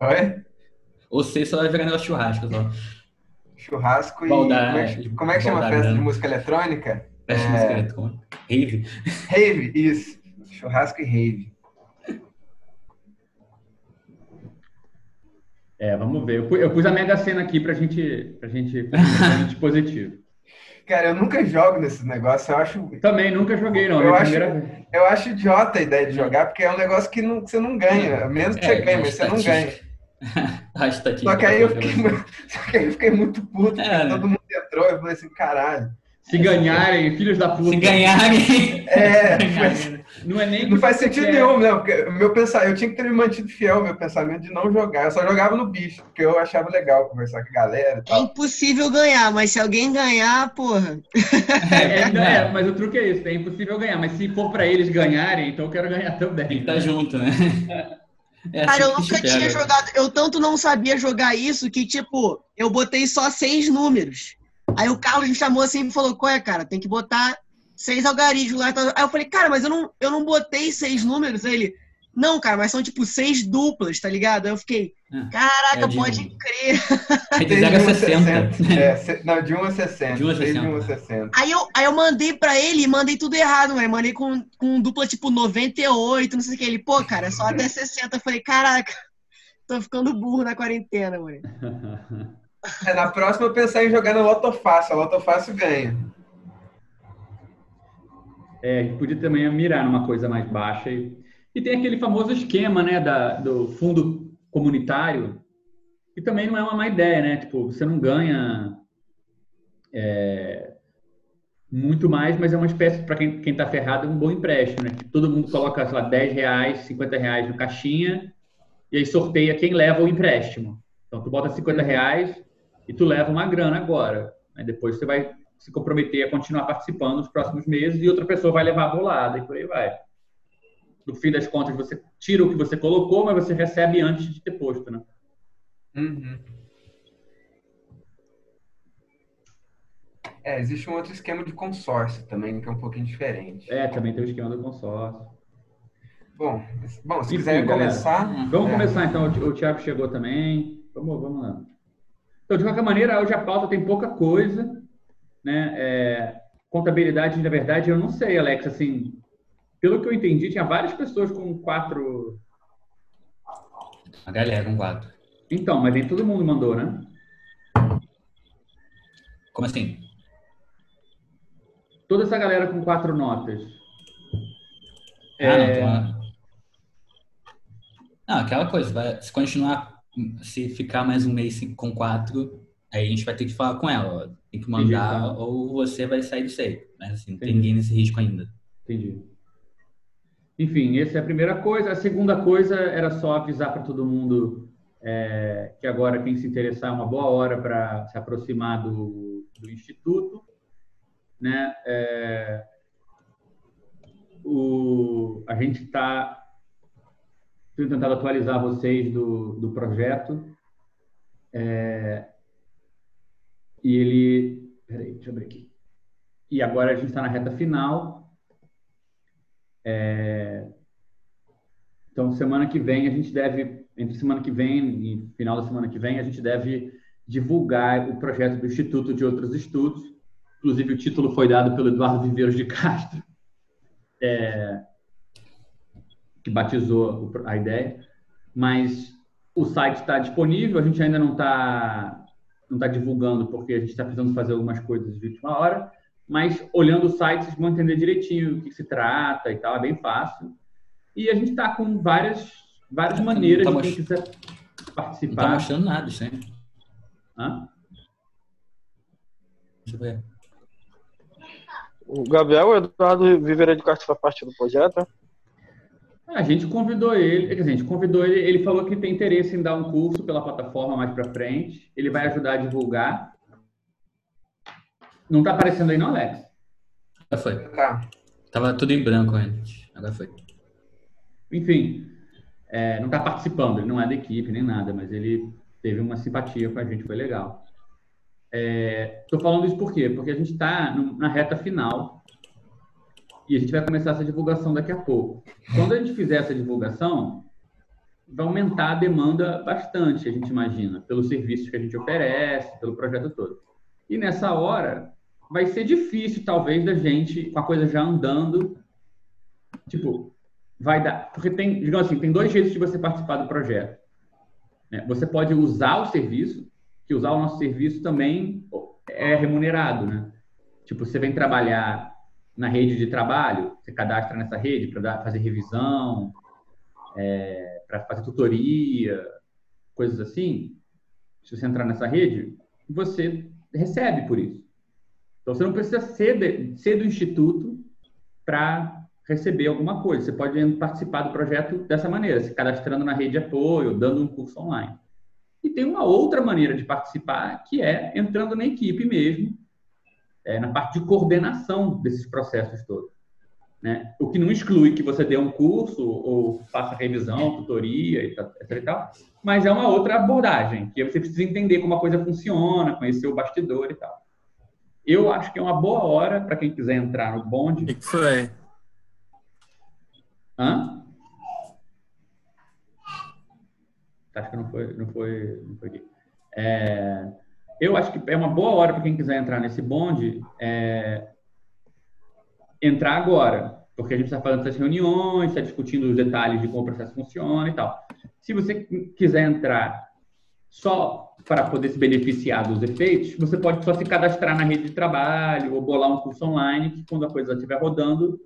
Oi? Você só vai jogar negócio churrasco, só. Churrasco e. Como é, que, como é que chama a festa de música eletrônica? Festa de música eletrônica. Rave. Rave, isso. Churrasco e rave. É, vamos ver. Eu pus a Mega Sena aqui pra gente, pra gente um positivo. Cara, eu nunca jogo nesses negócios, eu acho... Também nunca joguei, não. Eu, acho, eu acho idiota a ideia de jogar, porque é um negócio que não, você não ganha. Menos que é, você ganha, mas você não ganha. Só que aí eu fiquei, só que aí eu fiquei muito puto, é, todo mundo entrou, eu falei assim, caralho. Se ganharem, filhos da puta. Se ganharem. É, não é nem. Não faz sentido quer. nenhum, né? Porque meu pensar, eu tinha que ter me mantido fiel ao meu pensamento de não jogar. Eu só jogava no bicho, porque eu achava legal conversar com a galera. É impossível ganhar, mas se alguém ganhar, porra. É, é, é, mas o truque é isso, é impossível ganhar. Mas se for para eles ganharem, então eu quero ganhar também. Tem que estar tá junto, né? É Cara, assim eu nunca tinha jogado. Eu tanto não sabia jogar isso que, tipo, eu botei só seis números. Aí o Carlos me chamou assim e falou: Qual é, cara? Tem que botar seis algarismos lá. Aí eu falei: Cara, mas eu não, eu não botei seis números. Aí ele: Não, cara, mas são tipo seis duplas, tá ligado? Aí eu fiquei: ah, Caraca, é de... pode crer. É de 0 a 60. É, não, de 1 a 60. De 1 a 60. De 1 a 60. Aí, eu, aí eu mandei pra ele e mandei tudo errado, mano. Mandei com, com dupla tipo 98, não sei o que. Ele: Pô, cara, é só até 60. Eu falei: Caraca, tô ficando burro na quarentena, mano. É, na próxima eu pensar em jogar na Loto Fácil. A Loto Fácil ganha. É, a gente podia também mirar numa coisa mais baixa. E, e tem aquele famoso esquema, né, da, do fundo comunitário, que também não é uma má ideia, né? Tipo, você não ganha é, muito mais, mas é uma espécie, para quem, quem tá ferrado, é um bom empréstimo, né? Todo mundo coloca, sei lá, 10 reais, 50 reais no caixinha, e aí sorteia quem leva o empréstimo. Então, tu bota 50 reais, e tu leva uma grana agora. Né? Depois você vai se comprometer a continuar participando nos próximos meses e outra pessoa vai levar a bolada e por aí vai. No fim das contas, você tira o que você colocou, mas você recebe antes de ter posto, né? Uhum. É, existe um outro esquema de consórcio também, que é um pouquinho diferente. É, também tem o esquema do consórcio. Bom, bom se quiser começar... Vamos é. começar, então. O Thiago chegou também. Vamos, vamos lá. Então, de qualquer maneira, hoje a pauta tem pouca coisa, né? É, contabilidade, na verdade, eu não sei, Alex, assim, pelo que eu entendi, tinha várias pessoas com quatro... A galera com quatro. Então, mas nem todo mundo mandou, né? Como assim? Toda essa galera com quatro notas. Ah, é... não, tô... não, aquela coisa, vai, se continuar se ficar mais um mês com quatro, aí a gente vai ter que falar com ela. Ó, tem que mandar Entendi, ou você vai sair do seio. Mas assim, não tem ninguém nesse risco ainda. Entendi. Enfim, essa é a primeira coisa. A segunda coisa era só avisar para todo mundo é, que agora quem se interessar é uma boa hora para se aproximar do, do Instituto. Né? É, o, a gente está tenho tentado atualizar vocês do, do projeto. É, e ele. Peraí, deixa eu abrir aqui. E agora a gente está na reta final. É, então, semana que vem, a gente deve. Entre semana que vem e final da semana que vem, a gente deve divulgar o projeto do Instituto de Outros Estudos. Inclusive, o título foi dado pelo Eduardo Viveiros de Castro. É, que batizou a ideia, mas o site está disponível, a gente ainda não está não tá divulgando porque a gente está precisando fazer algumas coisas de última hora, mas olhando o site vocês vão entender direitinho o que, se trata e tal, é bem fácil. E a gente está com várias, várias maneiras tá de quem quiser participar. Não está mostrando nada isso aí. Hã? Deixa eu ver. O Gabriel, o Eduardo Viveira de Castro faz parte do projeto? A gente convidou ele, a gente convidou ele, ele falou que tem interesse em dar um curso pela plataforma mais para frente. Ele vai ajudar a divulgar. Não está aparecendo aí, não, Alex? Já foi. Tá. Tava tudo em branco antes. Agora foi. Enfim, é, não está participando, ele não é da equipe nem nada, mas ele teve uma simpatia com a gente, foi legal. Estou é, falando isso por quê? Porque a gente está na reta final e a gente vai começar essa divulgação daqui a pouco. Quando a gente fizer essa divulgação, vai aumentar a demanda bastante, a gente imagina, pelos serviços que a gente oferece, pelo projeto todo. E nessa hora, vai ser difícil, talvez, da gente, com a coisa já andando, tipo, vai dar. Porque tem, digamos assim, tem dois jeitos de você participar do projeto. Né? Você pode usar o serviço, que usar o nosso serviço também é remunerado, né? Tipo, você vem trabalhar na rede de trabalho, você cadastra nessa rede para fazer revisão, é, para fazer tutoria, coisas assim. Se você entrar nessa rede, você recebe por isso. Então, você não precisa ser, de, ser do instituto para receber alguma coisa. Você pode participar do projeto dessa maneira, se cadastrando na rede de apoio, dando um curso online. E tem uma outra maneira de participar, que é entrando na equipe mesmo, é, na parte de coordenação desses processos todos. Né? O que não exclui que você dê um curso ou faça revisão, tutoria, etc. E tal, mas é uma outra abordagem, que você precisa entender como a coisa funciona, conhecer o bastidor e tal. Eu acho que é uma boa hora para quem quiser entrar no bonde. O que foi? Hã? Acho que não foi, não foi, não foi aqui. É, eu acho que é uma boa hora para quem quiser entrar nesse bonde é, entrar agora, porque a gente está fazendo essas reuniões, está discutindo os detalhes de como o processo funciona e tal. Se você quiser entrar só para poder se beneficiar dos efeitos, você pode só se cadastrar na rede de trabalho ou bolar um curso online que quando a coisa estiver rodando,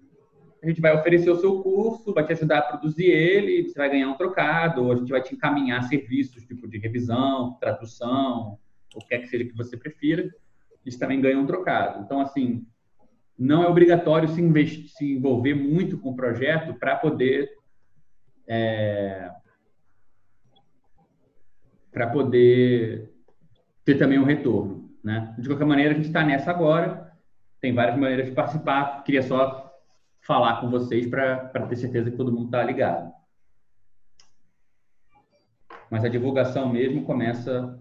a gente vai oferecer o seu curso, vai te ajudar a produzir ele, você vai ganhar um trocado, ou a gente vai te encaminhar serviços tipo de revisão, tradução, o que quer que seja que você prefira, eles também ganham um trocado. Então, assim, não é obrigatório se, investir, se envolver muito com o projeto para poder é, para poder ter também um retorno, né? De qualquer maneira, a gente está nessa agora. Tem várias maneiras de participar. Queria só falar com vocês para ter certeza que todo mundo está ligado. Mas a divulgação mesmo começa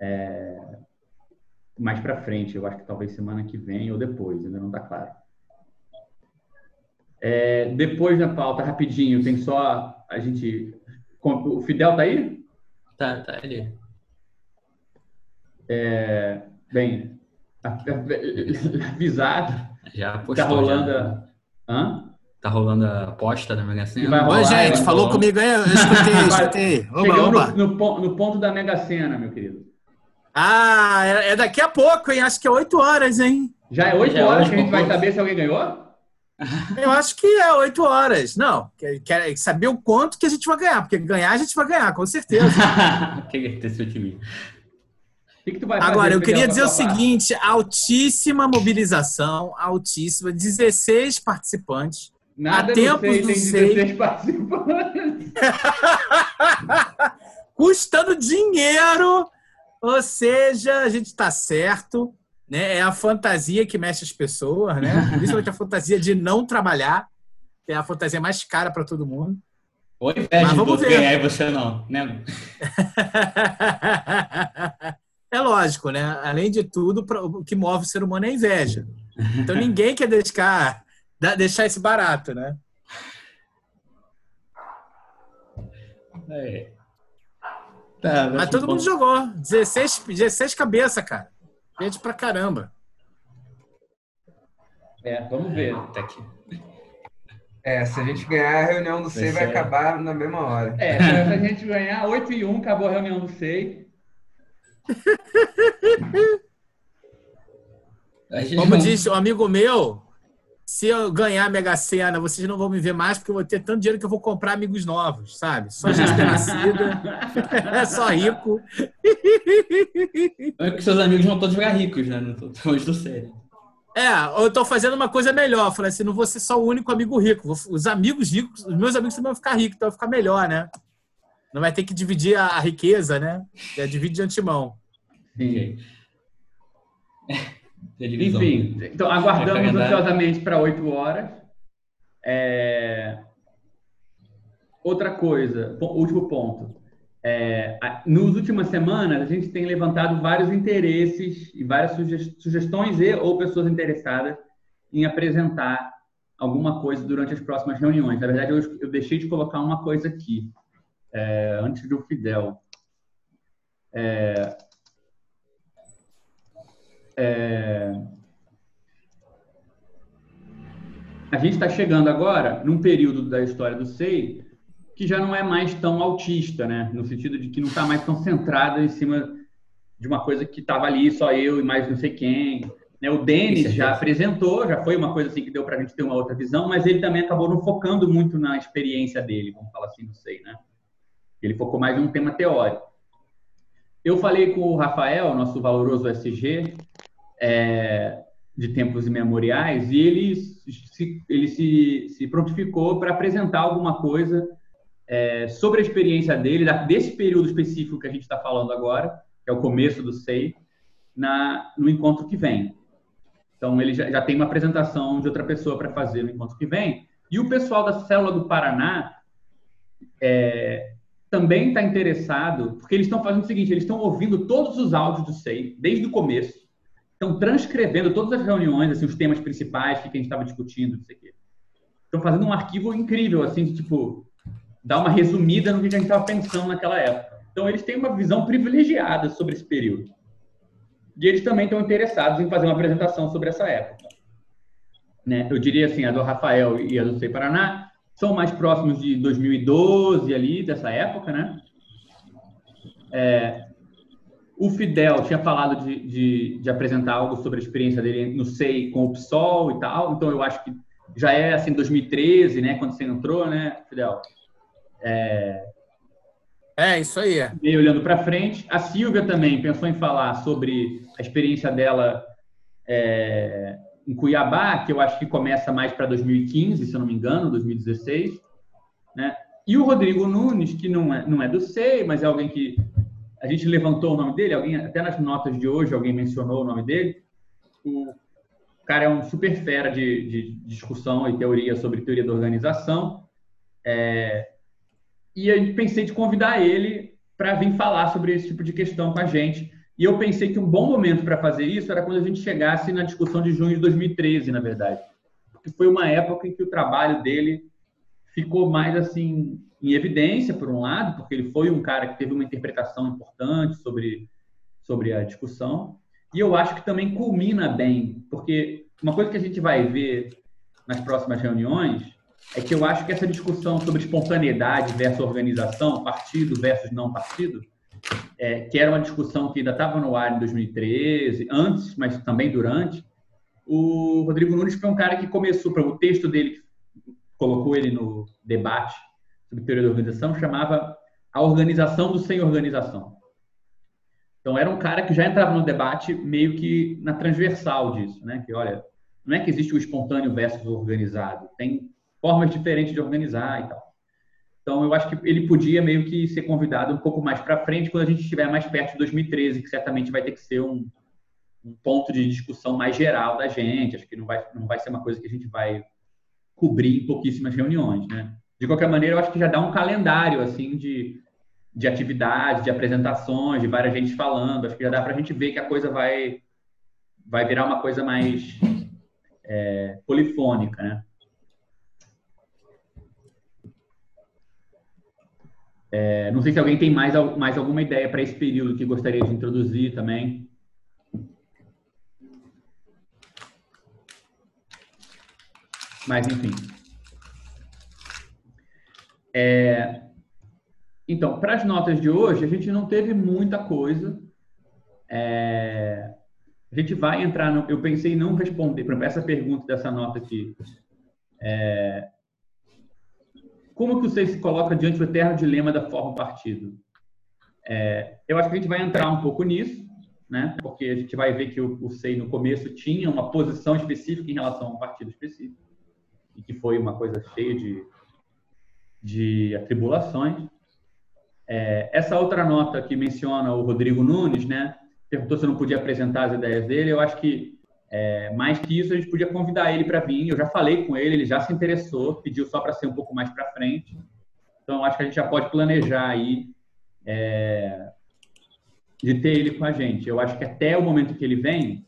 é, mais para frente. Eu acho que talvez semana que vem ou depois, ainda não está claro. É, depois da pauta, rapidinho, tem só a gente. O Fidel tá aí? Tá, tá ali. É, bem, avisado. Já postou. Tá rolando. Já. Hã? Tá rolando a aposta da Mega Sena. Oi, gente, falou rolar. comigo aí? Eu escutei, escutei. Oba. No, no, no, ponto da Mega Sena, meu querido. Ah, é, é daqui a pouco, hein? Acho que é 8 horas, hein? Já é 8 horas que a gente vai saber se alguém ganhou? Eu acho que é 8 horas. Não, quer saber o quanto que a gente vai ganhar, porque ganhar a gente vai ganhar, com certeza. Quem é seu time? que, que tu vai Agora, eu queria dizer o seguinte: altíssima mobilização, altíssima, 16 participantes. Nada Há tempos sei, tem 16 participantes. Custando dinheiro. Ou seja, a gente está certo. Né? É a fantasia que mexe as pessoas, né? Principalmente a fantasia de não trabalhar. É a fantasia mais cara para todo mundo. Ou inveja de ganhar e você não, né? É lógico, né? Além de tudo, o que move o ser humano é a inveja. Então ninguém quer deixar, deixar esse barato, né? É. Tá, Mas todo bom. mundo jogou. 16, 16 cabeça, cara. Gente pra caramba. É, vamos ver. Até aqui. É, se a gente ganhar, a reunião do SEI vai acabar na mesma hora. É, se a gente ganhar 8 e 1, acabou a reunião do SEI. Como disse um amigo meu, se eu ganhar a Mega Sena, vocês não vão me ver mais porque eu vou ter tanto dinheiro que eu vou comprar amigos novos, sabe? Só gente nascida, só rico. É que seus amigos não todos ficar ricos, né? Não tô do sério. É, eu tô fazendo uma coisa melhor. Falei assim, não vou ser só o único amigo rico. Os amigos ricos, os meus amigos também vão ficar ricos, então vai ficar melhor, né? Não vai ter que dividir a, a riqueza, né? Já divide de antemão. Sim. Enfim, então aguardamos ansiosamente para oito horas. É... Outra coisa, último ponto. É, nos últimas semanas, a gente tem levantado vários interesses e várias sugestões e ou pessoas interessadas em apresentar alguma coisa durante as próximas reuniões. Na verdade, eu, eu deixei de colocar uma coisa aqui, é, antes do Fidel. É, é, a gente está chegando agora num período da história do SEI que já não é mais tão autista, né? No sentido de que não está mais tão centrada em cima de uma coisa que estava ali só eu e mais não sei quem. Né? O Denis já apresentou, já foi uma coisa assim que deu para a gente ter uma outra visão, mas ele também acabou não focando muito na experiência dele, vamos falar assim, não sei, né? Ele focou mais em um tema teórico. Eu falei com o Rafael, nosso valoroso SG, é, de tempos imemoriais, e ele se, ele se, se prontificou para apresentar alguma coisa é, sobre a experiência dele, desse período específico que a gente está falando agora, que é o começo do SEI, na, no encontro que vem. Então, ele já, já tem uma apresentação de outra pessoa para fazer no encontro que vem. E o pessoal da Célula do Paraná é, também está interessado, porque eles estão fazendo o seguinte: eles estão ouvindo todos os áudios do SEI, desde o começo, estão transcrevendo todas as reuniões, assim, os temas principais que a gente estava discutindo, não sei o quê. Estão fazendo um arquivo incrível, assim, de tipo, dar uma resumida no que a gente estava pensando naquela época. Então, eles têm uma visão privilegiada sobre esse período. E eles também estão interessados em fazer uma apresentação sobre essa época. Né? Eu diria assim, a do Rafael e a do Sei Paraná são mais próximos de 2012 ali, dessa época, né? É, o Fidel tinha falado de, de, de, apresentar algo sobre a experiência dele no SEI com o PSOL e tal, então eu acho que já é assim 2013, né, quando você entrou, né, Fidel? É, é isso aí. Meio olhando para frente. A Silvia também pensou em falar sobre a experiência dela é, em Cuiabá, que eu acho que começa mais para 2015, se eu não me engano, 2016. Né? E o Rodrigo Nunes, que não é, não é do SEI, mas é alguém que a gente levantou o nome dele, alguém até nas notas de hoje alguém mencionou o nome dele. O cara é um super fera de, de discussão e teoria sobre teoria da organização. É, e eu pensei de convidar ele para vir falar sobre esse tipo de questão com a gente. E eu pensei que um bom momento para fazer isso era quando a gente chegasse na discussão de junho de 2013, na verdade. Porque foi uma época em que o trabalho dele ficou mais assim em evidência, por um lado, porque ele foi um cara que teve uma interpretação importante sobre, sobre a discussão. E eu acho que também culmina bem, porque uma coisa que a gente vai ver nas próximas reuniões é que eu acho que essa discussão sobre espontaneidade versus organização, partido versus não partido, é, que era uma discussão que ainda estava no ar em 2013, antes, mas também durante, o Rodrigo Nunes foi um cara que começou, o texto dele, colocou ele no debate sobre teoria da organização, chamava A Organização do Sem Organização. Então, era um cara que já entrava no debate meio que na transversal disso, né? Que, olha, não é que existe o espontâneo versus o organizado, tem formas diferentes de organizar e tal. Então, eu acho que ele podia meio que ser convidado um pouco mais para frente, quando a gente estiver mais perto de 2013, que certamente vai ter que ser um, um, ponto de discussão mais geral da gente. Acho que não vai, não vai ser uma coisa que a gente vai cobrir em pouquíssimas reuniões, né? De qualquer maneira, eu acho que já dá um calendário, assim, de, de atividades, de apresentações, de várias gente falando. Acho que já dá para a gente ver que a coisa vai, vai virar uma coisa mais é, polifônica, né? É, não sei se alguém tem mais, mais alguma ideia para esse período que gostaria de introduzir também. Mas, enfim. É, então, para as notas de hoje, a gente não teve muita coisa. É, a gente vai entrar no. Eu pensei em não responder, exemplo, essa pergunta dessa nota aqui. É, como que você se coloca diante do eterno dilema da forma partido? É, eu acho que a gente vai entrar um pouco nisso, né? Porque a gente vai ver que o, o SEI no começo tinha uma posição específica em relação a um partido específico e que foi uma coisa cheia de, de atribulações. É, essa outra nota que menciona o Rodrigo Nunes, né? Perguntou se eu não podia apresentar as ideias dele. Eu acho que é, mais que isso, a gente podia convidar ele para vir. Eu já falei com ele, ele já se interessou, pediu só para ser um pouco mais para frente. Então, acho que a gente já pode planejar aí é, de ter ele com a gente. Eu acho que até o momento que ele vem,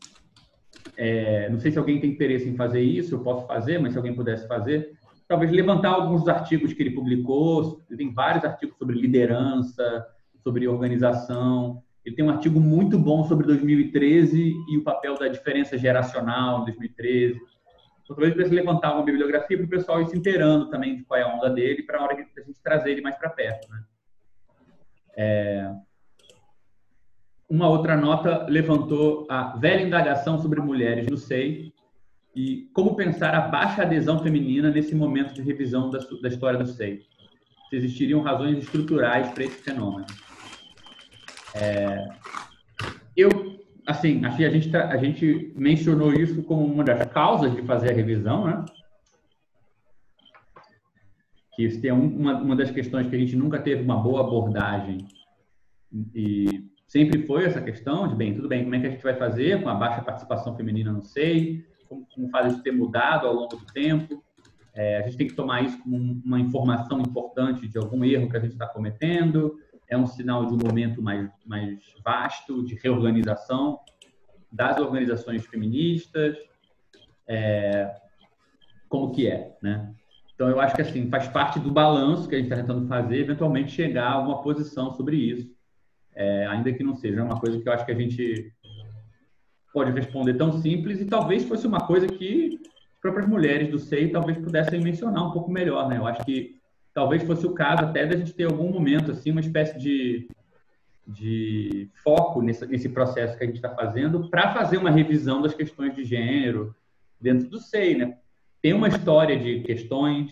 é, não sei se alguém tem interesse em fazer isso, eu posso fazer, mas se alguém pudesse fazer, talvez levantar alguns artigos que ele publicou. Ele tem vários artigos sobre liderança, sobre organização. Ele tem um artigo muito bom sobre 2013 e o papel da diferença geracional em 2013. Então, talvez precise levantar uma bibliografia para o pessoal ir se inteirando também de qual é a onda dele, para a hora que a gente trazer ele mais para perto. Né? É... Uma outra nota levantou a velha indagação sobre mulheres no SEI e como pensar a baixa adesão feminina nesse momento de revisão da, da história do SEI. Se existiriam razões estruturais para esse fenômeno. É... Eu, assim, que a gente, tá, a gente mencionou isso como uma das causas de fazer a revisão, né? Que isso tem uma, uma das questões que a gente nunca teve uma boa abordagem e sempre foi essa questão de, bem, tudo bem, como é que a gente vai fazer com a baixa participação feminina no SEI, como, como faz isso ter mudado ao longo do tempo. É, a gente tem que tomar isso como uma informação importante de algum erro que a gente está cometendo, é um sinal de um momento mais, mais vasto de reorganização das organizações feministas, é, como que é, né? Então, eu acho que assim faz parte do balanço que a gente está tentando fazer, eventualmente chegar a uma posição sobre isso é, ainda que não seja uma coisa que eu acho que a gente pode responder tão simples e talvez fosse uma coisa que as próprias mulheres do SEI talvez pudessem mencionar um pouco melhor, né? Eu acho que talvez fosse o caso até da gente ter algum momento assim uma espécie de, de foco nesse, nesse processo que a gente está fazendo para fazer uma revisão das questões de gênero dentro do SEI, né? Tem uma história de questões,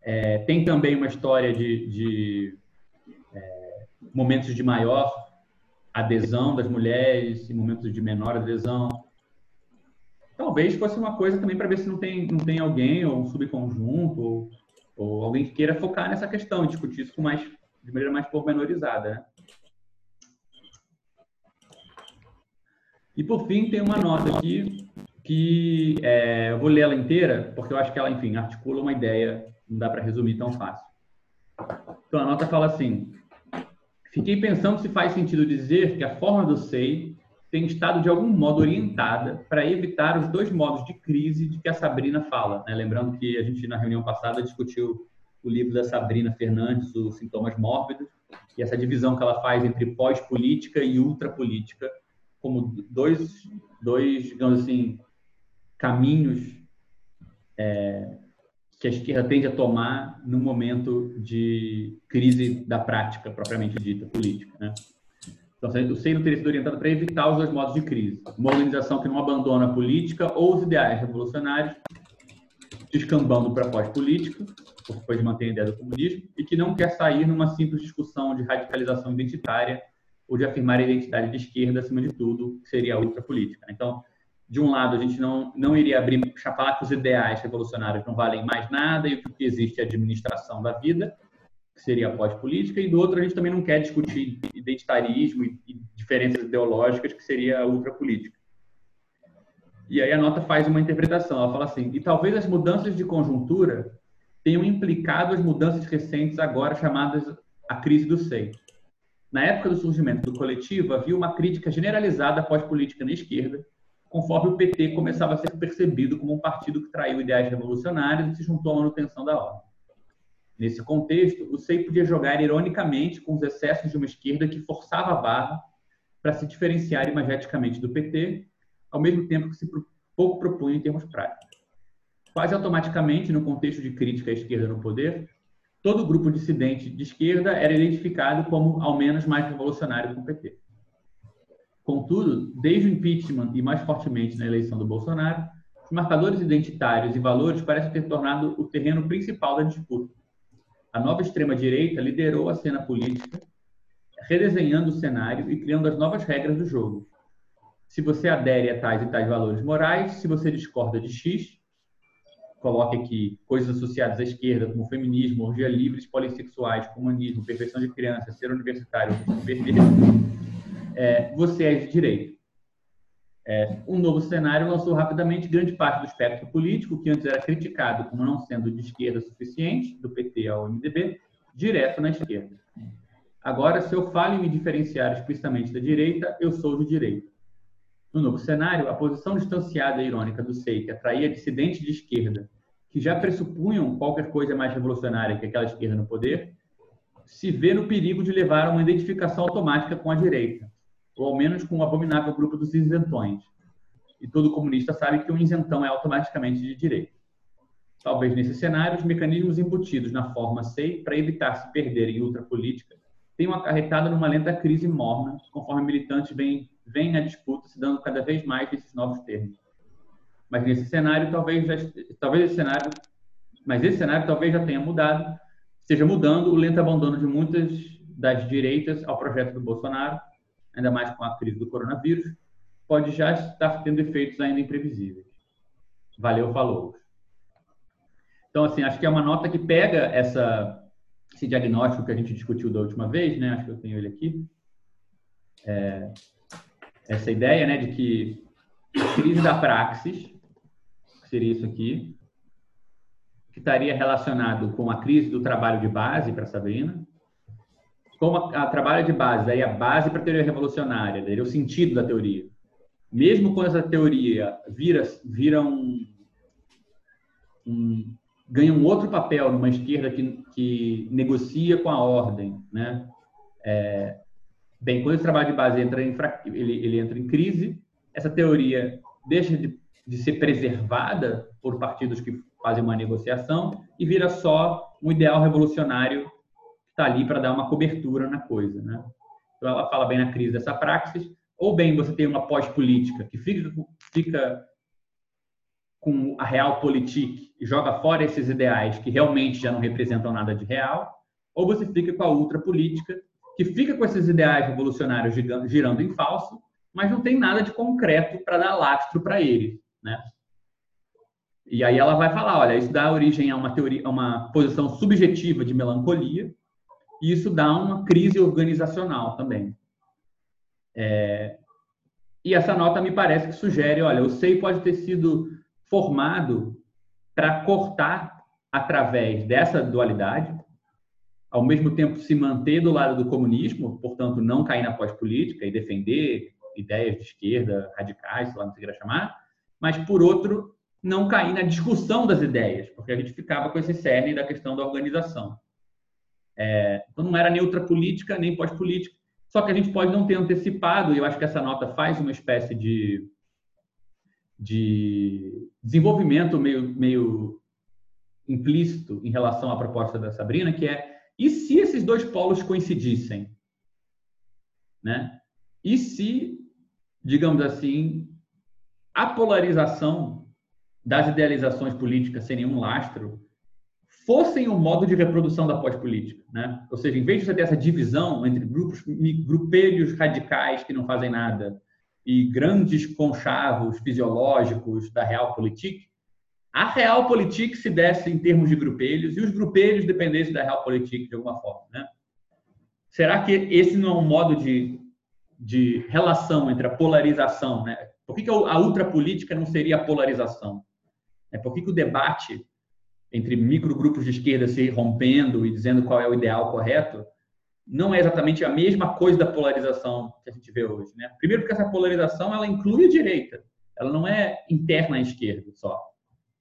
é, tem também uma história de, de momentos de maior adesão das mulheres e momentos de menor adesão. Talvez fosse uma coisa também para ver se não tem, não tem alguém ou um subconjunto ou, ou alguém que queira focar nessa questão e discutir isso com mais, de maneira mais pormenorizada. Né? E por fim, tem uma nota aqui que é, eu vou ler ela inteira, porque eu acho que ela, enfim, articula uma ideia, não dá para resumir tão fácil. Então a nota fala assim: Fiquei pensando se faz sentido dizer que a forma do SEI tem estado de algum modo orientada para evitar os dois modos de crise de que a Sabrina fala. Né? Lembrando que a gente, na reunião passada, discutiu o livro da Sabrina Fernandes, Os Sintomas Mórbidos, e essa divisão que ela faz entre pós-política e ultrapolítica, como dois, dois digamos assim, caminhos é, que a esquerda tende a tomar no momento de crise da prática propriamente dita política. Né? Então, o SEI não teria sido orientado para evitar os dois modos de crise. Uma organização que não abandona a política ou os ideais revolucionários, descambando para pós-política, porque de manter a ideia do comunismo, e que não quer sair numa simples discussão de radicalização identitária ou de afirmar a identidade de esquerda acima de tudo, que seria a ultrapolítica. Então, de um lado, a gente não, não iria abrir, falar que os ideais revolucionários não valem mais nada e o que existe é a administração da vida, que seria a pós-política, e do outro, a gente também não quer discutir identitarismo e, e diferenças ideológicas, que seria a ultrapolítica. E aí a nota faz uma interpretação, ela fala assim, e talvez as mudanças de conjuntura tenham implicado as mudanças recentes agora chamadas a crise do SEI. Na época do surgimento do coletivo, havia uma crítica generalizada à pós-política na esquerda, conforme o PT começava a ser percebido como um partido que traiu ideais revolucionárias e se juntou à manutenção da ordem. Nesse contexto, o SEI podia jogar ironicamente com os excessos de uma esquerda que forçava a barra para se diferenciar imageticamente do PT, ao mesmo tempo que se pouco propunha em termos práticos. Quase automaticamente, no contexto de crítica à esquerda no poder, todo grupo dissidente de esquerda era identificado como ao menos mais revolucionário que o PT. Contudo, desde o impeachment e mais fortemente na eleição do Bolsonaro, os marcadores identitários e valores parecem ter tornado o terreno principal da disputa. A nova extrema-direita liderou a cena política, redesenhando o cenário e criando as novas regras do jogo. Se você adere a tais e tais valores morais, se você discorda de X, coloque aqui coisas associadas à esquerda, como feminismo, orgia livres, polissexuais, comunismo, perfeição de criança, ser universitário, vermelho, é, você é de direita. É, um novo cenário lançou rapidamente grande parte do espectro político, que antes era criticado como não sendo de esquerda suficiente, do PT ao MDB, direto na esquerda. Agora, se eu falo em me diferenciar explicitamente da direita, eu sou de direita. No novo cenário, a posição distanciada e irônica do SEI, que atraía dissidentes de esquerda que já pressupunham qualquer coisa mais revolucionária que aquela esquerda no poder, se vê no perigo de levar a uma identificação automática com a direita, ou ao menos com o abominável grupo dos isentões. E todo comunista sabe que um isentão é automaticamente de direita. Talvez nesse cenário, os mecanismos embutidos na forma SEI para evitar se perder em ultrapolítica tenham acarretado numa lenta crise morna, conforme militantes vêm, vêm na disputa se dando cada vez mais desses novos termos. Mas nesse cenário, talvez, já, talvez esse cenário, mas esse cenário talvez já tenha mudado, esteja mudando o lento abandono de muitas das direitas ao projeto do Bolsonaro, ainda mais com a crise do coronavírus, pode já estar tendo efeitos ainda imprevisíveis. Valeu, falou. Então, assim, acho que é uma nota que pega essa, esse diagnóstico que a gente discutiu da última vez, né? Acho que eu tenho ele aqui. É, essa ideia, né, de que crise da praxis, que seria isso aqui, que estaria relacionado com a crise do trabalho de base para Sabrina, como a, a, trabalho de base, daí a base para a teoria revolucionária, daí o sentido da teoria. Mesmo quando essa teoria vira, vira um, um ganha um outro papel numa esquerda que, que negocia com a ordem, né? É, bem, quando esse trabalho de base entra em, ele, ele entra em crise, essa teoria deixa de, de ser preservada por partidos que fazem uma negociação e vira só um ideal revolucionário está ali para dar uma cobertura na coisa, né? Então ela fala bem na crise dessa praxis, ou bem você tem uma pós-política que fica, fica com a realpolitik e joga fora esses ideais que realmente já não representam nada de real, ou você fica com a ultrapolítica, que fica com esses ideais revolucionários girando em falso, mas não tem nada de concreto para dar lastro para eles, né? E aí ela vai falar, olha, isso dá origem a uma teoria, a uma posição subjetiva de melancolia, e isso dá uma crise organizacional também. É... E essa nota me parece que sugere, olha, o SEI pode ter sido formado para cortar através dessa dualidade, ao mesmo tempo se manter do lado do comunismo, portanto não cair na pós-política e defender ideias de esquerda radicais, sei lá, não sei o que chamar, mas por outro não cair na discussão das ideias, porque a gente ficava com esse cerne da questão da organização. É, então não era nem ultra política nem pós-política, só que a gente pode não ter antecipado, e eu acho que essa nota faz uma espécie de de desenvolvimento meio, meio implícito em relação à proposta da Sabrina, que é e se esses dois polos coincidissem? Né? E se, digamos assim, a polarização das idealizações políticas sem nenhum lastro fossem o modo de reprodução da pós-política, né? Ou seja, em vez de você ter essa divisão entre grupos, grupelhos radicais que não fazem nada e grandes conchavos fisiológicos da realpolitik, a realpolitik se desse em termos de grupelhos e os grupelhos dependessem da realpolitik de alguma forma. Né? Será que esse não é um modo de, de relação entre a polarização? Né? Por que, que a ultrapolítica não seria a polarização? É, por que, que o debate entre microgrupos de esquerda se rompendo e dizendo qual é o ideal correto não é exatamente a mesma coisa da polarização que a gente vê hoje. Né? Primeiro porque essa polarização ela inclui a direita, ela não é interna à esquerda só.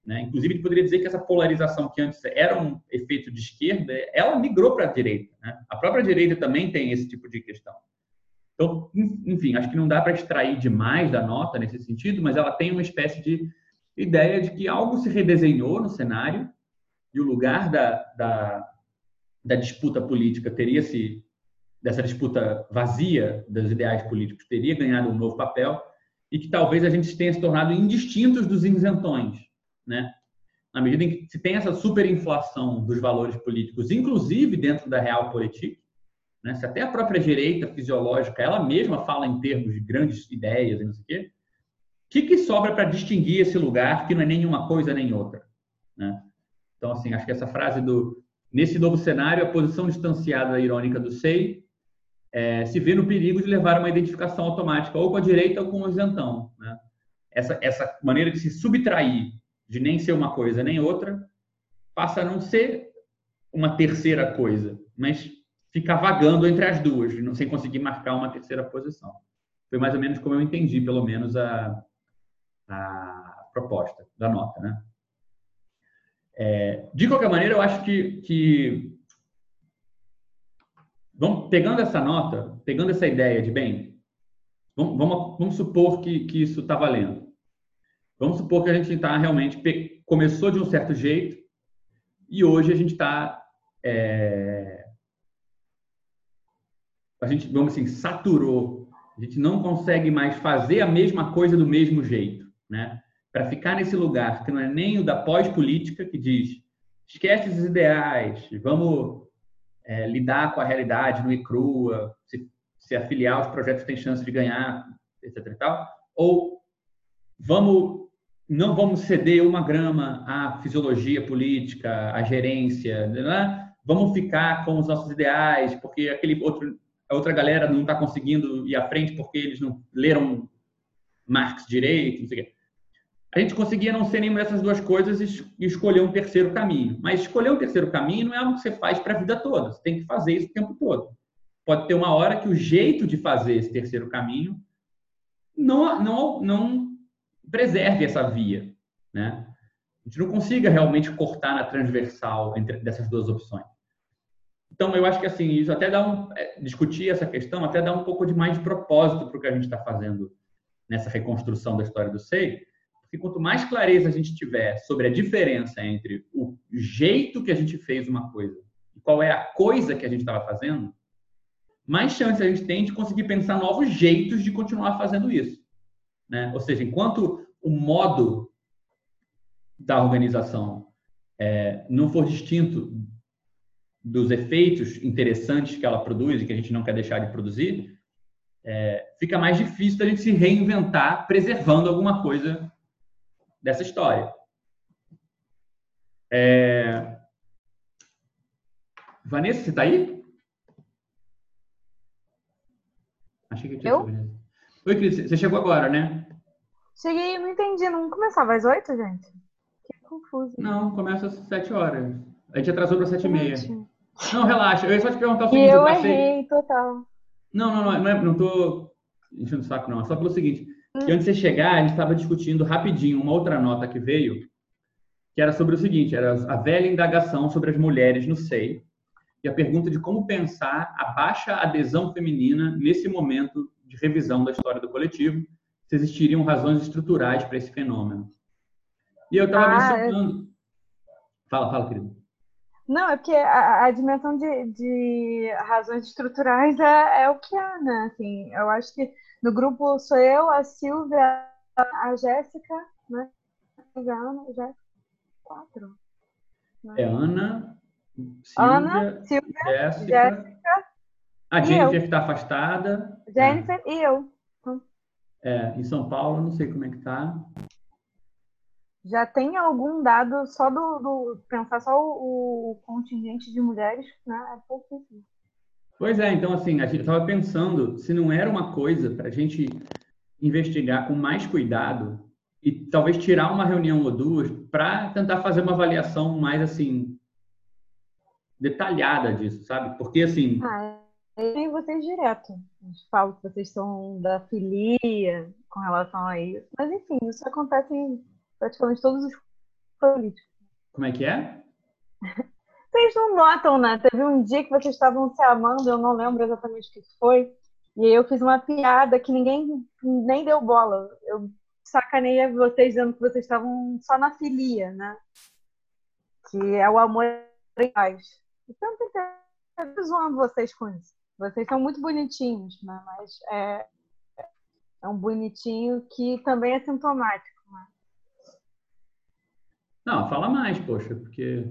Né? Inclusive, a gente poderia dizer que essa polarização que antes era um efeito de esquerda, ela migrou para a direita. Né? A própria direita também tem esse tipo de questão. Então, enfim, acho que não dá para extrair demais da nota nesse sentido, mas ela tem uma espécie de ideia de que algo se redesenhou no cenário e o lugar da, da da disputa política teria se dessa disputa vazia dos ideais políticos teria ganhado um novo papel e que talvez a gente tenha se tornado indistintos dos isentões, né? Na medida em que se tem essa superinflação dos valores políticos, inclusive dentro da realpolitik, né? Se até a própria direita fisiológica ela mesma fala em termos de grandes ideias e não sei o quê, o que, que sobra para distinguir esse lugar que não é nenhuma coisa nem outra, né? Então assim, acho que essa frase do Nesse novo cenário, a posição distanciada irônica do SEI é, se vê no perigo de levar uma identificação automática ou com a direita ou com o isentão. Né? Essa, essa maneira de se subtrair, de nem ser uma coisa nem outra, passa a não ser uma terceira coisa, mas ficar vagando entre as duas, sem conseguir marcar uma terceira posição. Foi mais ou menos como eu entendi, pelo menos, a, a proposta da nota. Né? É, de qualquer maneira, eu acho que, que vamos, pegando essa nota, pegando essa ideia de bem, vamos, vamos, vamos supor que, que isso está valendo. Vamos supor que a gente está realmente começou de um certo jeito e hoje a gente está é, a gente vamos assim saturou, a gente não consegue mais fazer a mesma coisa do mesmo jeito, né? Para ficar nesse lugar que não é nem o da pós-política, que diz esquece os ideais, vamos é, lidar com a realidade no e crua, se, se afiliar aos projetos têm chance de ganhar, etc. E tal, ou vamos não vamos ceder uma grama à fisiologia política, à gerência, né? vamos ficar com os nossos ideais, porque aquele outro, a outra galera não está conseguindo ir à frente porque eles não leram Marx direito, não sei o quê a gente conseguia não ser nenhuma dessas duas coisas e escolher um terceiro caminho. Mas escolher um terceiro caminho não é algo que você faz para a vida toda. Você tem que fazer isso o tempo todo. Pode ter uma hora que o jeito de fazer esse terceiro caminho não, não, não preserve essa via. Né? A gente não consiga realmente cortar na transversal entre dessas duas opções. Então, eu acho que assim, isso até dá um. É, discutir essa questão até dá um pouco de mais de propósito para o que a gente está fazendo nessa reconstrução da história do SEI, porque quanto mais clareza a gente tiver sobre a diferença entre o jeito que a gente fez uma coisa e qual é a coisa que a gente estava fazendo, mais chance a gente tem de conseguir pensar novos jeitos de continuar fazendo isso. Né? Ou seja, enquanto o modo da organização é, não for distinto dos efeitos interessantes que ela produz e que a gente não quer deixar de produzir, é, fica mais difícil da gente se reinventar preservando alguma coisa dessa história. É... Vanessa, você está aí? Achei que tinha eu? Oi, Cris, você chegou agora, né? Cheguei, não entendi. Não começava às oito, gente? Que confuso. Não, começa às sete horas. A gente atrasou para sete e meia. Não, relaxa. Eu ia só te perguntar o seguinte. E eu, eu passei... errei total. Não, não, não, não, é, não tô enchendo o saco, não. É só pelo seguinte. E antes de você chegar, a gente estava discutindo rapidinho uma outra nota que veio, que era sobre o seguinte, era a velha indagação sobre as mulheres no SEI, e a pergunta de como pensar a baixa adesão feminina nesse momento de revisão da história do coletivo, se existiriam razões estruturais para esse fenômeno. E eu estava ah, mencionando... Fala, fala, querido. Não, é porque a, a dimensão de, de, razões estruturais é, é, o que é, né? Assim, eu acho que no grupo sou eu, a Silvia, a Jéssica, né? A Ana, Jéssica, quatro. Né? É Ana, Silvia, Ana, Silvia Jéssica, Jéssica a Jennifer que está afastada. Jennifer é. e eu. É, em São Paulo, não sei como é que tá. Já tem algum dado só do, do pensar só o, o, contingente de mulheres, né? É pouquíssimo. Pois é, então assim, a gente estava pensando se não era uma coisa para a gente investigar com mais cuidado e talvez tirar uma reunião ou duas para tentar fazer uma avaliação mais assim detalhada disso, sabe? Porque assim. Ah, eu tenho vocês direto. Eu falo que vocês são da filia com relação a isso. Mas enfim, isso acontece em praticamente todos os políticos. Como é que é? Vocês não notam, né? Teve um dia que vocês estavam se amando, eu não lembro exatamente o que foi. E eu fiz uma piada que ninguém nem deu bola. Eu sacaneia vocês dizendo que vocês estavam só na filia, né? Que é o amor em paz. Eu tô zoando vocês com isso. Vocês são muito bonitinhos, né? Mas é, é um bonitinho que também é sintomático. Né? Não, fala mais, poxa, porque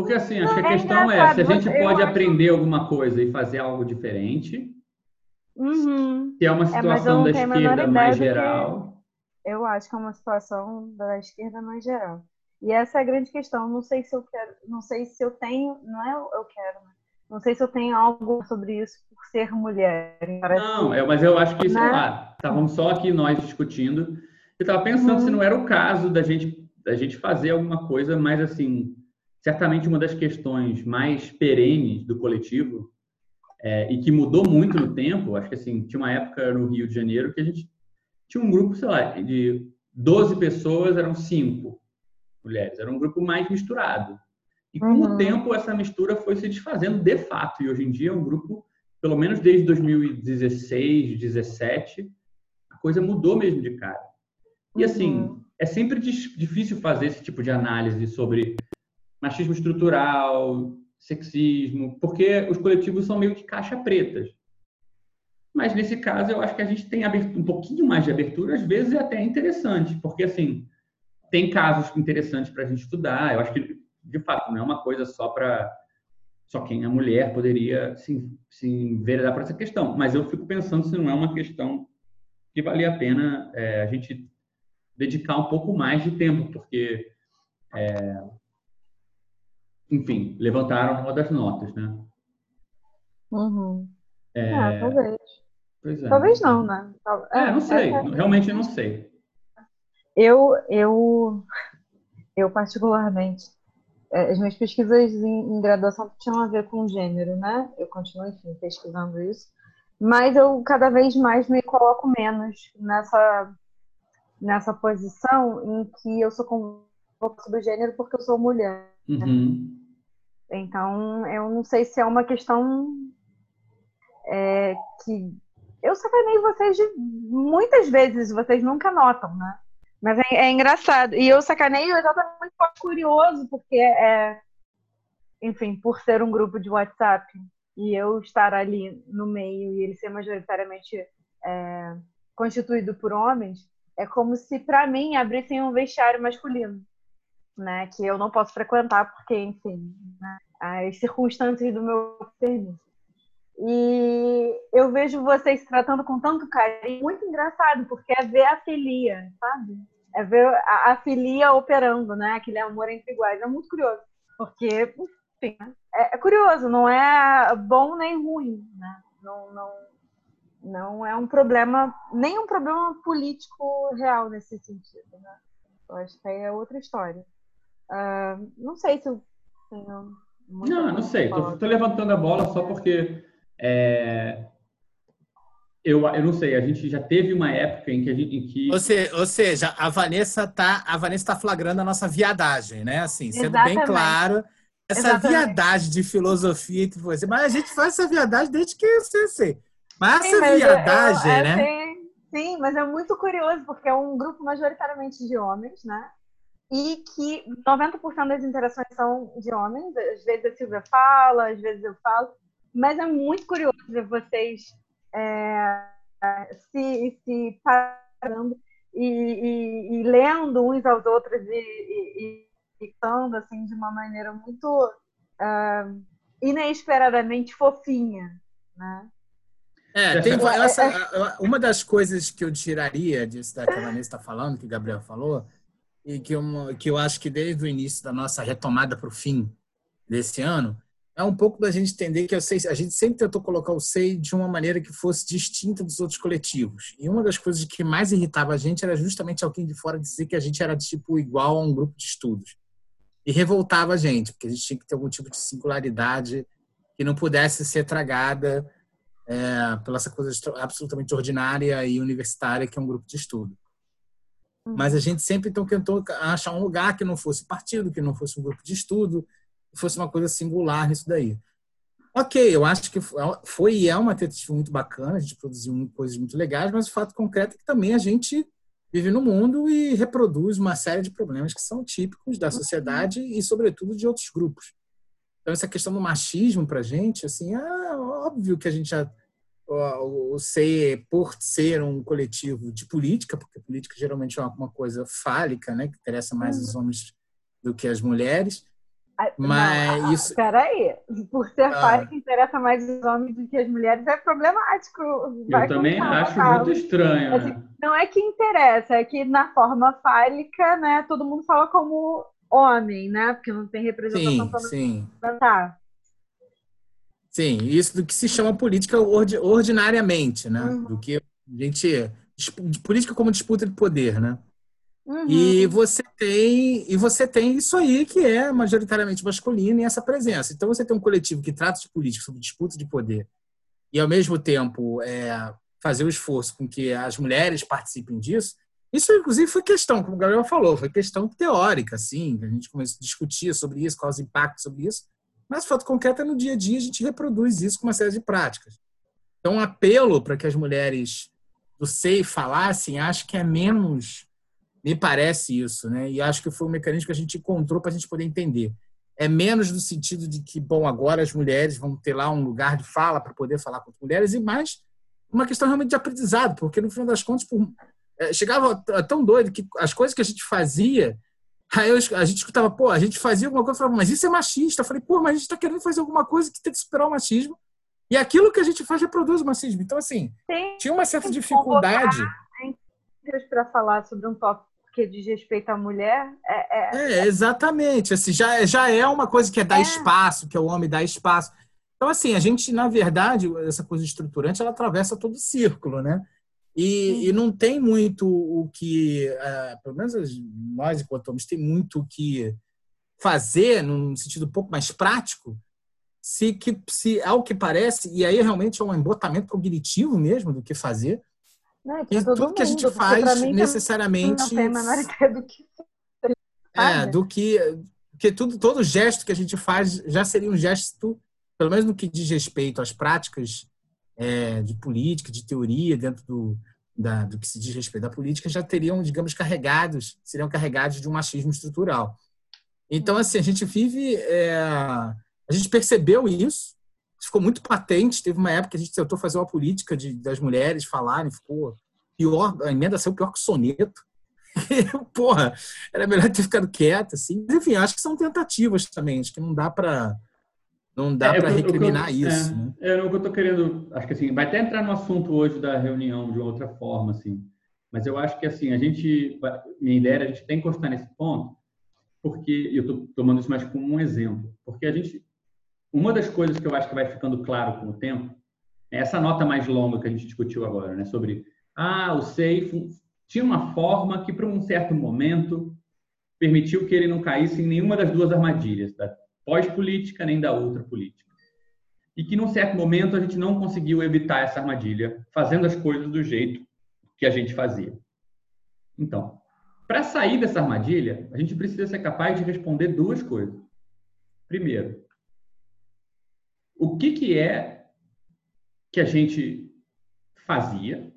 porque assim, acho que a é questão é, se a gente pode aprender alguma coisa e fazer algo diferente, uhum. se é uma é, situação é, da esquerda mais geral. Eu acho que é uma situação da esquerda mais geral. E essa é a grande questão. Não sei se eu quero, não sei se eu tenho, não é eu quero, né? não sei se eu tenho algo sobre isso por ser mulher. Não, é, mas eu acho que, sei né? lá, estávamos só aqui nós discutindo. Eu estava pensando uhum. se não era o caso da gente, da gente fazer alguma coisa mais assim, certamente uma das questões mais perenes do coletivo é, e que mudou muito no tempo, acho que assim, tinha uma época no Rio de Janeiro que a gente tinha um grupo, sei lá, de 12 pessoas, eram cinco. mulheres, era um grupo mais misturado. E com uhum. o tempo, essa mistura foi se desfazendo de fato. E hoje em dia é um grupo, pelo menos desde 2016, 2017, a coisa mudou mesmo de cara. E assim, uhum. é sempre difícil fazer esse tipo de análise sobre machismo estrutural, sexismo, porque os coletivos são meio que caixa pretas. Mas nesse caso, eu acho que a gente tem um pouquinho mais de abertura, às vezes é até interessante, porque assim, tem casos interessantes para a gente estudar. Eu acho que de fato, não é uma coisa só para só quem é mulher poderia se, se enveredar para essa questão. Mas eu fico pensando se não é uma questão que valia a pena é, a gente dedicar um pouco mais de tempo, porque, é, enfim, levantaram uma das notas, né? Uhum. É, ah, talvez. É. Talvez não, né? É, não sei. É, realmente não sei. Eu, eu, eu particularmente é, as minhas pesquisas em, em, graduação tinham a ver com gênero, né? Eu continuo, enfim, pesquisando isso. Mas eu cada vez mais me coloco menos nessa, nessa posição em que eu sou convocada do gênero porque eu sou mulher. Uhum. Então, eu não sei se é uma questão é, que eu sacanei vocês de, muitas vezes, vocês nunca notam, né? Mas é, é, engraçado. E eu sacaneio exatamente por curioso, porque é, enfim, por ser um grupo de WhatsApp e eu estar ali no meio e ele ser majoritariamente é, constituído por homens, é como se para mim abrissem um vestiário masculino, né? Que eu não posso frequentar porque, enfim, né, as circunstâncias do meu permitem. E eu vejo vocês tratando com tanto carinho, muito engraçado, porque é ver a filia, sabe? É ver a, a filia operando, né? Aquele amor entre iguais. É muito curioso, porque, enfim, é, é curioso, não é bom nem ruim, né? Não, não, não é um problema, nem um problema político real nesse sentido, né? Eu acho que aí é outra história. Uh, não sei se eu tenho. Não, não sei. Estou levantando a bola só porque é, eu, eu não sei, a gente já teve uma época em que a gente. Em que... Ou, seja, ou seja, a Vanessa tá, a Vanessa tá flagrando a nossa viadagem, né? Assim, sendo Exatamente. bem claro, essa Exatamente. viadagem de filosofia entre você. Mas a gente faz essa viadagem desde que eu sei. Mas essa mas viadagem, eu, eu, né? Sim, sim, mas é muito curioso, porque é um grupo majoritariamente de homens, né? E que 90% das interações são de homens. Às vezes a Silvia fala, às vezes eu falo. Mas é muito curioso ver vocês é, se, se parando e, e, e, lendo uns aos outros e, ficando assim de uma maneira muito uh, inesperadamente fofinha, né? É, tem, essa, uma das coisas que eu tiraria disso da que a Vanessa está falando, que o Gabriel falou, e que, eu, que eu acho que desde o início da nossa retomada para o fim desse ano, é um pouco da gente entender que sei, a gente sempre tentou colocar o SEI de uma maneira que fosse distinta dos outros coletivos. E uma das coisas que mais irritava a gente era justamente alguém de fora dizer que a gente era tipo igual a um grupo de estudos. E revoltava a gente, porque a gente tinha que ter algum tipo de singularidade que não pudesse ser tragada é, pela essa coisa absolutamente ordinária e universitária que é um grupo de estudo. Mas a gente sempre então tentou achar um lugar que não fosse partido, que não fosse um grupo de estudo, fosse uma coisa singular nisso daí. Ok, eu acho que foi e é uma tentativa muito bacana, a gente produziu coisas muito legais, mas o fato concreto é que também a gente vive no mundo e reproduz uma série de problemas que são típicos da sociedade e, sobretudo, de outros grupos. Então, essa questão do machismo para a gente, assim, é óbvio que a gente já o ser por ser um coletivo de política, porque política geralmente é uma coisa fálica, né, que interessa mais os uhum. homens do que as mulheres. Mas não, isso. Peraí, por ser ah. que interessa mais os homens do que as mulheres é problemático. Vai Eu também acho muito estranho. Assim, né? Não é que interessa, é que na forma fálica, né, todo mundo fala como homem, né? Porque não tem representação sim, sim. Sim, isso do que se chama política ordinariamente, né? Uhum. Do que a gente. Política como disputa de poder, né? Uhum. E você tem e você tem isso aí que é majoritariamente masculino e essa presença. Então você tem um coletivo que trata de política sobre disputa de poder e ao mesmo tempo é, fazer o esforço com que as mulheres participem disso. Isso, inclusive, foi questão, como o Gabriel falou, foi questão teórica, sim. A gente começou a discutir sobre isso, quais os impactos sobre isso. Mas, fato concreto, é no dia a dia a gente reproduz isso com uma série de práticas. Então, um apelo para que as mulheres do SEI falassem, acho que é menos, me parece isso, né? E acho que foi um mecanismo que a gente encontrou para a gente poder entender. É menos no sentido de que, bom, agora as mulheres vão ter lá um lugar de fala para poder falar com as mulheres, e mais uma questão realmente de aprendizado, porque no final das contas, por, é, chegava tão doido que as coisas que a gente fazia, aí eu, a gente escutava, pô, a gente fazia alguma coisa, falava, mas isso é machista. Eu falei, pô, mas a gente está querendo fazer alguma coisa que tem que superar o machismo. E aquilo que a gente faz reproduz o machismo. Então, assim, Sim. tinha uma certa dificuldade. Para falar sobre um tópico que diz respeito à mulher. É, é... é, exatamente. Assim, já, já é uma coisa que é dar é. espaço, que é o homem dar espaço. Então, assim, a gente, na verdade, essa coisa estruturante, ela atravessa todo o círculo, né? E, e, não tem muito o que, uh, pelo menos nós, enquanto homens, tem muito o que fazer, num sentido um pouco mais prático, se, que, se ao que parece, e aí realmente é um embotamento cognitivo mesmo do que fazer, não, e tudo mundo, que a gente faz mim, necessariamente. Não tem a menor ideia do que. É, do que. Porque tudo, todo gesto que a gente faz já seria um gesto, pelo menos no que diz respeito às práticas é, de política, de teoria, dentro do, da, do que se diz respeito à política, já teriam, digamos, carregados, seriam carregados de um machismo estrutural. Então, assim, a gente vive. É, a gente percebeu isso, ficou muito patente. Teve uma época que a gente tentou fazer uma política de, das mulheres falarem, ficou pior, a emenda saiu pior que o soneto. Porra, era melhor ter ficado quieta, assim. Enfim, acho que são tentativas também, acho que não dá para não dá é, para recriminar eu, isso. É, né? é o que eu estou querendo. Acho que assim, vai até entrar no assunto hoje da reunião de outra forma, assim. Mas eu acho que assim, a gente. Minha ideia era a gente tem que encostar nesse ponto, porque eu estou tomando isso mais como um exemplo. Porque a gente. Uma das coisas que eu acho que vai ficando claro com o tempo é essa nota mais longa que a gente discutiu agora, né? Sobre. Ah, o SEI tinha uma forma que, para um certo momento, permitiu que ele não caísse em nenhuma das duas armadilhas, da pós-política nem da outra política. E que, num certo momento, a gente não conseguiu evitar essa armadilha, fazendo as coisas do jeito que a gente fazia. Então, para sair dessa armadilha, a gente precisa ser capaz de responder duas coisas. Primeiro, o que, que é que a gente fazia,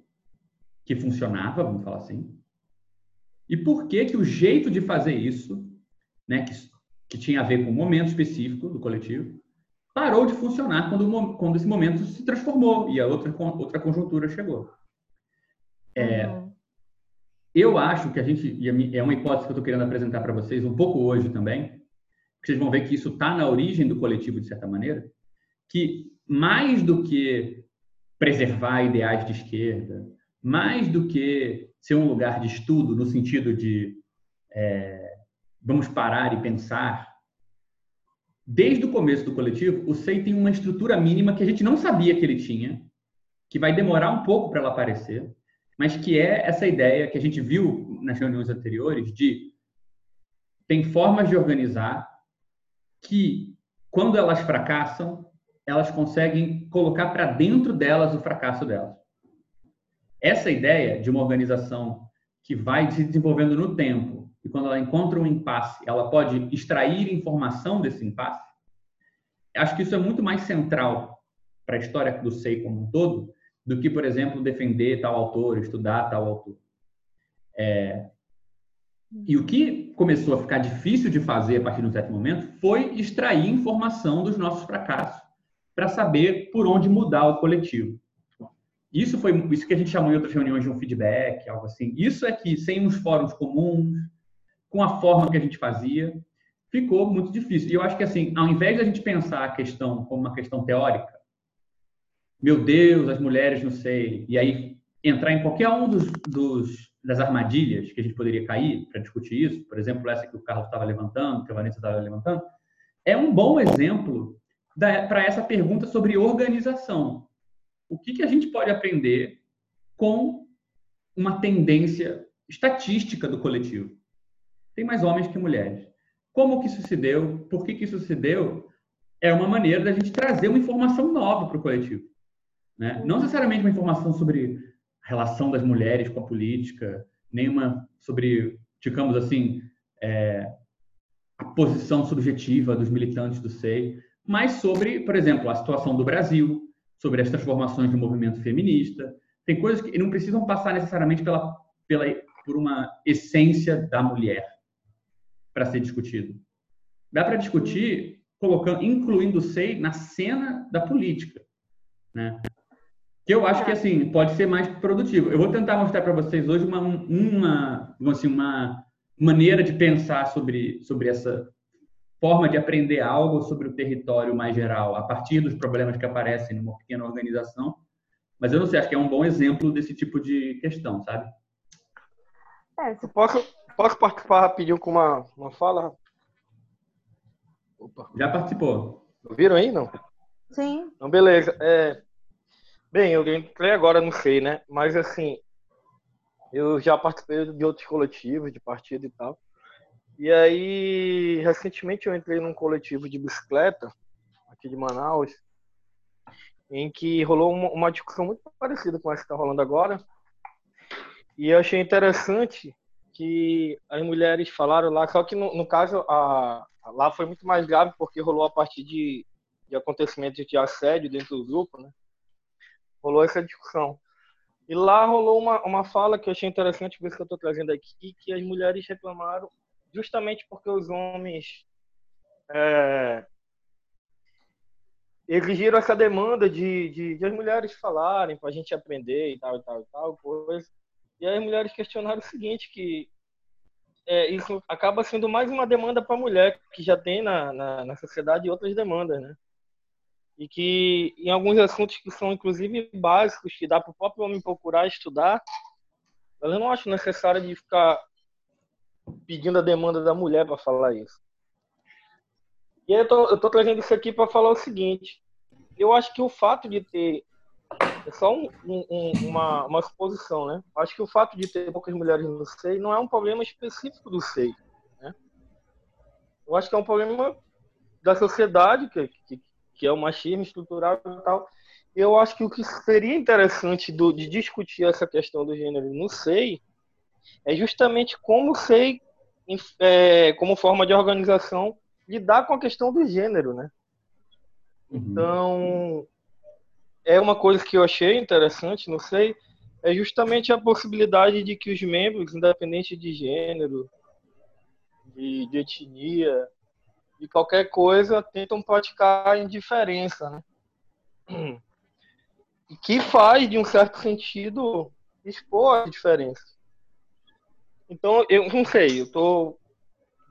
que funcionava, vamos falar assim, e por que que o jeito de fazer isso, né, que que tinha a ver com um momento específico do coletivo, parou de funcionar quando, quando esse momento se transformou e a outra, outra conjuntura chegou. É, uhum. Eu acho que a gente, e é uma hipótese que eu estou querendo apresentar para vocês um pouco hoje também, que vocês vão ver que isso está na origem do coletivo, de certa maneira, que mais do que preservar ideais de esquerda, mais do que ser um lugar de estudo no sentido de é, vamos parar e pensar. Desde o começo do coletivo, o SEI tem uma estrutura mínima que a gente não sabia que ele tinha, que vai demorar um pouco para ela aparecer, mas que é essa ideia que a gente viu nas reuniões anteriores de tem formas de organizar que, quando elas fracassam, elas conseguem colocar para dentro delas o fracasso delas. Essa ideia de uma organização que vai se desenvolvendo no tempo, e quando ela encontra um impasse, ela pode extrair informação desse impasse. Acho que isso é muito mais central para a história do SEI como um todo do que, por exemplo, defender tal autor, estudar tal autor. É... E o que começou a ficar difícil de fazer a partir de um certo momento foi extrair informação dos nossos fracassos para saber por onde mudar o coletivo. Isso foi isso que a gente chamou em outras reuniões de um feedback, algo assim. Isso é que sem uns fóruns comuns, com a forma que a gente fazia, ficou muito difícil. E eu acho que, assim, ao invés de a gente pensar a questão como uma questão teórica, meu Deus, as mulheres não sei, e aí entrar em qualquer um dos, dos das armadilhas que a gente poderia cair para discutir isso, por exemplo, essa que o Carlos estava levantando, que a Vanessa estava levantando, é um bom exemplo para essa pergunta sobre organização. O que, que a gente pode aprender com uma tendência estatística do coletivo? tem mais homens que mulheres. Como que isso se deu? Por que, que isso se deu? É uma maneira da gente trazer uma informação nova para o coletivo. Né? Não necessariamente uma informação sobre a relação das mulheres com a política, nenhuma sobre, digamos assim, é, a posição subjetiva dos militantes do SEI, mas sobre, por exemplo, a situação do Brasil, sobre as transformações do movimento feminista. Tem coisas que não precisam passar necessariamente pela, pela, por uma essência da mulher para ser discutido. Dá para discutir colocando, incluindo o SEI na cena da política, né? Que eu acho que assim pode ser mais produtivo. Eu vou tentar mostrar para vocês hoje uma, uma, assim, uma maneira de pensar sobre, sobre essa forma de aprender algo sobre o território mais geral, a partir dos problemas que aparecem numa pequena organização. Mas eu não sei, acho que é um bom exemplo desse tipo de questão, sabe? É, se... posso, posso participar rapidinho com uma, uma fala? Opa. Já participou. Viram aí, não? Sim. Então, beleza. É, bem, eu entrei agora, não sei, né? Mas, assim, eu já participei de outros coletivos, de partido e tal. E aí, recentemente eu entrei num coletivo de bicicleta, aqui de Manaus, em que rolou uma, uma discussão muito parecida com essa que está rolando agora. E eu achei interessante que as mulheres falaram lá, só que no, no caso a, lá foi muito mais grave porque rolou a partir de, de acontecimentos de assédio dentro do grupo, né? Rolou essa discussão. E lá rolou uma, uma fala que eu achei interessante, por isso que eu estou trazendo aqui, que as mulheres reclamaram justamente porque os homens é, exigiram essa demanda de, de, de as mulheres falarem para a gente aprender e tal, e tal, e tal, coisa. E as mulheres questionaram o seguinte, que é, isso acaba sendo mais uma demanda para a mulher, que já tem na, na, na, sociedade outras demandas, né? E que em alguns assuntos que são inclusive básicos, que dá para o próprio homem procurar estudar, eu não acho necessário de ficar pedindo a demanda da mulher para falar isso. E aí eu tô, eu tô trazendo isso aqui para falar o seguinte, eu acho que o fato de ter é só um, um, uma, uma suposição, né? Acho que o fato de ter poucas mulheres no SEI não é um problema específico do SEI. Né? Eu acho que é um problema da sociedade, que, que, que é o machismo estrutural e tal. Eu acho que o que seria interessante do, de discutir essa questão do gênero no SEI é justamente como SEI, é, como forma de organização, lidar com a questão do gênero, né? Uhum. Então, é uma coisa que eu achei interessante, não sei, é justamente a possibilidade de que os membros, independente de gênero, de, de etnia, de qualquer coisa, tentam praticar a indiferença, né? Que faz, de um certo sentido, expor a diferença. Então, eu não sei, eu tô,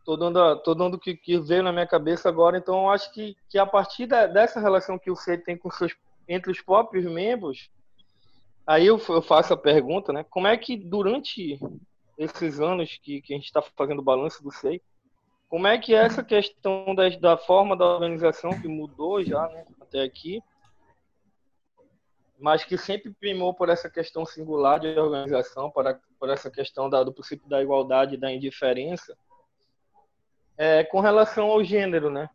tô dando, tô dando o que, que veio na minha cabeça agora, então eu acho que, que a partir da, dessa relação que o C tem com seus entre os próprios membros, aí eu, eu faço a pergunta, né? Como é que durante esses anos que, que a gente está fazendo o balanço do SEI, como é que essa questão da, da forma da organização que mudou já né, até aqui, mas que sempre primou por essa questão singular de organização, por, a, por essa questão da, do princípio da igualdade e da indiferença, é, com relação ao gênero, né?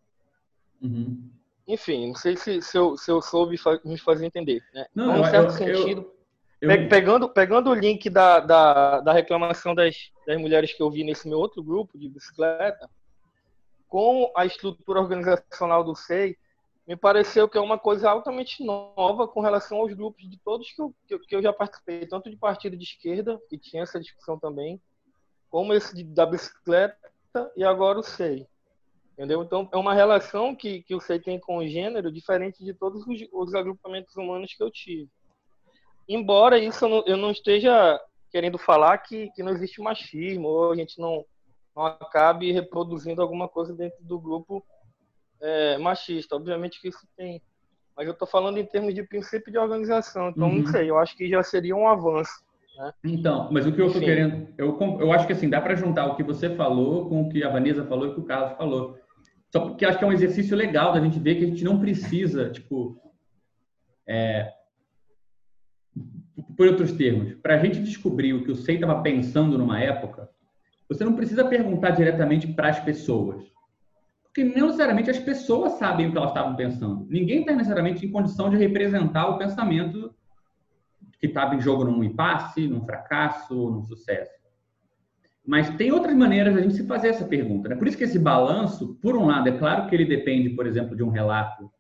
Uhum enfim, não sei se, se, eu, se eu soube me fazer entender. Né? Não, Em certo eu, sentido. Eu, eu... Pegando, pegando o link da, da, da reclamação das, das mulheres que eu vi nesse meu outro grupo de bicicleta, com a estrutura organizacional do SEI, me pareceu que é uma coisa altamente nova com relação aos grupos de todos que eu, que eu já participei, tanto de partido de esquerda, que tinha essa discussão também, como esse de, da bicicleta e agora o SEI. Entendeu? Então, é uma relação que, que o SEI tem com o gênero diferente de todos os, os agrupamentos humanos que eu tive. Embora isso eu não, eu não esteja querendo falar que, que não existe machismo, ou a gente não, não acabe reproduzindo alguma coisa dentro do grupo é, machista. Obviamente que isso tem. Mas eu estou falando em termos de princípio de organização. Então, uhum. não sei, eu acho que já seria um avanço. Né? Então, mas o que eu estou querendo. Eu, eu acho que assim, dá para juntar o que você falou com o que a Vanessa falou e o que o Carlos falou. Só porque acho que é um exercício legal da gente ver que a gente não precisa, tipo, é, por outros termos, para a gente descobrir o que o SEI estava pensando numa época, você não precisa perguntar diretamente para as pessoas. Porque não necessariamente as pessoas sabem o que elas estavam pensando. Ninguém está necessariamente em condição de representar o pensamento que estava em jogo num impasse, num fracasso, num sucesso. Mas tem outras maneiras de a gente se fazer essa pergunta. Né? Por isso que esse balanço, por um lado, é claro que ele depende, por exemplo, de um relato.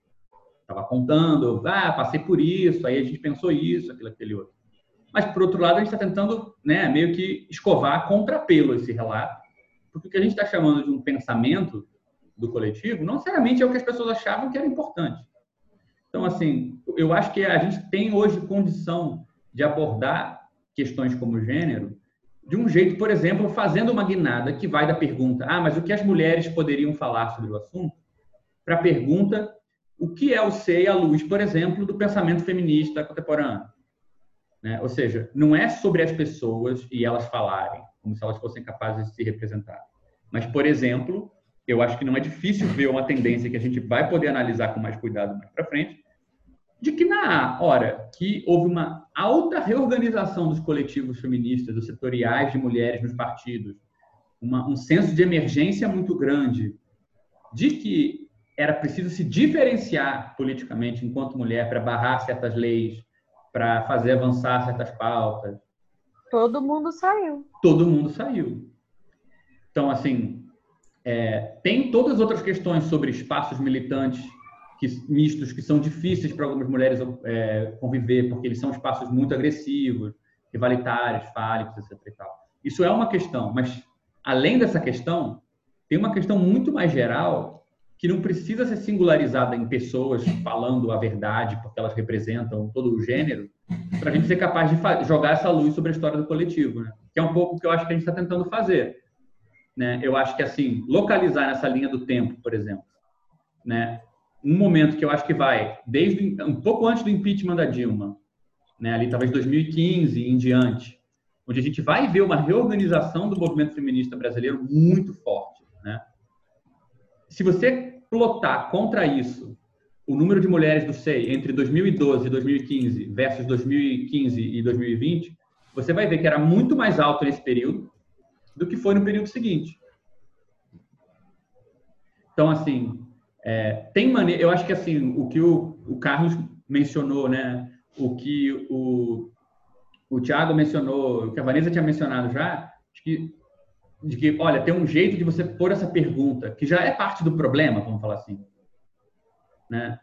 Estava contando, ah, passei por isso, aí a gente pensou isso, aquilo, aquele outro. Mas, por outro lado, a gente está tentando né, meio que escovar contrapelo esse relato, porque o que a gente está chamando de um pensamento do coletivo não necessariamente é o que as pessoas achavam que era importante. Então, assim, eu acho que a gente tem hoje condição de abordar questões como gênero de um jeito, por exemplo, fazendo uma guinada que vai da pergunta: ah, mas o que as mulheres poderiam falar sobre o assunto? Para a pergunta: o que é o ser à luz, por exemplo, do pensamento feminista contemporâneo? Né? Ou seja, não é sobre as pessoas e elas falarem, como se elas fossem capazes de se representar. Mas, por exemplo, eu acho que não é difícil ver uma tendência que a gente vai poder analisar com mais cuidado mais para frente, de que na hora que houve uma alta reorganização dos coletivos feministas, dos setoriais de mulheres nos partidos, uma, um senso de emergência muito grande, de que era preciso se diferenciar politicamente enquanto mulher para barrar certas leis, para fazer avançar certas pautas. Todo mundo saiu. Todo mundo saiu. Então, assim, é, tem todas as outras questões sobre espaços militantes que, mistos que são difíceis para algumas mulheres é, conviver, porque eles são espaços muito agressivos, rivalitários, fálicos, etc. Isso é uma questão, mas além dessa questão, tem uma questão muito mais geral que não precisa ser singularizada em pessoas falando a verdade, porque elas representam todo o gênero, para a gente ser capaz de jogar essa luz sobre a história do coletivo, né? que é um pouco o que eu acho que a gente está tentando fazer. Né? Eu acho que, assim, localizar nessa linha do tempo, por exemplo, né? um momento que eu acho que vai desde um pouco antes do impeachment da Dilma, né? ali talvez 2015 em diante, onde a gente vai ver uma reorganização do movimento feminista brasileiro muito forte. Né? Se você plotar contra isso o número de mulheres do SEI entre 2012 e 2015 versus 2015 e 2020, você vai ver que era muito mais alto nesse período do que foi no período seguinte. Então, assim, é, tem maneira. Eu acho que assim o que o, o Carlos mencionou, né? O que o, o Tiago mencionou, o que a Vanessa tinha mencionado já, acho que de que, olha, tem um jeito de você pôr essa pergunta, que já é parte do problema, vamos falar assim. Né?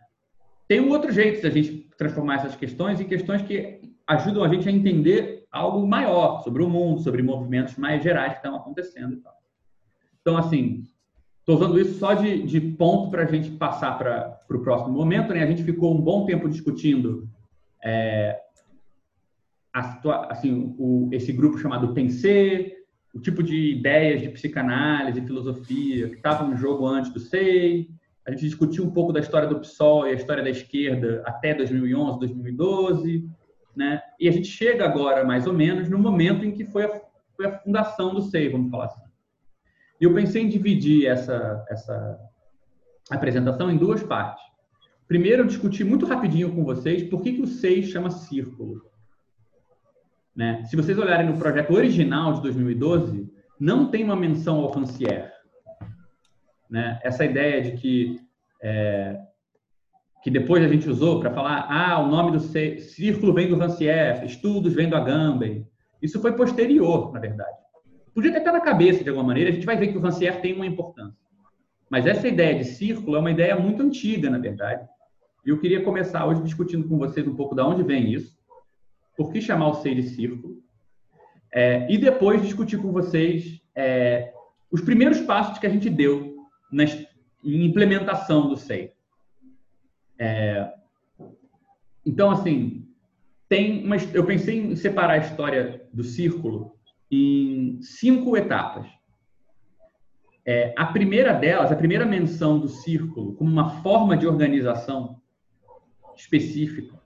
Tem um outro jeito de a gente transformar essas questões em questões que ajudam a gente a entender algo maior sobre o mundo, sobre movimentos mais gerais que estão acontecendo. Então, assim, estou usando isso só de, de ponto para a gente passar para o próximo momento. Né? A gente ficou um bom tempo discutindo é, a, assim, o, esse grupo chamado Pensê, o tipo de ideias de psicanálise, filosofia que estavam no jogo antes do SEI. A gente discutiu um pouco da história do PSOL e a história da esquerda até 2011, 2012. Né? E a gente chega agora, mais ou menos, no momento em que foi a, foi a fundação do SEI, vamos falar assim. E eu pensei em dividir essa, essa apresentação em duas partes. Primeiro, eu discuti muito rapidinho com vocês por que, que o SEI chama círculo. Né? Se vocês olharem no projeto original de 2012, não tem uma menção ao Rancière. Né? Essa ideia de que é, que depois a gente usou para falar, ah, o nome do círculo vem do Rancière, estudos vem do Agamben. Isso foi posterior, na verdade. Podia ter estar na cabeça de alguma maneira, a gente vai ver que o Rancière tem uma importância. Mas essa ideia de círculo é uma ideia muito antiga, na verdade. E eu queria começar hoje discutindo com vocês um pouco de onde vem isso por que chamar o SEI de círculo, é, e depois discutir com vocês é, os primeiros passos que a gente deu na em implementação do SEI. É, então, assim, tem uma, eu pensei em separar a história do círculo em cinco etapas. É, a primeira delas, a primeira menção do círculo como uma forma de organização específica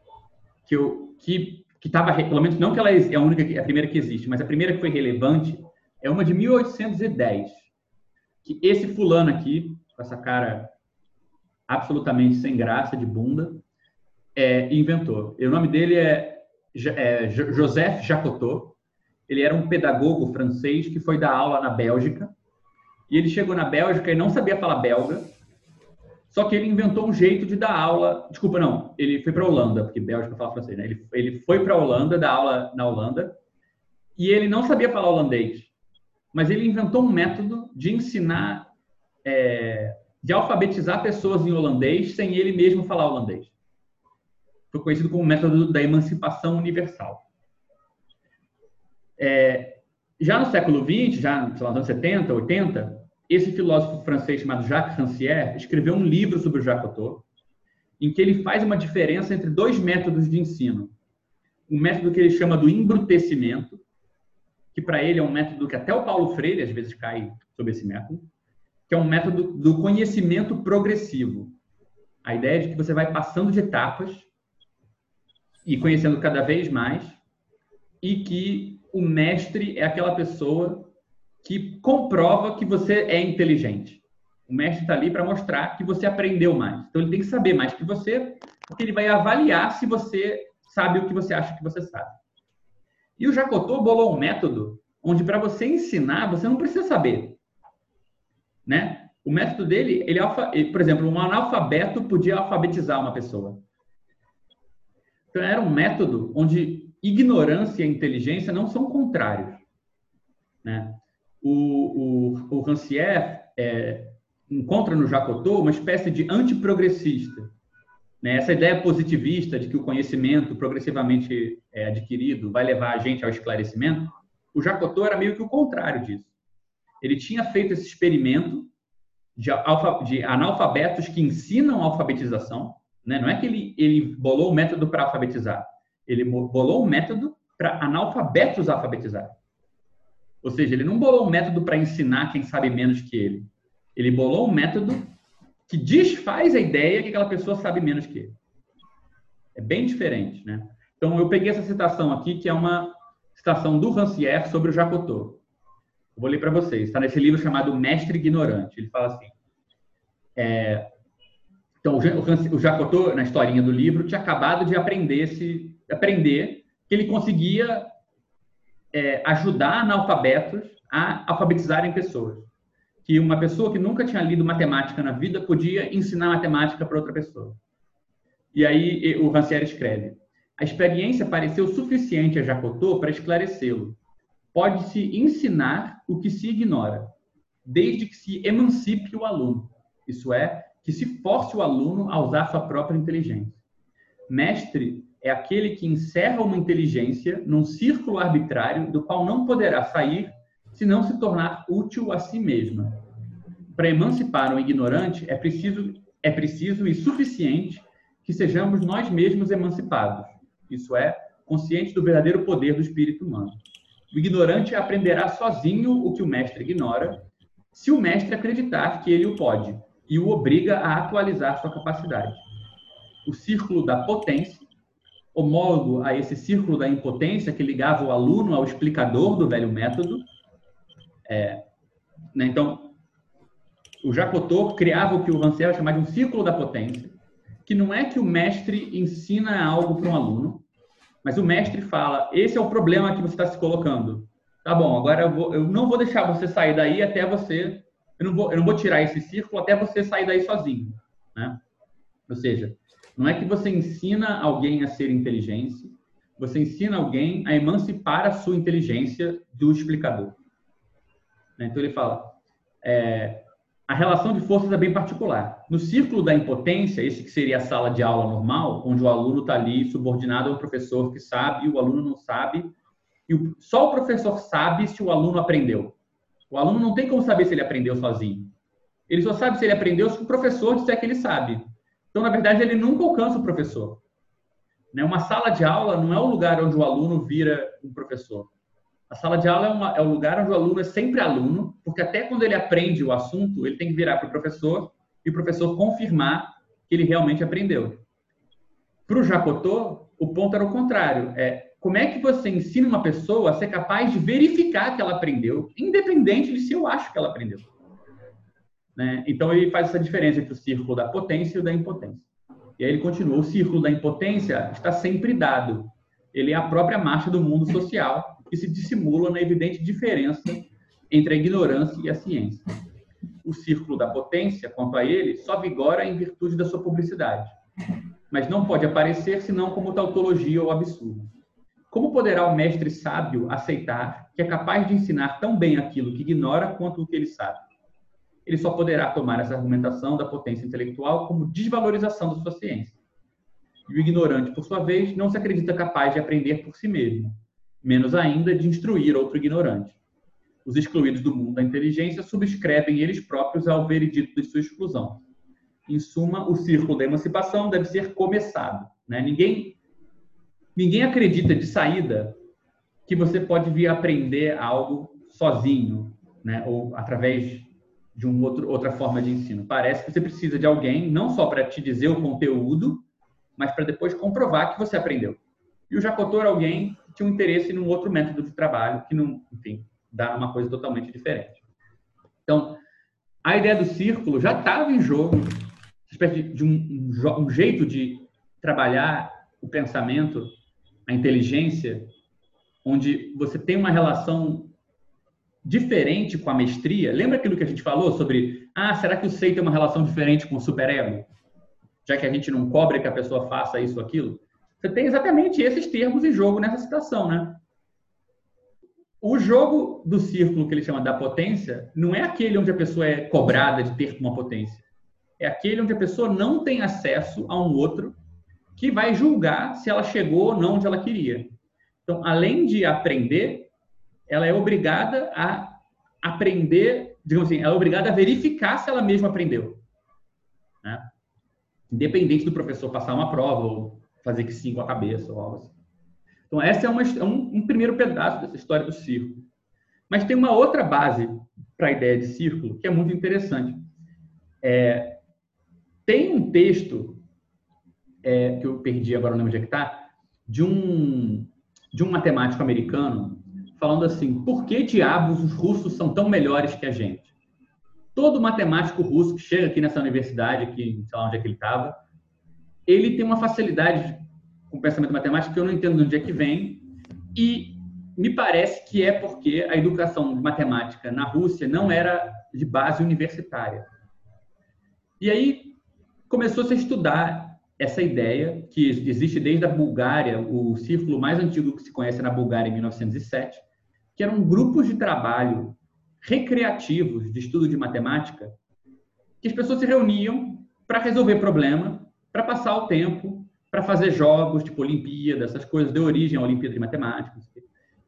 que, eu, que que estava, pelo menos não que ela é a única, a primeira que existe, mas a primeira que foi relevante é uma de 1810. Que esse fulano aqui, com essa cara absolutamente sem graça, de bunda, é, inventou. E o nome dele é, é Joseph Jacotot. Ele era um pedagogo francês que foi dar aula na Bélgica. E ele chegou na Bélgica e não sabia falar belga só que ele inventou um jeito de dar aula. Desculpa, não. Ele foi para a Holanda, porque Bélgica fala francês, né? Ele, ele foi para a Holanda, dar aula na Holanda, e ele não sabia falar holandês. mas ele inventou um método de ensinar, é, de alfabetizar pessoas em holandês sem ele mesmo falar holandês. Foi conhecido como o método da emancipação universal. É, já no século XX, já nos anos 70, 80, esse filósofo francês chamado Jacques Rancière escreveu um livro sobre o Jacotot, em que ele faz uma diferença entre dois métodos de ensino. Um método que ele chama do embrutecimento, que para ele é um método que até o Paulo Freire às vezes cai sobre esse método, que é um método do conhecimento progressivo. A ideia de que você vai passando de etapas e conhecendo cada vez mais, e que o mestre é aquela pessoa que comprova que você é inteligente. O mestre está ali para mostrar que você aprendeu mais. Então ele tem que saber mais que você, porque ele vai avaliar se você sabe o que você acha que você sabe. E o Jacotô bolou um método onde para você ensinar, você não precisa saber. Né? O método dele, ele, por exemplo, um analfabeto podia alfabetizar uma pessoa. Então era um método onde ignorância e inteligência não são contrários. Né? O, o, o Rancière é, encontra no Jacotô uma espécie de antiprogressista. Né? Essa ideia positivista de que o conhecimento progressivamente é, adquirido vai levar a gente ao esclarecimento, o Jacotô era meio que o contrário disso. Ele tinha feito esse experimento de, alfa, de analfabetos que ensinam alfabetização. Né? Não é que ele, ele bolou o método para alfabetizar, ele bolou um método para analfabetos alfabetizar. Ou seja, ele não bolou um método para ensinar quem sabe menos que ele. Ele bolou um método que desfaz a ideia que aquela pessoa sabe menos que ele. É bem diferente, né? Então, eu peguei essa citação aqui, que é uma citação do Rancière sobre o Jacotô. Eu vou ler para vocês. Está nesse livro chamado Mestre Ignorante. Ele fala assim: é, então, o Jacotô, na historinha do livro, tinha acabado de aprender, esse, aprender que ele conseguia é, ajudar analfabetos a alfabetizarem pessoas. Que uma pessoa que nunca tinha lido matemática na vida podia ensinar matemática para outra pessoa. E aí o Rancière escreve: a experiência pareceu suficiente a Jacotô para esclarecê-lo. Pode-se ensinar o que se ignora, desde que se emancipe o aluno. Isso é, que se force o aluno a usar sua própria inteligência. Mestre é aquele que encerra uma inteligência num círculo arbitrário do qual não poderá sair se não se tornar útil a si mesma. Para emancipar um ignorante é preciso é preciso e suficiente que sejamos nós mesmos emancipados. Isso é, conscientes do verdadeiro poder do espírito humano. O ignorante aprenderá sozinho o que o mestre ignora, se o mestre acreditar que ele o pode e o obriga a atualizar sua capacidade. O círculo da potência, homólogo a esse círculo da impotência que ligava o aluno ao explicador do velho método. É, né, então, o Jacotot criava o que o Rancière chamava de um círculo da potência, que não é que o mestre ensina algo para um aluno, mas o mestre fala: esse é o problema que você está se colocando. Tá bom, agora eu, vou, eu não vou deixar você sair daí até você eu não vou, eu não vou tirar esse círculo até você sair daí sozinho, né? Ou seja, não é que você ensina alguém a ser inteligência, você ensina alguém a emancipar a sua inteligência do explicador. Né? Então ele fala, é, a relação de forças é bem particular. No círculo da impotência, esse que seria a sala de aula normal, onde o aluno está ali subordinado ao professor que sabe e o aluno não sabe, e só o professor sabe se o aluno aprendeu. O aluno não tem como saber se ele aprendeu sozinho. Ele só sabe se ele aprendeu se o professor disser que ele sabe. Então, na verdade, ele nunca alcança o professor. Né? Uma sala de aula não é o lugar onde o aluno vira um professor. A sala de aula é, uma, é o lugar onde o aluno é sempre aluno, porque até quando ele aprende o assunto, ele tem que virar para o professor e o professor confirmar que ele realmente aprendeu. Para o Jacotô, o ponto era o contrário. É como é que você ensina uma pessoa a ser capaz de verificar que ela aprendeu, independente de se eu acho que ela aprendeu? Né? Então, ele faz essa diferença entre o círculo da potência e o da impotência. E aí ele continua: o círculo da impotência está sempre dado. Ele é a própria marcha do mundo social que se dissimula na evidente diferença entre a ignorância e a ciência. O círculo da potência, quanto a ele, só vigora em virtude da sua publicidade, mas não pode aparecer senão como tautologia ou absurdo. como poderá o mestre sábio aceitar que é capaz de ensinar tão bem aquilo que ignora quanto o que ele sabe? Ele só poderá tomar essa argumentação da potência intelectual como desvalorização da sua ciência. E o ignorante, por sua vez, não se acredita capaz de aprender por si mesmo, menos ainda de instruir outro ignorante. Os excluídos do mundo da inteligência subscrevem eles próprios ao veredito de sua exclusão. Em suma, o círculo da emancipação deve ser começado. Né? Ninguém Ninguém acredita de saída que você pode vir aprender algo sozinho, né? Ou através de um outro, outra forma de ensino. Parece que você precisa de alguém não só para te dizer o conteúdo, mas para depois comprovar que você aprendeu. E o Jacotô era alguém tinha um interesse num outro método de trabalho que não, enfim, dá uma coisa totalmente diferente. Então, a ideia do círculo já estava em jogo, espécie de um, um jeito de trabalhar o pensamento a inteligência, onde você tem uma relação diferente com a mestria. Lembra aquilo que a gente falou sobre, ah, será que o sei tem uma relação diferente com o superego? Já que a gente não cobra que a pessoa faça isso ou aquilo. Você tem exatamente esses termos em jogo nessa situação, né? O jogo do círculo que ele chama da potência não é aquele onde a pessoa é cobrada de ter uma potência. É aquele onde a pessoa não tem acesso a um outro que vai julgar se ela chegou ou não onde ela queria. Então, além de aprender, ela é obrigada a aprender, digamos assim, ela é obrigada a verificar se ela mesma aprendeu. Né? Independente do professor passar uma prova ou fazer que sim com a cabeça ou algo assim. Então, essa é, uma, é um, um primeiro pedaço dessa história do círculo. Mas tem uma outra base para a ideia de círculo que é muito interessante. É, tem um texto é, que eu perdi agora não lembro onde é que está, de um, de um matemático americano falando assim, por que diabos os russos são tão melhores que a gente? Todo matemático russo que chega aqui nessa universidade, aqui, sei lá onde é que ele estava, ele tem uma facilidade com pensamento matemático que eu não entendo de onde é que vem, e me parece que é porque a educação matemática na Rússia não era de base universitária. E aí começou -se a estudar essa ideia que existe desde a Bulgária, o círculo mais antigo que se conhece na Bulgária em 1907, que eram grupos de trabalho recreativos de estudo de matemática, que as pessoas se reuniam para resolver problema, para passar o tempo, para fazer jogos, tipo Olimpíada, essas coisas, deu origem à Olimpíada de Matemática.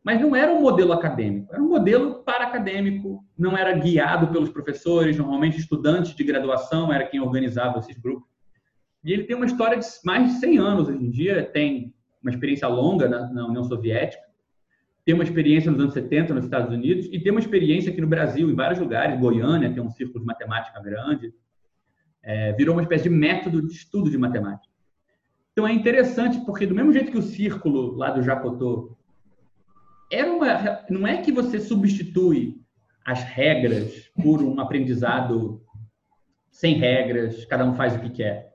Mas não era um modelo acadêmico, era um modelo para acadêmico, não era guiado pelos professores, normalmente estudantes de graduação era quem organizava esses grupos. E ele tem uma história de mais de 100 anos hoje em dia, tem uma experiência longa na, União Soviética, tem uma experiência nos anos 70 nos Estados Unidos e tem uma experiência aqui no Brasil, em vários lugares. Goiânia tem um círculo de matemática grande. É, virou uma espécie de método de estudo de matemática. Então é interessante porque do mesmo jeito que o círculo lá do Jacotô era uma, não é que você substitui as regras por um aprendizado sem regras, cada um faz o que quer.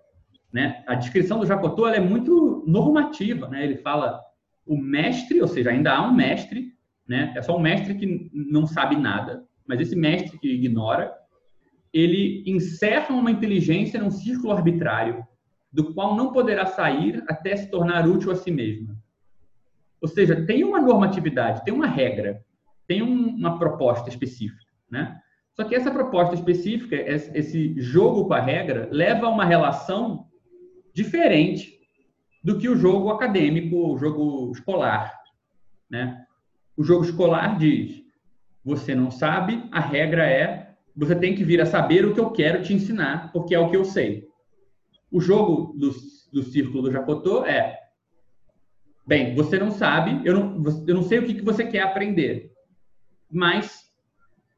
Né? A descrição do Jacotô é muito normativa. Né? Ele fala o mestre, ou seja, ainda há um mestre, né? é só um mestre que não sabe nada, mas esse mestre que ignora, ele encerra uma inteligência num círculo arbitrário, do qual não poderá sair até se tornar útil a si mesma. Ou seja, tem uma normatividade, tem uma regra, tem uma proposta específica, né? Só que essa proposta específica, esse jogo com a regra, leva a uma relação diferente do que o jogo acadêmico, o jogo escolar. Né? O jogo escolar diz: você não sabe, a regra é você tem que vir a saber o que eu quero te ensinar, porque é o que eu sei. O jogo do, do círculo do Jacotô é: bem, você não sabe, eu não, eu não sei o que, que você quer aprender, mas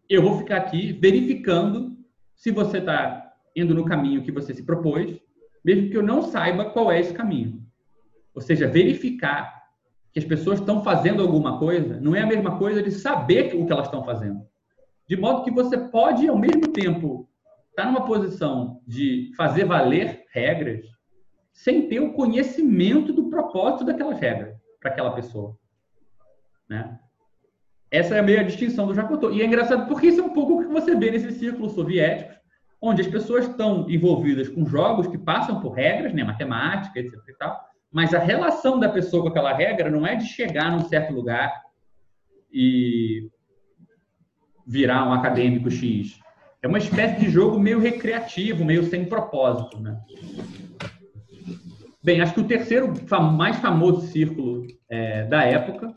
eu vou ficar aqui verificando se você está indo no caminho que você se propôs mesmo que eu não saiba qual é esse caminho. Ou seja, verificar que as pessoas estão fazendo alguma coisa não é a mesma coisa de saber o que elas estão fazendo. De modo que você pode, ao mesmo tempo, estar numa posição de fazer valer regras sem ter o conhecimento do propósito daquelas regras para aquela pessoa. Né? Essa é a meia distinção do Jacotô. E é engraçado porque isso é um pouco o que você vê nesses círculos soviéticos, onde as pessoas estão envolvidas com jogos que passam por regras, né, matemática, etc. E tal, mas a relação da pessoa com aquela regra não é de chegar num certo lugar e virar um acadêmico X. É uma espécie de jogo meio recreativo, meio sem propósito, né? Bem, acho que o terceiro mais famoso círculo é, da época,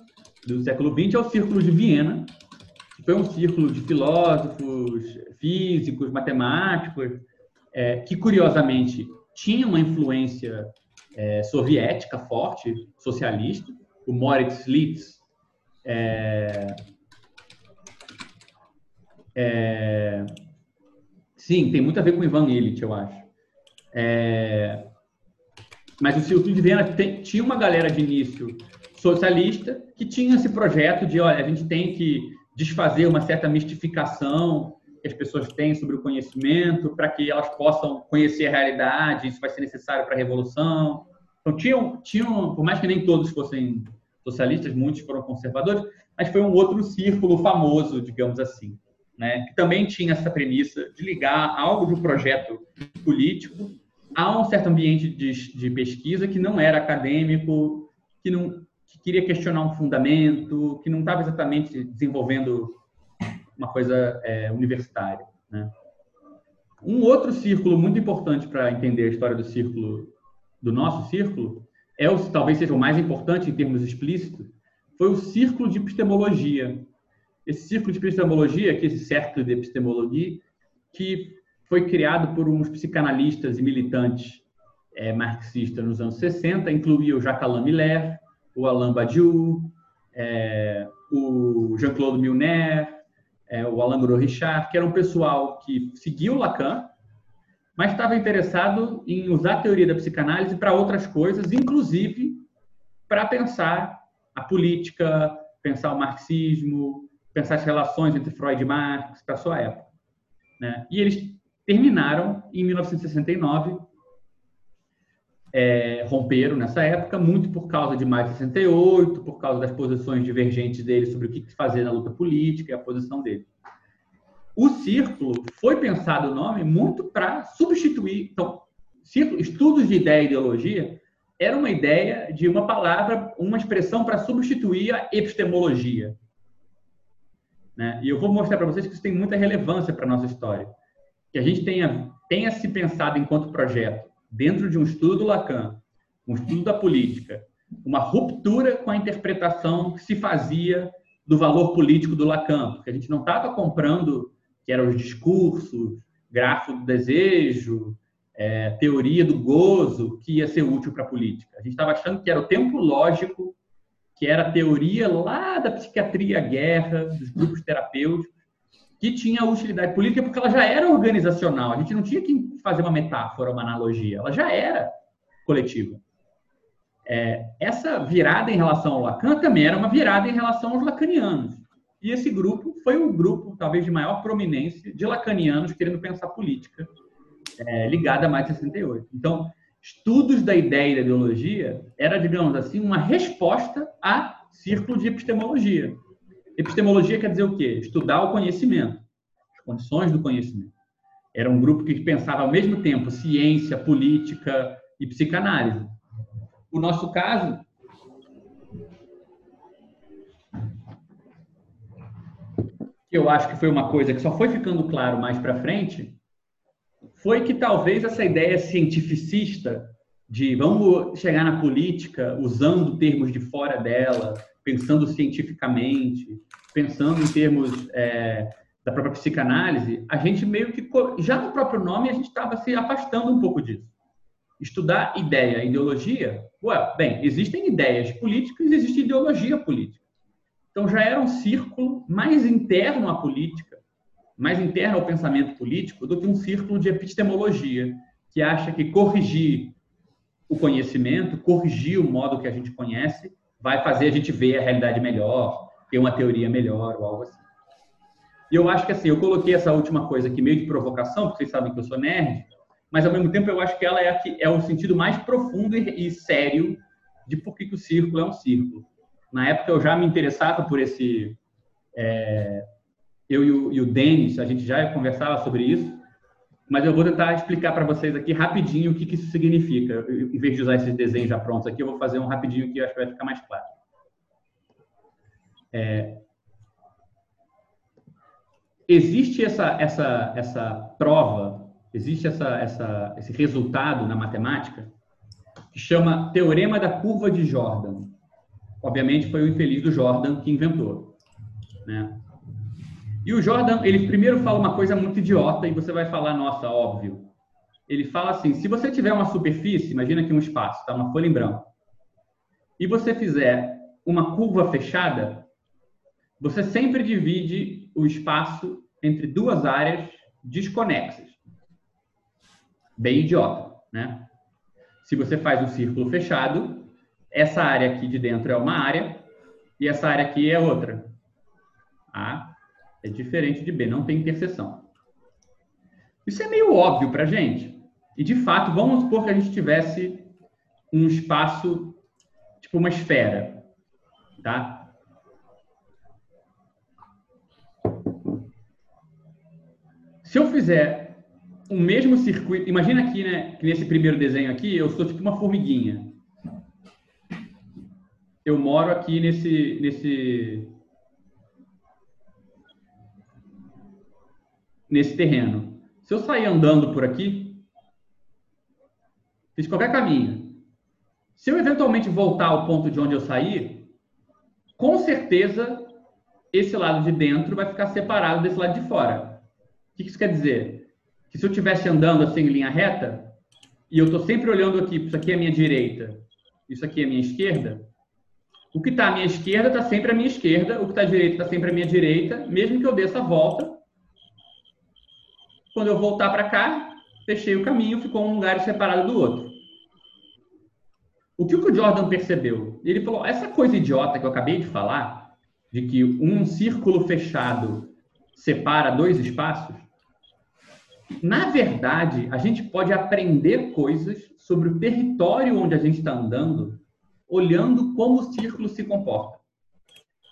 do século XX, é o Círculo de Viena, que foi um círculo de filósofos, físicos, matemáticos, é, que curiosamente tinha uma influência é, soviética forte, socialista. O Moritz Litz é, sim, tem muito a ver com Ivan Illich, eu acho. É, mas o Círculo de Viena tem, tinha uma galera de início socialista que tinha esse projeto de, olha, a gente tem que desfazer uma certa mistificação que as pessoas têm sobre o conhecimento para que elas possam conhecer a realidade, isso vai ser necessário para a revolução. Então, tinham, tinham, por mais que nem todos fossem socialistas, muitos foram conservadores, mas foi um outro círculo famoso, digamos assim, né? que também tinha essa premissa de ligar algo de um projeto político há um certo ambiente de, de pesquisa que não era acadêmico, que não que queria questionar um fundamento, que não estava exatamente desenvolvendo uma coisa é, universitária. Né? Um outro círculo muito importante para entender a história do círculo, do nosso círculo, é o, talvez seja o mais importante em termos explícitos, foi o círculo de epistemologia. Esse círculo de epistemologia, que é esse cercle de epistemologia, que foi criado por uns psicanalistas e militantes é, marxistas nos anos 60, incluía o Jacques Alain Miller, o Alain Badiou, é, o Jean-Claude Milner, é, o Alain Gros Richard, que era um pessoal que seguiu Lacan, mas estava interessado em usar a teoria da psicanálise para outras coisas, inclusive para pensar a política, pensar o marxismo, pensar as relações entre Freud e Marx para sua época. Né? E eles terminaram em 1969, é, romperam nessa época, muito por causa de mais 68, por causa das posições divergentes deles sobre o que fazer na luta política e a posição dele. O círculo foi pensado o nome muito para substituir. Então, círculo, estudos de ideia e ideologia era uma ideia de uma palavra, uma expressão para substituir a epistemologia. Né? E eu vou mostrar para vocês que isso tem muita relevância para a nossa história que a gente tenha, tenha se pensado enquanto projeto, dentro de um estudo do Lacan, um estudo da política, uma ruptura com a interpretação que se fazia do valor político do Lacan, porque a gente não estava comprando que eram os discursos, grafo do desejo, é, teoria do gozo que ia ser útil para a política. A gente estava achando que era o tempo lógico, que era a teoria lá da psiquiatria guerra, dos grupos terapêuticos, que tinha utilidade política porque ela já era organizacional. A gente não tinha que fazer uma metáfora, uma analogia. Ela já era coletiva. É, essa virada em relação ao Lacan também era uma virada em relação aos lacanianos. E esse grupo foi o grupo, talvez, de maior prominência de lacanianos querendo pensar política, é, ligada a mais de 68. Então, estudos da ideia e da ideologia era, digamos assim, uma resposta a círculo de epistemologia. Epistemologia quer dizer o quê? Estudar o conhecimento, as condições do conhecimento. Era um grupo que pensava ao mesmo tempo ciência, política e psicanálise. O nosso caso, eu acho que foi uma coisa que só foi ficando claro mais para frente, foi que talvez essa ideia cientificista de vamos chegar na política usando termos de fora dela, pensando cientificamente, pensando em termos é, da própria psicanálise, a gente meio que, já no próprio nome, a gente estava se afastando um pouco disso. Estudar ideia, ideologia, ué, bem, existem ideias políticas e existe ideologia política. Então já era um círculo mais interno à política, mais interno ao pensamento político, do que um círculo de epistemologia, que acha que corrigir o conhecimento, corrigir o modo que a gente conhece, vai fazer a gente ver a realidade melhor, ter uma teoria melhor ou algo assim. E eu acho que assim, eu coloquei essa última coisa aqui meio de provocação, porque vocês sabem que eu sou nerd, mas ao mesmo tempo eu acho que ela é, que é o sentido mais profundo e, sério de por que, que o círculo é um círculo. Na época eu já me interessava por esse. É, eu e o, e o Denis, a gente já conversava sobre isso. mas eu vou tentar explicar para vocês aqui rapidinho o que, que isso significa. Em vez de usar esses desenhos já prontos aqui, eu vou fazer um rapidinho que eu acho que vai ficar mais claro. É... Existe essa, essa, essa prova, existe essa, essa, esse resultado na matemática que chama Teorema da Curva de Jordan. Obviamente foi o infeliz do Jordan que inventou. Né? E o Jordan, ele primeiro fala uma coisa muito idiota e você vai falar, nossa, óbvio. Ele fala assim: se você tiver uma superfície, imagina aqui um espaço, tá? uma folha em branco, e você fizer uma curva fechada, você sempre divide o espaço entre duas áreas desconexas. Bem idiota, né? Se você faz um círculo fechado, essa área aqui de dentro é uma área e essa área aqui é outra. Tá? É diferente de B, não tem interseção. Isso é meio óbvio para a gente. E, de fato, vamos supor que a gente tivesse um espaço, tipo uma esfera, tá? Se eu fizer o mesmo circuito, imagina aqui, né, que nesse primeiro desenho aqui, eu sou tipo uma formiguinha. Eu moro aqui nesse, nesse nesse terreno. Se eu sair andando por aqui, fiz qualquer caminho. Se eu eventualmente voltar ao ponto de onde eu saí, com certeza esse lado de dentro vai ficar separado desse lado de fora. O que isso quer dizer? Que se eu estivesse andando assim em linha reta, e eu estou sempre olhando aqui, isso aqui é a minha direita, isso aqui é a minha esquerda, o que está à minha esquerda está sempre à minha esquerda, o que está à direita está sempre à minha direita, mesmo que eu dê essa volta, quando eu voltar para cá, fechei o caminho, ficou um lugar separado do outro. O que o Jordan percebeu? Ele falou: essa coisa idiota que eu acabei de falar, de que um círculo fechado separa dois espaços, na verdade, a gente pode aprender coisas sobre o território onde a gente está andando, olhando como o círculo se comporta.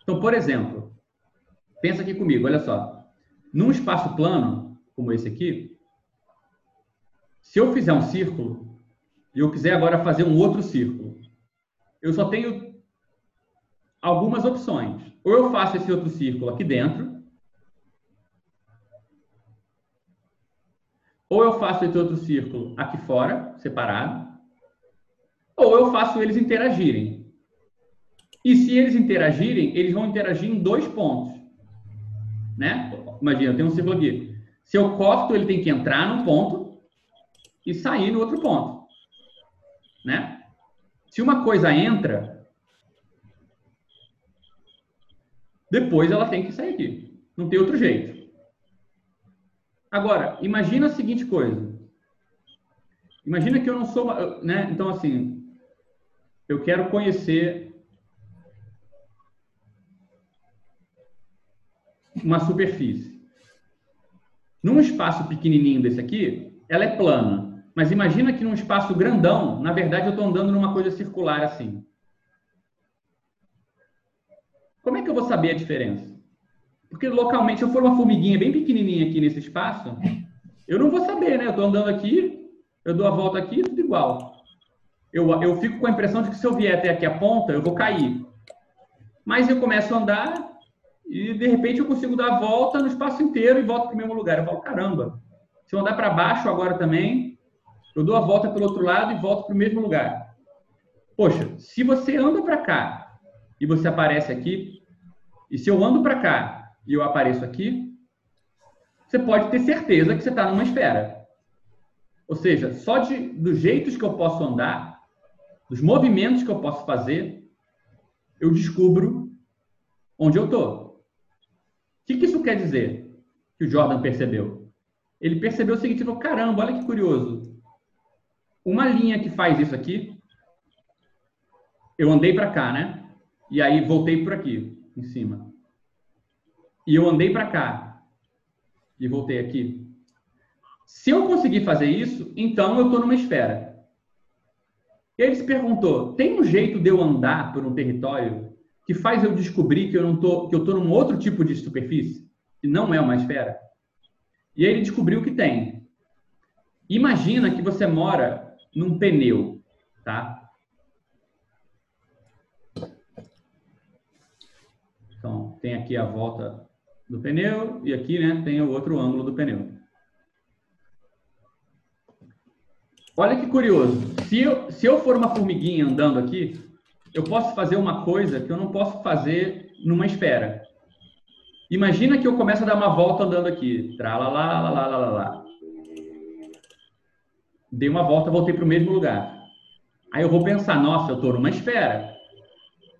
Então, por exemplo, pensa aqui comigo, olha só. Num espaço plano, como esse aqui, se eu fizer um círculo e eu quiser agora fazer um outro círculo, eu só tenho algumas opções. Ou eu faço esse outro círculo aqui dentro, ou eu faço esse outro círculo aqui fora, separado, ou eu faço eles interagirem. E se eles interagirem, eles vão interagir em dois pontos. Né? Imagina, tem um círculo aqui. Se eu corto, ele tem que entrar num ponto e sair no outro ponto. Né? Se uma coisa entra, depois ela tem que sair aqui. Não tem outro jeito. Agora, imagina a seguinte coisa. Imagina que eu não sou, né? Então assim, eu quero conhecer uma superfície. Num espaço pequenininho desse aqui, ela é plana. Mas imagina que num espaço grandão, na verdade eu estou andando numa coisa circular assim. Como é que eu vou saber a diferença? Porque localmente, se eu for uma formiguinha bem pequenininha aqui nesse espaço, eu não vou saber, né? Eu estou andando aqui, eu dou a volta aqui, tudo igual. Eu, eu fico com a impressão de que se eu vier até aqui a ponta, eu vou cair. Mas eu começo a andar, e de repente eu consigo dar a volta no espaço inteiro e volto para o mesmo lugar. Eu falo, caramba, se eu andar para baixo agora também, eu dou a volta pelo outro lado e volto para o mesmo lugar. Poxa, se você anda para cá e você aparece aqui, e se eu ando para cá e eu apareço aqui, você pode ter certeza que você está numa esfera. Ou seja, só de, dos jeitos que eu posso andar, dos movimentos que eu posso fazer, eu descubro onde eu estou que, que isso quer dizer que o Jordan percebeu? Ele percebeu o seguinte, falou, caramba, olha que curioso. Uma linha que faz isso aqui, eu andei para cá, né? E aí voltei por aqui, em cima. E eu andei para cá e voltei aqui. Se eu conseguir fazer isso, então eu estou numa esfera. Ele se perguntou: tem um jeito de eu andar por um território que faz eu descobrir que eu não tô, que eu tô num outro tipo de superfície, que não é uma esfera. E aí ele descobriu que tem. Imagina que você mora num pneu, tá? Então, tem aqui a volta do pneu e aqui, né, tem o outro ângulo do pneu. Olha que curioso. Se eu, se eu for uma formiguinha andando aqui, eu posso fazer uma coisa que eu não posso fazer numa esfera. Imagina que eu começo a dar uma volta andando aqui. Tralalá, lá, lá, lá, lá. Dei uma volta, voltei para o mesmo lugar. Aí eu vou pensar, nossa, eu estou numa esfera.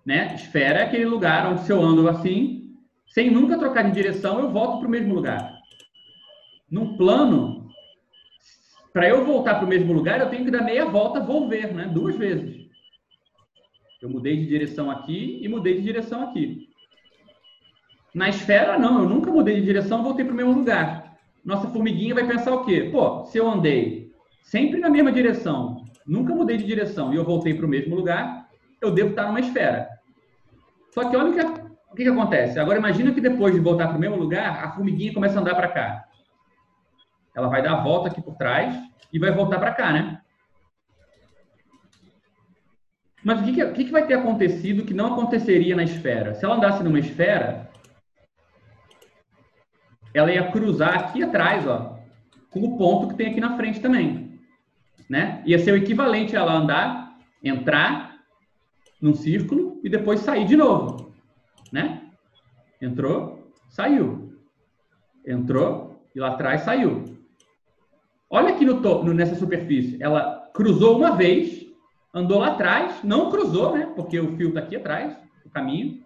Né? Esfera é aquele lugar onde se eu ando assim, sem nunca trocar de direção, eu volto para o mesmo lugar. Num plano, para eu voltar para o mesmo lugar, eu tenho que dar meia volta, volver, né? Duas vezes. Eu mudei de direção aqui e mudei de direção aqui. Na esfera, não, eu nunca mudei de direção, voltei para o mesmo lugar. Nossa formiguinha vai pensar o quê? Pô, se eu andei sempre na mesma direção, nunca mudei de direção e eu voltei para o mesmo lugar, eu devo estar numa esfera. Só que olha o que, o que, que acontece. Agora imagina que depois de voltar para o mesmo lugar, a formiguinha começa a andar para cá. Ela vai dar a volta aqui por trás e vai voltar para cá, né? Mas o que, que, que vai ter acontecido que não aconteceria na esfera? Se ela andasse numa esfera, ela ia cruzar aqui atrás, ó, com o ponto que tem aqui na frente também, né? Ia ser o equivalente a ela andar, entrar num círculo e depois sair de novo, né? Entrou, saiu. Entrou e lá atrás saiu. Olha aqui no, no nessa superfície, ela cruzou uma vez, andou lá atrás, não cruzou, né? Porque o fio está aqui atrás, o caminho.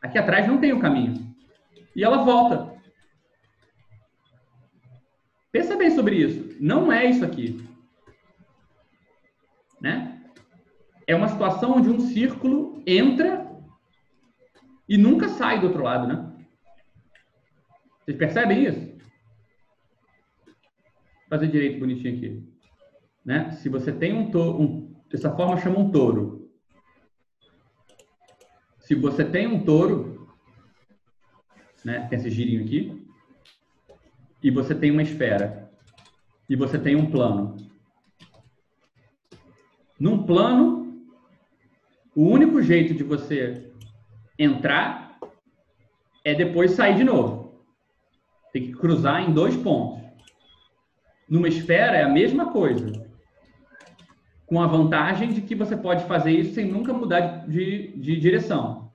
Aqui atrás não tem o caminho. E ela volta. Pensa bem sobre isso. Não é isso aqui. Né? É uma situação onde um círculo entra e nunca sai do outro lado, né? Vocês percebem isso? Vou fazer direito bonitinho aqui. Né? Se você tem um, um dessa forma chama um touro. Se você tem um touro, né, tem esse girinho aqui, e você tem uma esfera, e você tem um plano. Num plano, o único jeito de você entrar é depois sair de novo. Tem que cruzar em dois pontos. Numa esfera é a mesma coisa com a vantagem de que você pode fazer isso sem nunca mudar de, de direção.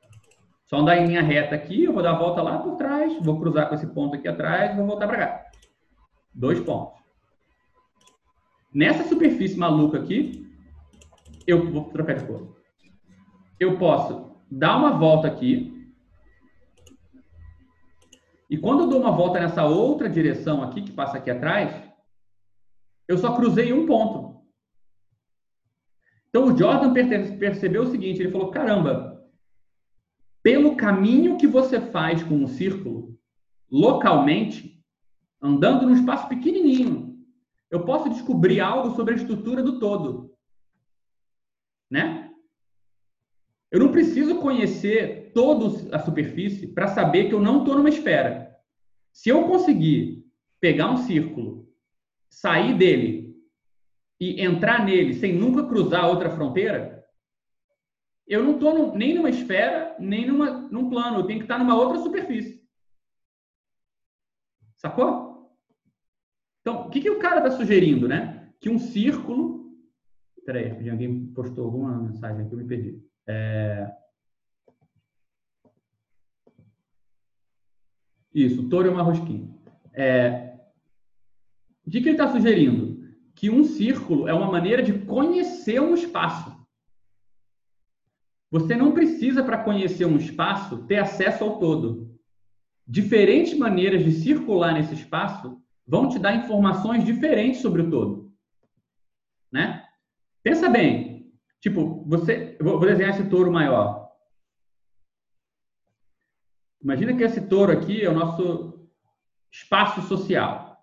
Só andar em linha reta aqui, eu vou dar a volta lá por trás, vou cruzar com esse ponto aqui atrás, vou voltar para cá. Dois pontos. Nessa superfície maluca aqui, eu vou trocar de cor. Eu posso dar uma volta aqui. E quando eu dou uma volta nessa outra direção aqui, que passa aqui atrás, eu só cruzei um ponto. Então o Jordan percebeu o seguinte, ele falou, caramba, pelo caminho que você faz com um círculo, localmente, andando num espaço pequenininho, eu posso descobrir algo sobre a estrutura do todo. Né? Eu não preciso conhecer toda a superfície para saber que eu não estou numa esfera. Se eu conseguir pegar um círculo, sair dele e entrar nele sem nunca cruzar outra fronteira, eu não estou nem numa esfera, nem numa, num plano. Eu tenho que estar numa outra superfície. Sacou? Então, o que, que o cara está sugerindo, né? Que um círculo. Peraí, alguém postou alguma mensagem aqui, eu me perdi. É... Isso, touro é uma rosquinha. O que ele está sugerindo? Que um círculo é uma maneira de conhecer um espaço. Você não precisa, para conhecer um espaço, ter acesso ao todo. Diferentes maneiras de circular nesse espaço vão te dar informações diferentes sobre o todo. Né? Pensa bem. Tipo, você, vou desenhar esse touro maior. Imagina que esse touro aqui é o nosso espaço social.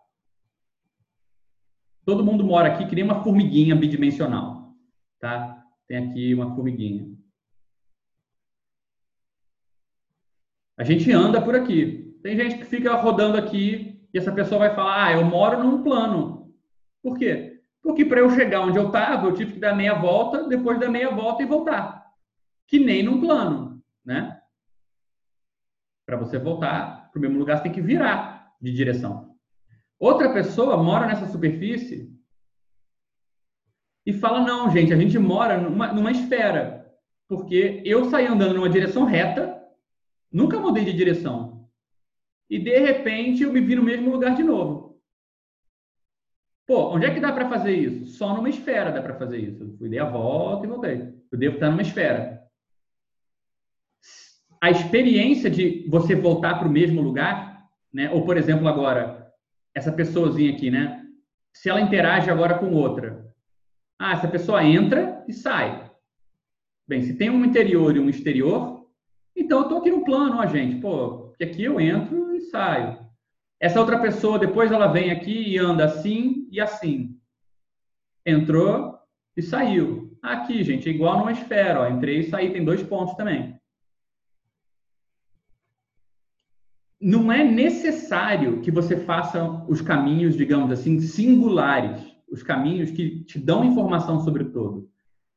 Todo mundo mora aqui que nem uma formiguinha bidimensional, tá? Tem aqui uma formiguinha. A gente anda por aqui. Tem gente que fica rodando aqui e essa pessoa vai falar: "Ah, eu moro num plano". Por quê? Porque para eu chegar onde eu estava, eu tive que dar meia volta, depois da meia volta e voltar. Que nem num plano, né? Para você voltar para o mesmo lugar, você tem que virar de direção. Outra pessoa mora nessa superfície e fala: não, gente, a gente mora numa, numa esfera. Porque eu saí andando numa direção reta, nunca mudei de direção. E de repente eu me vi no mesmo lugar de novo. Pô, onde é que dá para fazer isso? Só numa esfera dá para fazer isso. Eu fui, dei a volta e voltei. Eu devo estar numa esfera. A experiência de você voltar para o mesmo lugar, né? Ou por exemplo agora essa pessoazinha aqui, né? Se ela interage agora com outra, ah, essa pessoa entra e sai. Bem, se tem um interior e um exterior, então eu estou aqui no plano, ó, gente. Pô, porque aqui eu entro e saio. Essa outra pessoa, depois ela vem aqui e anda assim e assim. Entrou e saiu. Aqui, gente, é igual numa esfera. Ó. Entrei e saí, tem dois pontos também. Não é necessário que você faça os caminhos, digamos assim, singulares os caminhos que te dão informação sobre o todo.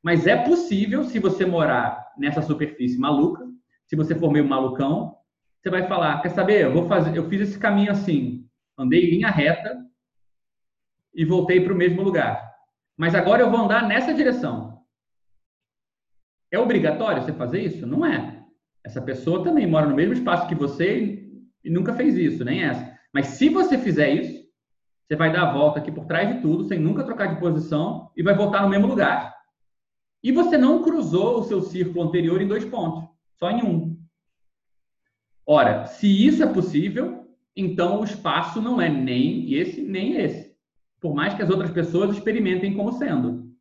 Mas é possível, se você morar nessa superfície maluca, se você for meio malucão, você vai falar, quer saber, eu vou fazer, eu fiz esse caminho assim, andei em linha reta e voltei para o mesmo lugar. Mas agora eu vou andar nessa direção. É obrigatório você fazer isso? Não é. Essa pessoa também mora no mesmo espaço que você e nunca fez isso, nem essa. Mas se você fizer isso, você vai dar a volta aqui por trás de tudo, sem nunca trocar de posição, e vai voltar no mesmo lugar. E você não cruzou o seu círculo anterior em dois pontos, só em um. Ora, se isso é possível, então o espaço não é nem esse, nem esse. Por mais que as outras pessoas experimentem como sendo.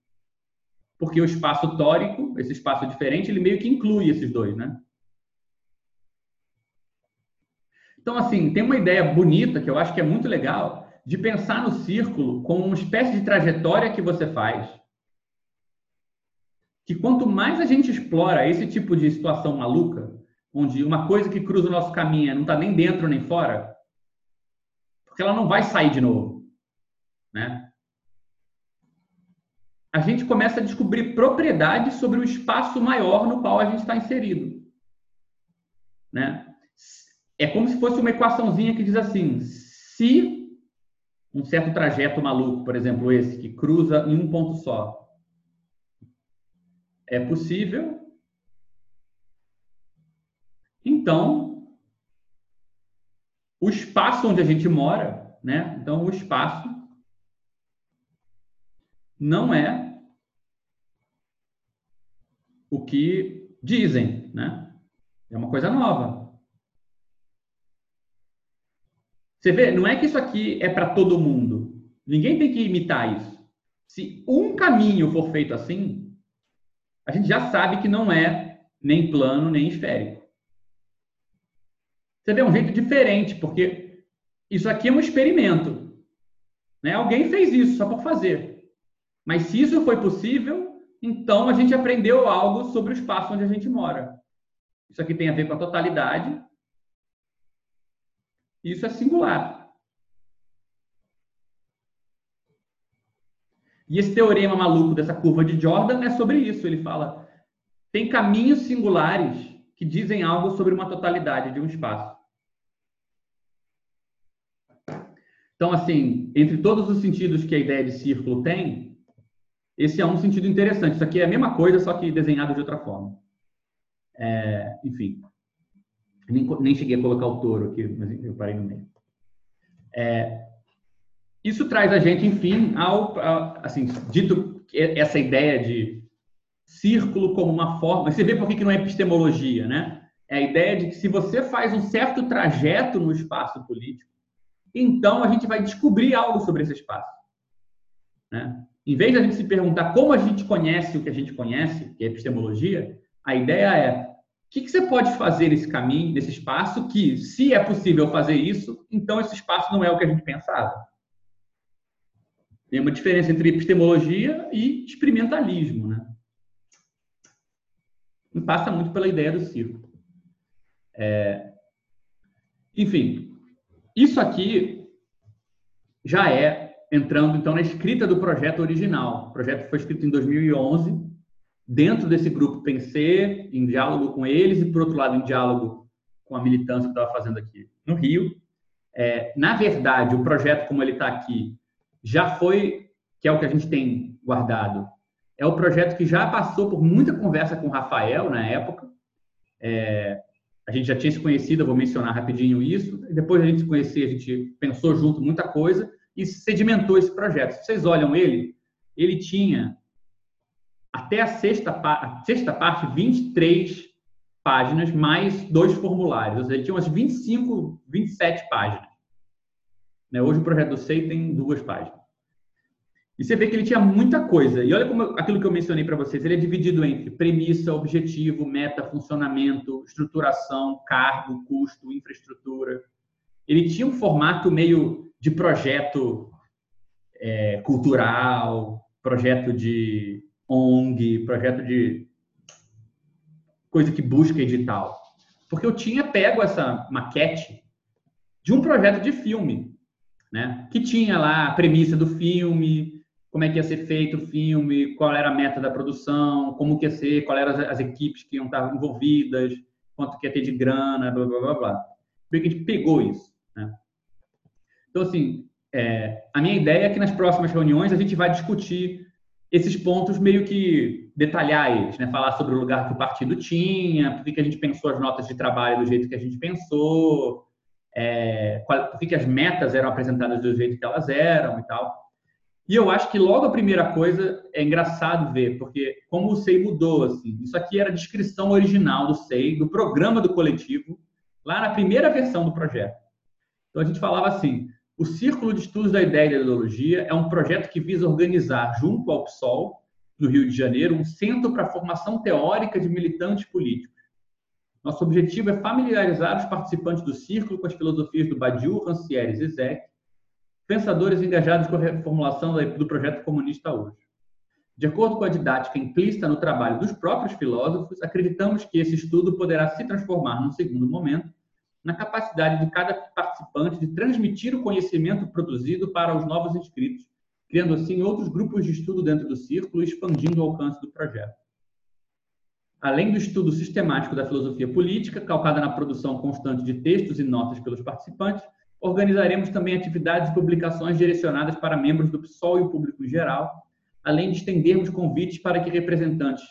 Porque o espaço tórico, esse espaço diferente, ele meio que inclui esses dois, né? Então, assim, tem uma ideia bonita que eu acho que é muito legal, de pensar no círculo como uma espécie de trajetória que você faz. Que quanto mais a gente explora esse tipo de situação maluca, onde uma coisa que cruza o nosso caminho não está nem dentro nem fora, porque ela não vai sair de novo, né? A gente começa a descobrir propriedades sobre o espaço maior no qual a gente está inserido, né? É como se fosse uma equaçãozinha que diz assim: se um certo trajeto maluco, por exemplo, esse, que cruza em um ponto só. É possível. Então, o espaço onde a gente mora, né? Então, o espaço não é o que dizem, né? É uma coisa nova. Você vê, não é que isso aqui é para todo mundo. Ninguém tem que imitar isso. Se um caminho for feito assim, a gente já sabe que não é nem plano, nem esférico. Você vê é um jeito diferente, porque isso aqui é um experimento. Né? Alguém fez isso só por fazer. Mas se isso foi possível, então a gente aprendeu algo sobre o espaço onde a gente mora. Isso aqui tem a ver com a totalidade, isso é singular. E esse teorema maluco dessa curva de Jordan é sobre isso. Ele fala: tem caminhos singulares que dizem algo sobre uma totalidade de um espaço. Então, assim, entre todos os sentidos que a ideia de círculo tem, esse é um sentido interessante. Isso aqui é a mesma coisa, só que desenhado de outra forma. É, enfim. Nem, nem cheguei a colocar o touro aqui, mas eu parei no meio. É, isso traz a gente, enfim, ao, assim, dito essa ideia de círculo como uma forma. Você vê por que não é epistemologia, né? É a ideia de que se você faz um certo trajeto no espaço político, então a gente vai descobrir algo sobre esse espaço. Né? Em vez de a gente se perguntar como a gente conhece o que a gente conhece, que é epistemologia, a ideia é que, que você pode fazer nesse caminho, nesse espaço, que, se é possível fazer isso, então esse espaço não é o que a gente pensava? Tem uma diferença entre epistemologia e experimentalismo, né? E passa muito pela ideia do círculo. É... Enfim, isso aqui já é entrando então na escrita do projeto original. O projeto foi escrito em 2011, dentro desse grupo Pensei, em diálogo com eles e, por outro lado, em diálogo com a militância que estava fazendo aqui no Rio. É, na verdade, o projeto, como ele está aqui, já foi, que é o que a gente tem guardado, é o projeto que já passou por muita conversa com o Rafael na época. É, a gente já tinha se conhecido, eu vou mencionar rapidinho isso. Depois a gente se conhecer, a gente pensou junto muita coisa e sedimentou esse projeto. Se vocês olham ele, ele tinha até a sexta, a sexta parte 23 páginas mais dois formulários. Ou seja, tinha umas 25, 27 páginas. Né? Hoje o projeto do SEI tem duas páginas. E você vê que ele tinha muita coisa. E olha como aquilo que eu mencionei para vocês, ele é dividido entre premissa, objetivo, meta, funcionamento, estruturação, cargo, custo, infraestrutura. Ele tinha um formato meio de projeto é, cultural, projeto de ONG, projeto de coisa que busca edital. Porque eu tinha pego essa maquete de um projeto de filme, né? Que tinha lá a premissa do filme, como é que ia ser feito o filme, qual era a meta da produção, como que ia ser, quais eram as, equipes que iam estar envolvidas, quanto que ia ter de grana, blá, blá, blá, blá. Bem que a gente pegou isso, né? Então, assim, é, a minha ideia é que nas próximas reuniões a gente vai discutir esses pontos meio que detalhar eles, né? Falar sobre o lugar que o partido tinha, por que a gente pensou as notas de trabalho do jeito que a gente pensou, é, qual, por que as metas eram apresentadas do jeito que elas eram e tal. E eu acho que logo a primeira coisa é engraçado ver, porque como o SEI mudou, assim, isso aqui era a descrição original do SEI, do programa do coletivo, lá na primeira versão do projeto. Então a gente falava assim: o Círculo de Estudos da Ideia e da Ideologia é um projeto que visa organizar, junto ao PSOL, no Rio de Janeiro, um centro para a formação teórica de militantes políticos. Nosso objetivo é familiarizar os participantes do círculo com as filosofias do Badiou, Rancière e Zizek, pensadores engajados com a reformulação do projeto comunista hoje. De acordo com a didática implícita no trabalho dos próprios filósofos, acreditamos que esse estudo poderá se transformar, num segundo momento, na capacidade de cada participante de transmitir o conhecimento produzido para os novos inscritos, criando assim outros grupos de estudo dentro do círculo e expandindo o alcance do projeto. Além do estudo sistemático da filosofia política, calcada na produção constante de textos e notas pelos participantes, Organizaremos também atividades e publicações direcionadas para membros do PSOL e o público em geral, além de estendermos convites para que representantes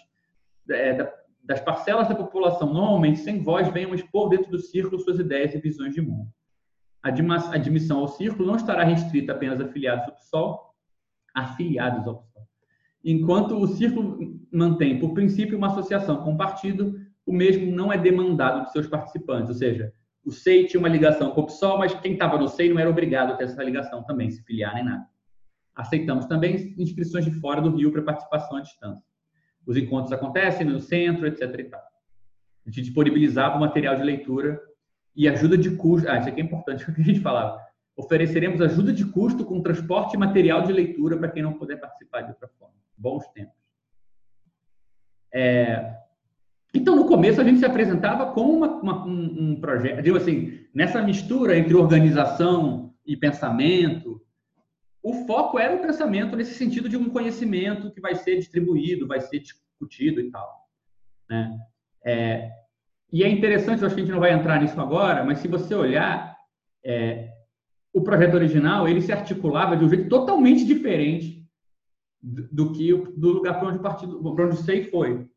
é, das parcelas da população normalmente sem voz venham expor dentro do círculo suas ideias e visões de mundo. A admissão ao círculo não estará restrita apenas a afiliados do PSOL, afiliados ao PSOL. Enquanto o círculo mantém, por princípio, uma associação com o partido, o mesmo não é demandado de seus participantes, ou seja, o SEI tinha uma ligação com o PSOL, mas quem estava no SEI não era obrigado a ter essa ligação também, se filiar nem nada. Aceitamos também inscrições de fora do Rio para participação à distância. Os encontros acontecem no centro, etc. A gente disponibilizava o material de leitura e ajuda de custo. Ah, isso aqui é importante, o que a gente falava. Ofereceremos ajuda de custo com transporte e material de leitura para quem não puder participar de outra forma. Bons tempos. É, então, no começo, a gente se apresentava como uma, uma, um, um, projeto, digo assim, nessa mistura entre organização e pensamento, o foco era o pensamento nesse sentido de um conhecimento que vai ser distribuído, vai ser discutido e tal. Né? É, e é interessante, eu acho que a gente não vai entrar nisso agora, mas se você olhar, é, o projeto original ele se articulava de um jeito totalmente diferente do, que do lugar para onde o partido, para onde o SEI foi,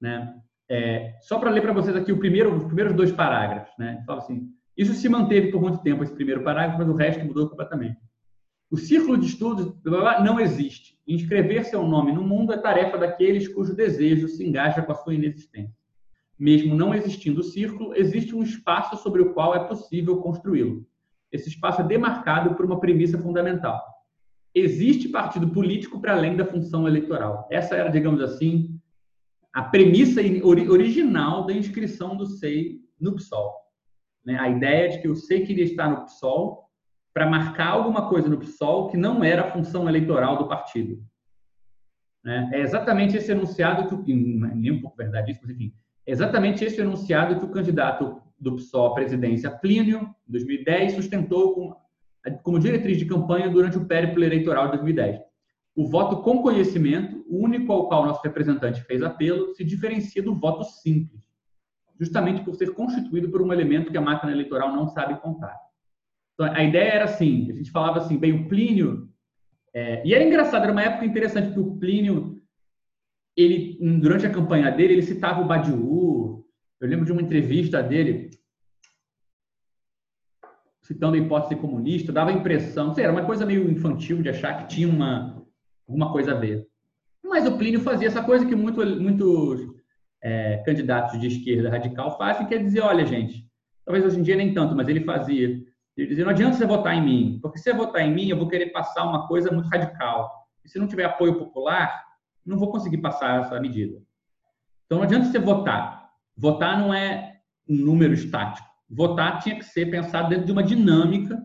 né? É, só para ler para vocês aqui o primeiro, os primeiros dois parágrafos. Né? Fala assim, isso se manteve por muito tempo, esse primeiro parágrafo, mas o resto mudou completamente. O círculo de estudos não existe. Inscrever seu nome no mundo é tarefa daqueles cujo desejo se engaja com a sua inexistência. Mesmo não existindo o círculo, existe um espaço sobre o qual é possível construí-lo. Esse espaço é demarcado por uma premissa fundamental. Existe partido político para além da função eleitoral. Essa era, digamos assim, a premissa original da inscrição do SEI no PSOL. Né? A ideia de que o SEI queria estar no PSOL para marcar alguma coisa no PSOL que não era a função eleitoral do partido. Né? É exatamente esse enunciado que, não é nem um pouco verdade isso, mas enfim, é exatamente esse enunciado que o candidato do PSOL à presidência, Plínio, em 2010, sustentou com como diretriz de campanha durante o périplo eleitoral de 2010. O voto com conhecimento, o único ao qual nosso representante fez apelo, se diferencia do voto simples, justamente por ser constituído por um elemento que a máquina eleitoral não sabe contar. Então, a ideia era assim, a gente falava assim, bem, o Plínio... É, e era engraçado, era uma época interessante, porque o Plínio, ele, durante a campanha dele, ele citava o Badiou. Eu lembro de uma entrevista dele, citando a hipótese comunista, dava a impressão, não sei, era uma coisa meio infantil de achar que tinha uma, alguma coisa a ver. Mas o Plínio fazia essa coisa que muito, muitos é, candidatos de esquerda radical fazem, que é dizer, olha, gente, talvez hoje em dia nem tanto, mas ele fazia, ele dizia, não adianta você votar em mim, porque se você votar em mim, eu vou querer passar uma coisa muito radical. E se não tiver apoio popular, não vou conseguir passar essa medida. Então não adianta você votar. Votar não é um número estático votar tinha que ser pensado dentro de uma dinâmica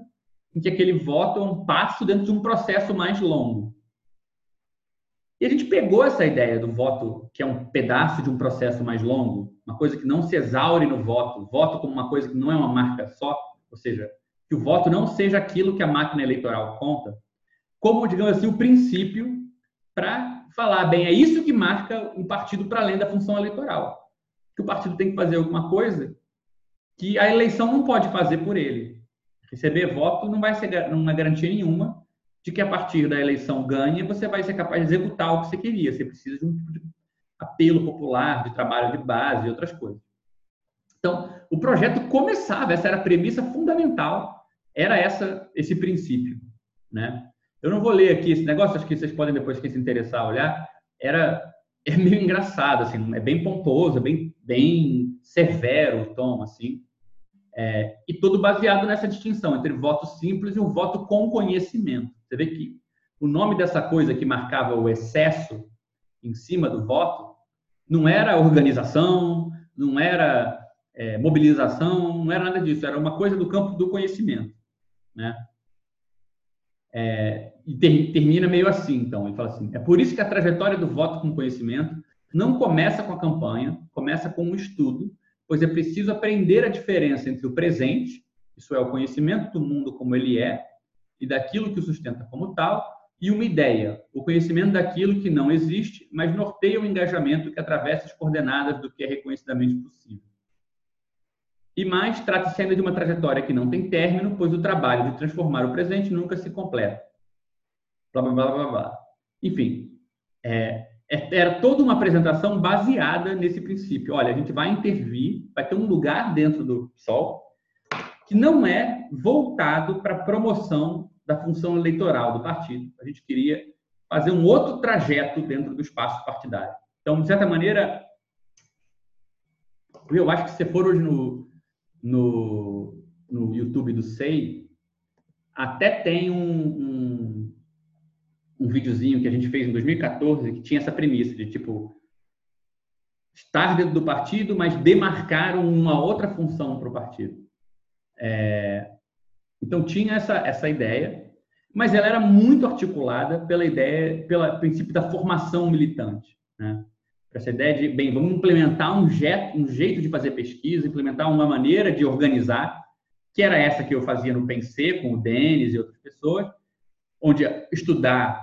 em que aquele voto é um passo dentro de um processo mais longo. E a gente pegou essa ideia do voto, que é um pedaço de um processo mais longo, uma coisa que não se exaure no voto, voto como uma coisa que não é uma marca só, ou seja, o voto não seja aquilo que a máquina eleitoral conta, como, digamos assim, o princípio para falar, bem, é isso que marca um partido para além da função eleitoral. Que o partido tem que fazer alguma coisa que a eleição não pode fazer por ele. Receber voto não vai ser uma garantia nenhuma de que a partir da eleição ganhe você vai ser capaz de executar o que você queria. Você precisa de um tipo apelo popular, de trabalho de base e outras coisas. Então, o projeto começava, essa era a premissa fundamental, era essa esse princípio, né? Eu não vou ler aqui esse negócio, acho que vocês podem depois quem se interessar olhar. Era é meio engraçado assim, é bem pomposo, é bem bem severo o tom assim. É, e todo baseado nessa distinção entre voto simples e o voto com conhecimento. Você vê que o nome dessa coisa que marcava o excesso em cima do voto não era organização, não era é, mobilização, não era nada disso, era uma coisa do campo do conhecimento. Né? É, e ter, termina meio assim, então, ele fala assim, é por isso que a trajetória do voto com conhecimento não começa com a campanha, começa com um estudo pois é preciso aprender a diferença entre o presente, isso é o conhecimento do mundo como ele é e daquilo que o sustenta como tal, e uma ideia, o conhecimento daquilo que não existe, mas norteia o engajamento que atravessa as coordenadas do que é reconhecidamente possível. E mais, trata-se ainda de uma trajetória que não tem término, pois o trabalho de transformar o presente nunca se completa. Blá, blá, blá, blá, blá. Enfim, é, é, era toda uma apresentação baseada nesse princípio. Olha, a gente vai intervir, vai ter um lugar dentro do Sol que não é voltado para a promoção da função eleitoral do partido. A gente queria fazer um outro trajeto dentro do espaço partidário. Então, de certa maneira, eu acho que se você for hoje no, no, no YouTube do SEI, até tem um, um um videozinho que a gente fez em 2014 que tinha essa premissa de tipo estar dentro do partido, mas demarcar uma outra função para o partido. É... Então tinha essa essa ideia, mas ela era muito articulada pela ideia, pelo princípio da formação militante, né? Essa ideia de, bem, vamos implementar um jeito, um jeito de fazer pesquisa, implementar uma maneira de organizar, que era essa que eu fazia no Pensê com o Denis e outras pessoas, onde estudar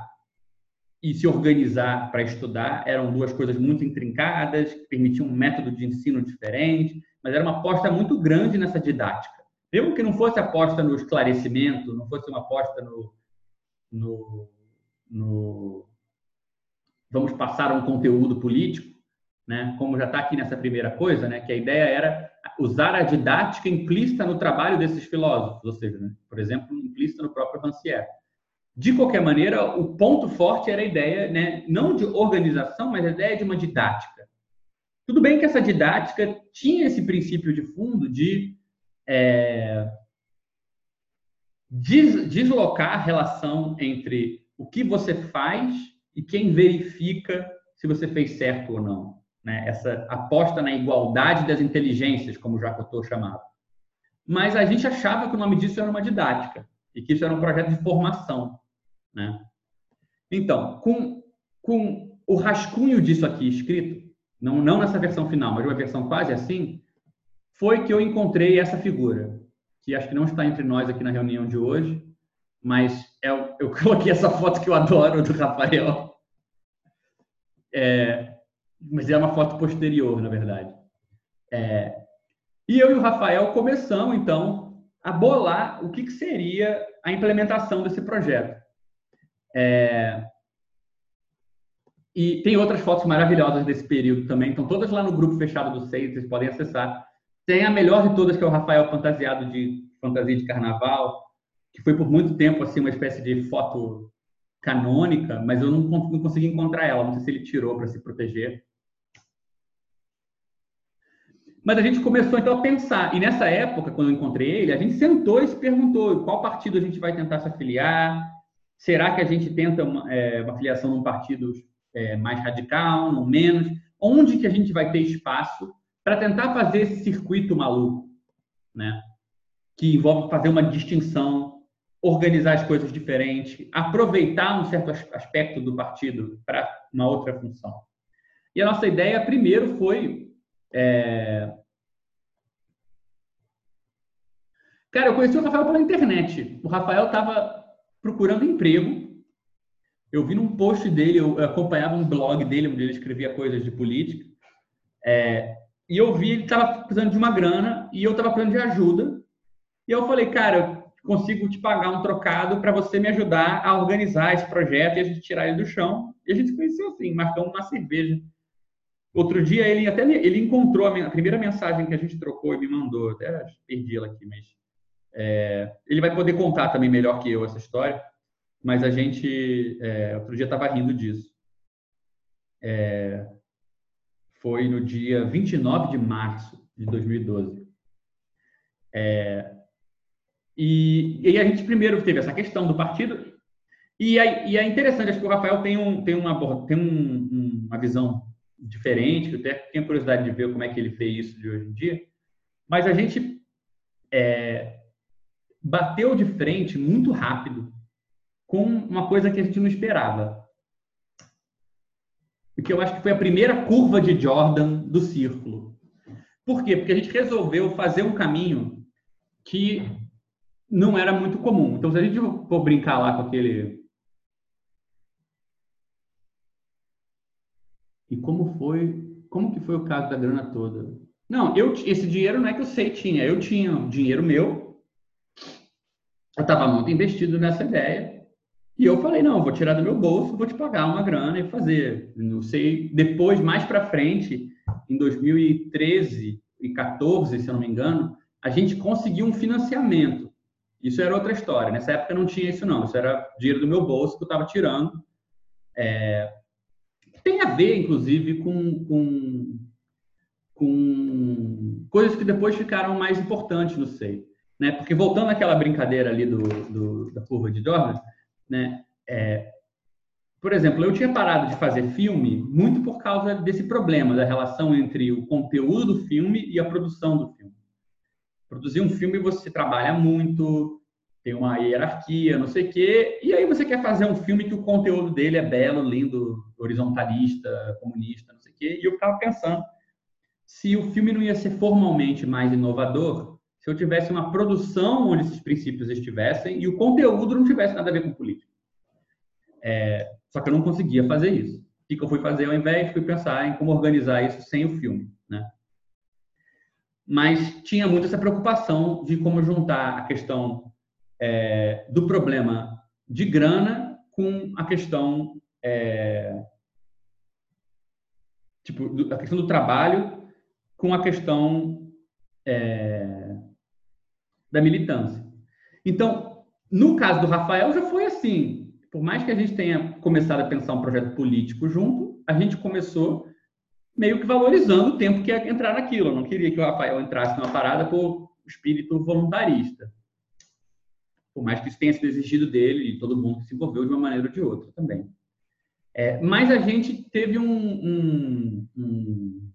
e se organizar para estudar eram duas coisas muito intrincadas, que permitiam um método de ensino diferente, mas era uma aposta muito grande nessa didática. Mesmo que não fosse aposta no esclarecimento, não fosse uma aposta no, no, no vamos passar um conteúdo político, né? como já está aqui nessa primeira coisa, né? que a ideia era usar a didática implícita no trabalho desses filósofos, ou seja, né? por exemplo, implícita no próprio Rancière. De qualquer maneira, o ponto forte era a ideia, né, não de organização, mas a ideia de uma didática. Tudo bem que essa didática tinha esse princípio de fundo de é, des, deslocar a relação entre o que você faz e quem verifica se você fez certo ou não. Né? Essa aposta na igualdade das inteligências, como Jacotot chamava. Mas a gente achava que o nome disso era uma didática e que isso era um projeto de formação. Né? Então, com, com o rascunho disso aqui escrito, não, não nessa versão final, mas uma versão quase assim, foi que eu encontrei essa figura, que acho que não está entre nós aqui na reunião de hoje, mas é, eu coloquei essa foto que eu adoro do Rafael. É, mas é uma foto posterior, na verdade. É, e eu e o Rafael começamos, então, a bolar o que, que seria a implementação desse projeto. É, e tem outras fotos maravilhosas desse período também, estão todas lá no grupo fechado do SEI, vocês podem acessar. Tem a melhor de todas, que é o Rafael fantasiado de fantasia de carnaval, que foi por muito tempo assim uma espécie de foto canônica, mas eu não, não consegui encontrar ela, não sei se ele tirou para se proteger. Mas a gente começou então a pensar, e nessa época, quando eu encontrei ele, a gente sentou e se perguntou qual partido a gente vai tentar se afiliar, será que a gente tenta uma, é, uma filiação num partido é, mais radical, não menos, onde que a gente vai ter espaço para tentar fazer esse circuito maluco, né? que envolve fazer uma distinção organizar as coisas diferente, aproveitar um certo aspecto do partido para uma outra função. E a nossa ideia, primeiro, foi. É... Cara, eu conheci o Rafael pela internet. O Rafael estava procurando emprego. Eu vi num post dele, eu acompanhava um blog dele, onde ele escrevia coisas de política. É... E eu vi ele estava precisando de uma grana e eu estava precisando de ajuda. E eu falei, cara, consigo te pagar um trocado para você me ajudar a organizar esse projeto e a gente tirar ele do chão. E a gente se conheceu assim, marcamos uma cerveja. Outro dia ele até ele encontrou a, minha, a primeira mensagem que a gente trocou e me mandou, até perdi ela aqui, mas é, ele vai poder contar também melhor que eu essa história. Mas a gente é, outro dia estava rindo disso. É, foi no dia 29 de março de 2012. É, e, e a gente primeiro teve essa questão do partido, e é, e é interessante, acho que o Rafael tem, um, tem, uma, tem um, uma visão diferente, eu até tenho curiosidade de ver como é que ele fez isso de hoje em dia, mas a gente é, bateu de frente muito rápido com uma coisa que a gente não esperava. Porque eu acho que foi a primeira curva de Jordan do círculo. Por quê? Porque a gente resolveu fazer um caminho que não era muito comum. Então, se a gente for brincar lá com aquele. E como foi? Como que foi o caso da grana toda? Não, eu esse dinheiro não é que eu sei tinha, eu tinha dinheiro meu. Eu estava muito investido nessa ideia. E eu falei, não, vou tirar do meu bolso, vou te pagar uma grana e fazer. Não sei, depois, mais para frente, em 2013 e 14, se eu não me engano, a gente conseguiu um financiamento isso era outra história. Nessa época não tinha isso, não. Isso era dinheiro do meu bolso que eu estava tirando. É... Tem a ver, inclusive, com, com, com coisas que depois ficaram mais importantes no SEI. Né? Porque voltando àquela brincadeira ali do, do da curva de Jordan, né? É... por exemplo, eu tinha parado de fazer filme muito por causa desse problema da relação entre o conteúdo do filme e a produção do filme. Produzir um filme você trabalha muito, tem uma hierarquia, não sei o quê, e aí você quer fazer um filme que o conteúdo dele é belo, lindo, horizontalista, comunista, não sei o quê, e eu ficava pensando se o filme não ia ser formalmente mais inovador se eu tivesse uma produção onde esses princípios estivessem e o conteúdo não tivesse nada a ver com política. É, só que eu não conseguia fazer isso. O que eu fui fazer ao invés? Fui pensar em como organizar isso sem o filme, né? Mas tinha muito essa preocupação de como juntar a questão é, do problema de grana com a questão é, tipo a questão do trabalho com a questão é, da militância. Então, no caso do Rafael já foi assim. Por mais que a gente tenha começado a pensar um projeto político junto, a gente começou meio que valorizando o tempo que ia entrar naquilo. Eu não queria que o Rafael entrasse numa parada por espírito voluntarista. Por mais que isso tenha sido exigido dele e todo mundo se envolveu de uma maneira ou de outra também. É, mas a gente teve um, um, um,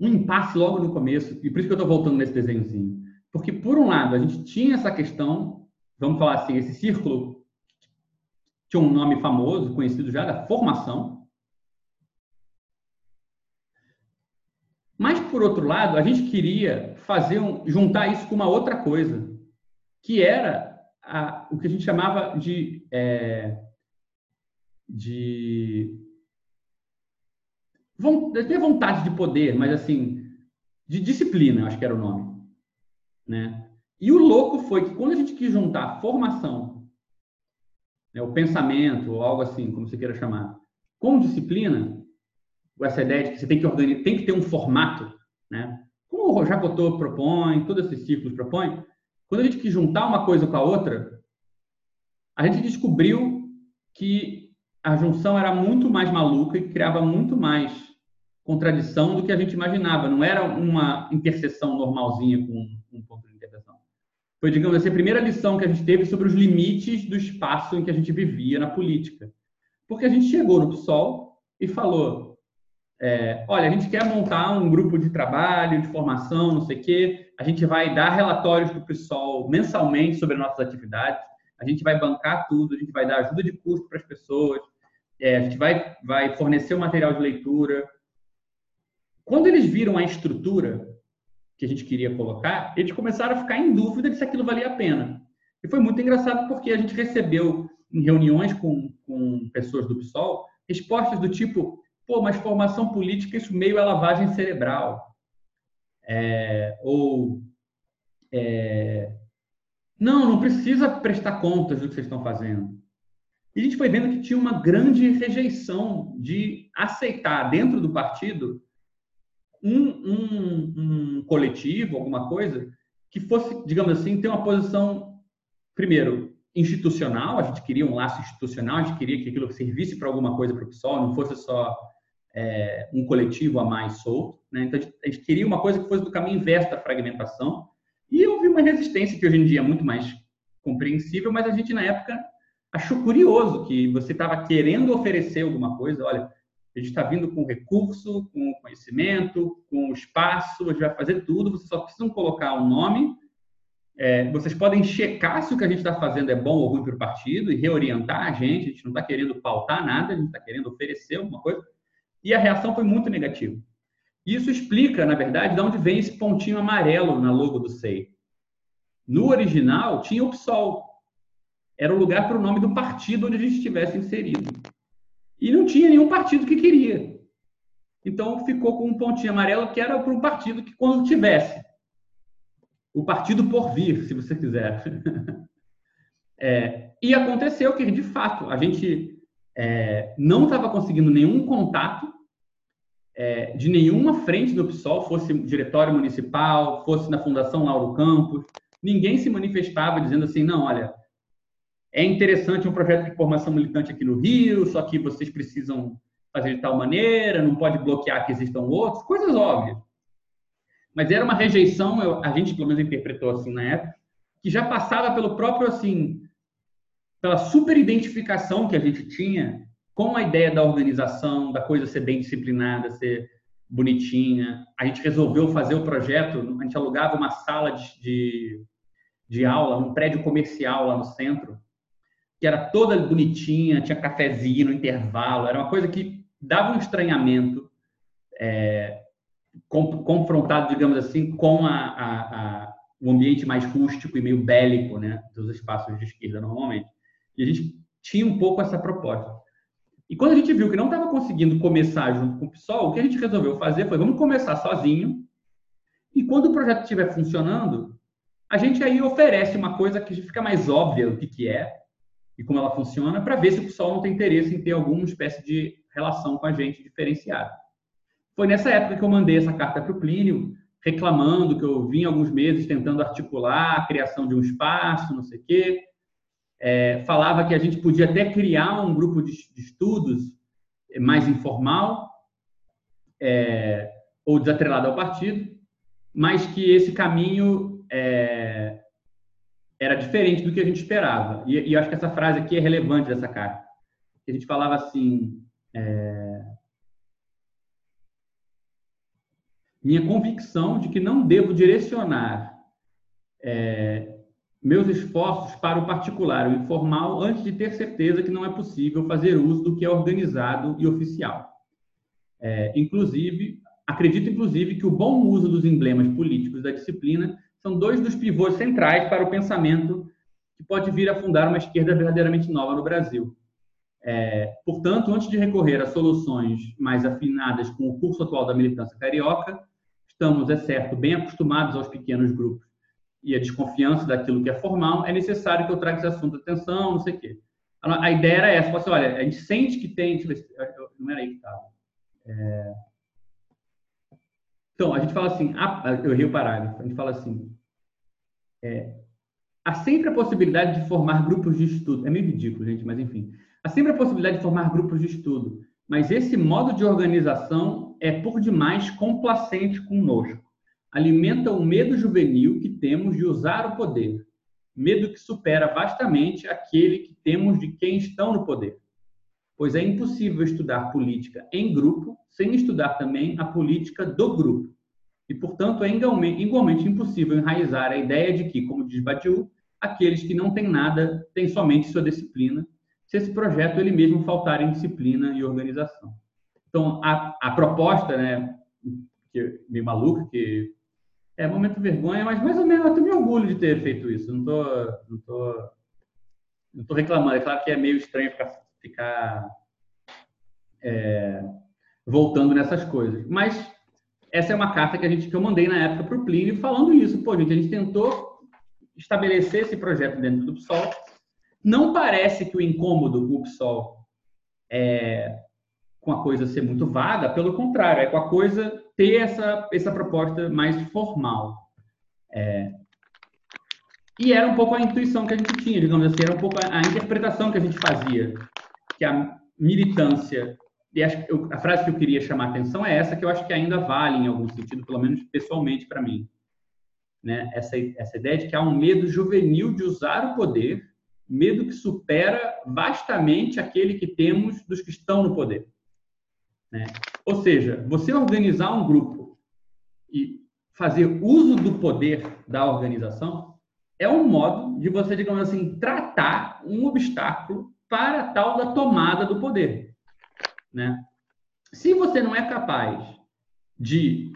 um impasse logo no começo, e por isso que eu estou voltando nesse desenhozinho. Porque, por um lado, a gente tinha essa questão, vamos falar assim, esse círculo tinha um nome famoso, conhecido já, da formação, Mas, por outro lado, a gente queria fazer um, juntar isso com uma outra coisa, que era a, o que a gente chamava de, é, de ter vontade de poder, mas assim, de disciplina, acho que era o nome. Né? E o louco foi que quando a gente quis juntar formação, né, o pensamento, ou algo assim, como você queira chamar, com disciplina, ideia de que você tem que organizar, tem que ter um formato, né? Como o Jacotô propõe, todos esses ciclos propõem, quando a gente quis juntar uma coisa com a outra, a gente descobriu que a junção era muito mais maluca e criava muito mais contradição do que a gente imaginava. Não era uma interseção normalzinha com um ponto de interseção. Foi, digamos assim, a primeira lição que a gente teve sobre os limites do espaço em que a gente vivia na política. Porque a gente chegou no PSOL e falou: é, olha, a gente quer montar um grupo de trabalho, de formação, não sei o quê, a gente vai dar relatórios para o PSOL mensalmente sobre nossas atividades, a gente vai bancar tudo, a gente vai dar ajuda de custo para as pessoas, é, a gente vai, vai fornecer o material de leitura. Quando eles viram a estrutura que a gente queria colocar, eles começaram a ficar em dúvida de se aquilo valia a pena. E foi muito engraçado porque a gente recebeu em reuniões com, com pessoas do PSOL respostas do tipo: pô, mas formação política, isso meio é lavagem cerebral. É, ou é, não, não precisa prestar contas do que vocês estão fazendo. E a gente foi vendo que tinha uma grande rejeição de aceitar dentro do partido um, um, um coletivo, alguma coisa, que fosse, digamos assim, ter uma posição, primeiro, institucional, a gente queria um laço institucional, a gente queria que aquilo servisse para alguma coisa para o PSOL, não fosse só é, um coletivo a mais solto. Né? Então, a gente, queria uma coisa que fosse do caminho inverso da fragmentação. E houve uma resistência que hoje em dia é muito mais compreensível, mas a gente, na época, achou curioso que você estava querendo oferecer alguma coisa. Olha, a gente está vindo com recurso, com conhecimento, com espaço, a gente vai fazer tudo, vocês só precisam colocar um nome. É, vocês podem checar se o que a gente está fazendo é bom ou ruim para o partido e reorientar a gente. A gente não está querendo pautar nada, a gente está querendo oferecer alguma coisa e a reação foi muito negativa. Isso explica, na verdade, de onde vem esse pontinho amarelo na logo do SEI. No original, tinha o PSOL. Era o lugar para o nome do partido onde a gente estivesse inserido. E não tinha nenhum partido que queria. Então, ficou com um pontinho amarelo que era para um partido que, quando tivesse. O partido por vir, se você quiser. é, e aconteceu que, de fato, a gente é, não estava conseguindo nenhum contato é, de nenhuma frente do PSOL, fosse diretório municipal, fosse na Fundação Lauro Campos, ninguém se manifestava dizendo assim, não, olha, é interessante um projeto de formação militante aqui no Rio, só que vocês precisam fazer de tal maneira, não pode bloquear que existam outros, coisas óbvias. Mas era uma rejeição, eu, a gente pelo menos interpretou assim na época, que já passava pelo próprio assim, pela super identificação que a gente tinha com a ideia da organização, da coisa ser bem disciplinada, ser bonitinha. A gente resolveu fazer o projeto, a gente alugava uma sala de, de, de aula, um prédio comercial lá no centro, que era toda bonitinha, tinha cafezinho no intervalo, era uma coisa que dava um estranhamento é, confrontado, digamos assim, com a, a, a, o ambiente mais rústico e meio bélico né, dos espaços de esquerda normalmente. E a gente tinha um pouco essa proposta. E quando a gente viu que não estava conseguindo começar junto com o PSOL, o que a gente resolveu fazer foi, vamos começar sozinho, e quando o projeto estiver funcionando, a gente aí oferece uma coisa que fica mais óbvia o que, que é e como ela funciona, para ver se o PSOL não tem interesse em ter alguma espécie de relação com a gente diferenciada. Foi nessa época que eu mandei essa carta para o Plínio, reclamando que eu vim alguns meses tentando articular a criação de um espaço, não sei o quê, é, falava que a gente podia até criar um grupo de, de estudos mais informal é, ou desatrelado ao partido, mas que esse caminho é, era diferente do que a gente esperava. E, e acho que essa frase aqui é relevante dessa carta. A gente falava assim. É, minha convicção de que não devo direcionar é, meus esforços para o particular, o informal, antes de ter certeza que não é possível fazer uso do que é organizado e oficial. É, inclusive, acredito, inclusive, que o bom uso dos emblemas políticos da disciplina são dois dos pivôs centrais para o pensamento que que pode vir a fundar uma esquerda verdadeiramente nova no Brasil. É, portanto, antes de recorrer a soluções mais afinadas com o curso atual da militância carioca, estamos, é certo, bem acostumados aos pequenos grupos e a desconfiança daquilo que é formal, é necessário que eu traga esse assunto atenção, não sei o quê. A ideia era essa, assim, olha, a gente sente que tem... Não era aí que estava. É... Então, a gente fala assim, eu errei o parágrafo, a gente fala assim, é, há sempre a possibilidade de formar grupos de estudo. É meio ridículo, gente, mas enfim. Há sempre a possibilidade de formar grupos de estudo, mas esse modo de organização é por demais complacente conosco. Alimenta o medo juvenil que temos de usar o poder, medo que supera vastamente aquele que temos de quem estão no poder. Pois é impossível estudar política em grupo sem estudar também a política do grupo. E, portanto, é igualmente impossível enraizar a ideia de que, como diz Badiou, aqueles que não têm nada têm somente sua disciplina, se esse projeto ele mesmo faltar em disciplina e organização. Então, a, a proposta, né, que meio maluca, que é momento vergonha, mas mais ou menos eu tenho orgulho de ter feito isso. Não tô, não tô, não tô reclamando. É claro que é meio estranho ficar, ficar é, voltando nessas coisas, mas essa é uma carta que a gente que eu mandei na época para o Plínio falando isso. Pô, gente, a gente tentou estabelecer esse projeto dentro do PSOL. Não parece que o incômodo com o PSOL é com a coisa ser muito vaga, pelo contrário, é com a coisa ter essa, essa proposta mais formal. É, e era um pouco a intuição que a gente tinha, digamos assim, era um pouco a, a interpretação que a gente fazia, que a militância e a frase que eu queria chamar a atenção é essa, que eu acho que ainda vale em algum sentido, pelo menos pessoalmente para mim. Né? Essa, essa ideia de que há um medo juvenil de usar o poder, medo que supera vastamente aquele que temos dos que estão no poder. Né? Ou seja, você organizar um grupo e fazer uso do poder da organização é um modo de você, digamos assim, tratar um obstáculo para a tal da tomada do poder. Né? Se você não é capaz de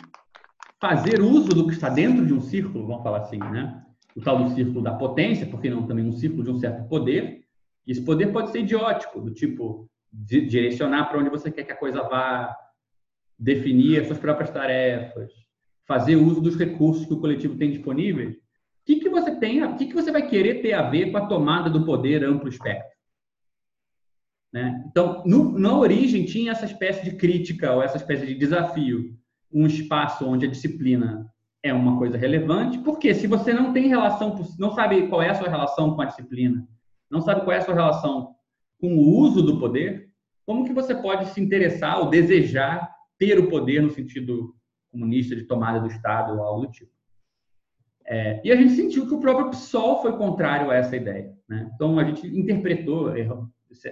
fazer uso do que está dentro de um círculo, vamos falar assim, né? o tal do círculo da potência, porque não também um círculo de um certo poder, esse poder pode ser idiótico, do tipo direcionar para onde você quer que a coisa vá, definir as suas próprias tarefas, fazer uso dos recursos que o coletivo tem disponíveis. O que, que você tem, o que, que você vai querer ter a ver com a tomada do poder amplo espectro? Né? Então, no, na origem, tinha essa espécie de crítica ou essa espécie de desafio, um espaço onde a disciplina é uma coisa relevante, porque se você não tem relação, não sabe qual é a sua relação com a disciplina, não sabe qual é a sua relação com o uso do poder, como que você pode se interessar ou desejar ter o poder no sentido comunista de tomada do Estado ou algo do tipo? É, e a gente sentiu que o próprio PSOL foi contrário a essa ideia. Né? Então, a gente interpretou,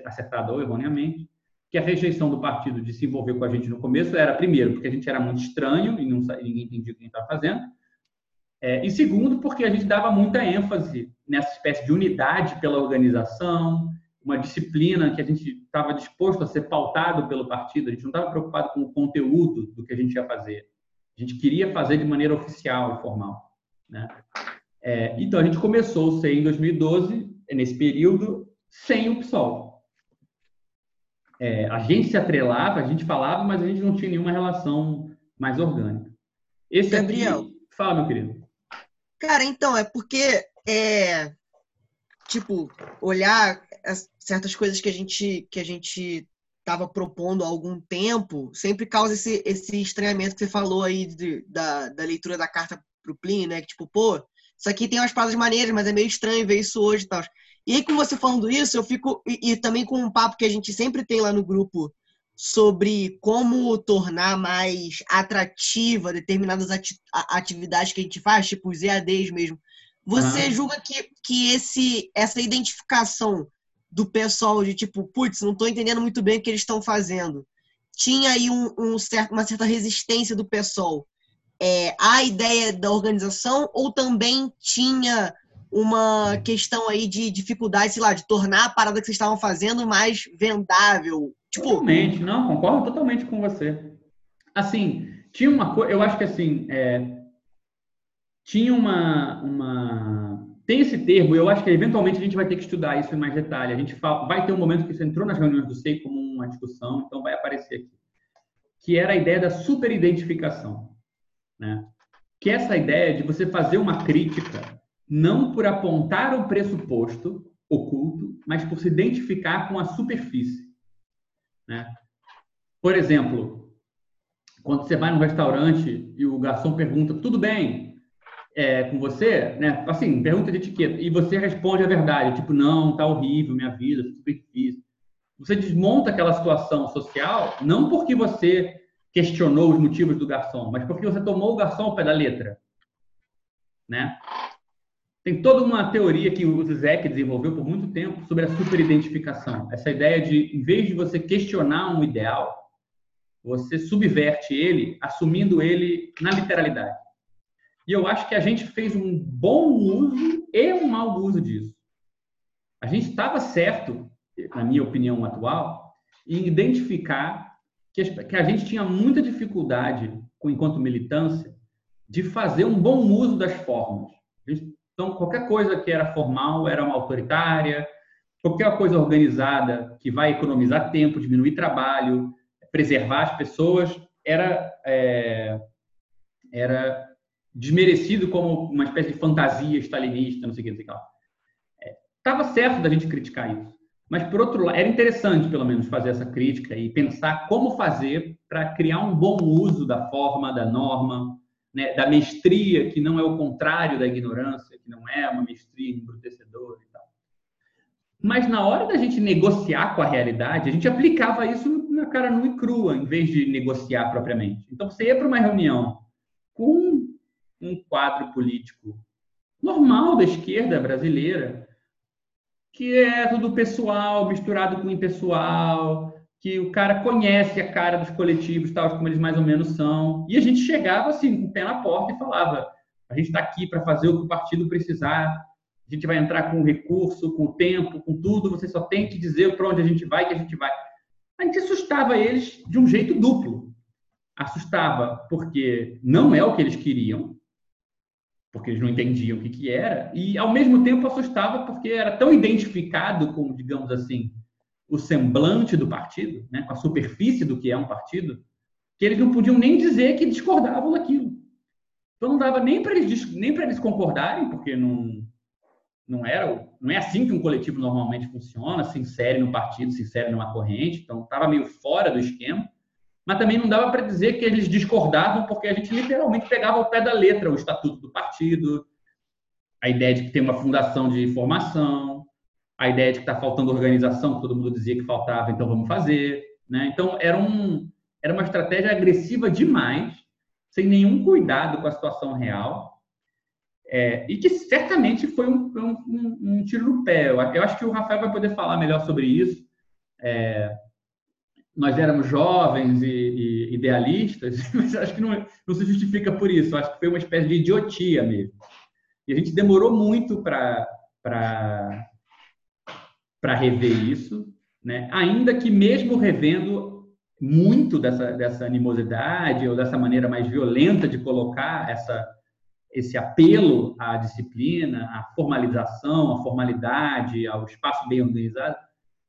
acertada ou erroneamente, que a rejeição do partido de se envolver com a gente no começo era, primeiro, porque a gente era muito estranho e não, ninguém entendia o que a gente estava fazendo, é, e segundo, porque a gente dava muita ênfase nessa espécie de unidade pela organização, uma disciplina que a gente estava disposto a ser pautado pelo partido, a gente não estava preocupado com o conteúdo do que a gente ia fazer. A gente queria fazer de maneira oficial e formal. Né? É, então, a gente começou o SEI em 2012, nesse período, sem o PSOL. É, a gente se atrelava, a gente falava, mas a gente não tinha nenhuma relação mais orgânica. Esse Gabriel. Aqui... Fala, meu querido. Cara, então, é porque, é, tipo, olhar certas coisas que a gente que a gente estava propondo há algum tempo sempre causa esse, esse estranhamento que você falou aí de, da, da leitura da carta pro Plin, né? Que tipo, pô, isso aqui tem umas palavras maneiras, mas é meio estranho ver isso hoje e tal. E aí, com você falando isso, eu fico. E, e, também com um papo que a gente sempre tem lá no grupo sobre como tornar mais atrativa determinadas ati atividades que a gente faz, tipo os EADs mesmo. Você ah. julga que, que esse, essa identificação do pessoal de tipo, putz, não estou entendendo muito bem o que eles estão fazendo, tinha aí um, um certo, uma certa resistência do pessoal é, à ideia da organização ou também tinha uma questão aí de dificuldade, sei lá, de tornar a parada que vocês estavam fazendo mais vendável. Tipo... Totalmente, não, concordo totalmente com você. Assim, tinha uma coisa, eu acho que assim, é, tinha uma, uma tem esse termo, eu acho que eventualmente a gente vai ter que estudar isso em mais detalhe. A gente fala, vai ter um momento que isso entrou nas reuniões do SEI como uma discussão, então vai aparecer aqui. Que era a ideia da superidentificação. Né? Que é essa ideia de você fazer uma crítica não por apontar o pressuposto oculto, mas por se identificar com a superfície. Né? Por exemplo, quando você vai num restaurante e o garçom pergunta, tudo bem, é, com você, né? Assim, pergunta de etiqueta, e você responde a verdade, tipo, não, tá horrível minha vida, super difícil. Você desmonta aquela situação social, não porque você questionou os motivos do garçom, mas porque você tomou o garçom ao pé da letra, né? Tem toda uma teoria que o Zizek desenvolveu por muito tempo sobre a superidentificação. Essa ideia de, em vez de você questionar um ideal, você subverte ele, assumindo ele na literalidade. E eu acho que a gente fez um bom uso e um mau uso disso. A gente estava certo, na minha opinião atual, em identificar que a gente tinha muita dificuldade, enquanto militância, de fazer um bom uso das formas. Então, qualquer coisa que era formal era uma autoritária, qualquer coisa organizada que vai economizar tempo, diminuir trabalho, preservar as pessoas, era, é, era desmerecido como uma espécie de fantasia stalinista, não sei o que, não sei o que. Estava é, certo da gente criticar isso. Mas, por outro lado, era interessante, pelo menos, fazer essa crítica e pensar como fazer para criar um bom uso da forma, da norma, né, da mestria, que não é o contrário da ignorância, que não é uma mestria embrutecedora e tal. Mas, na hora da gente negociar com a realidade, a gente aplicava isso na cara nua e crua, em vez de negociar propriamente. Então, você ia para uma reunião com um quadro político normal da esquerda brasileira, que é tudo pessoal, misturado com impessoal, que o cara conhece a cara dos coletivos, tal como eles mais ou menos são. E a gente chegava assim, com o pé na porta e falava: a gente está aqui para fazer o que o partido precisar, a gente vai entrar com o recurso, com o tempo, com tudo, você só tem que dizer para onde a gente vai, que a gente vai. A gente assustava eles de um jeito duplo. Assustava porque não é o que eles queriam, porque eles não entendiam o que, que era, e ao mesmo tempo assustava porque era tão identificado com, digamos assim, o semblante do partido, né, com a superfície do que é um partido, que eles não podiam nem dizer que discordavam daquilo. Então não dava nem para eles nem para eles concordarem, porque não não era não é assim que um coletivo normalmente funciona, se insere no partido, se insere numa corrente, então estava meio fora do esquema mas também não dava para dizer que eles discordavam, porque a gente literalmente pegava ao pé da letra o estatuto do partido, a ideia de que tem uma fundação de formação, a ideia de que está faltando organização, que todo mundo dizia que faltava, então vamos fazer. Né? Então, era, um, era uma estratégia agressiva demais, sem nenhum cuidado com a situação real, é, e que certamente foi um, um, um, tiro no pé. Eu, acho que o Rafael vai poder falar melhor sobre isso. É, nós éramos jovens e, e idealistas, mas acho que não, não, se justifica por isso. Acho que foi uma espécie de idiotia mesmo. E a gente demorou muito para rever isso, né? Ainda que mesmo revendo muito dessa, dessa animosidade ou dessa maneira mais violenta de colocar essa esse apelo à disciplina, à formalização, à formalidade, ao espaço bem organizado,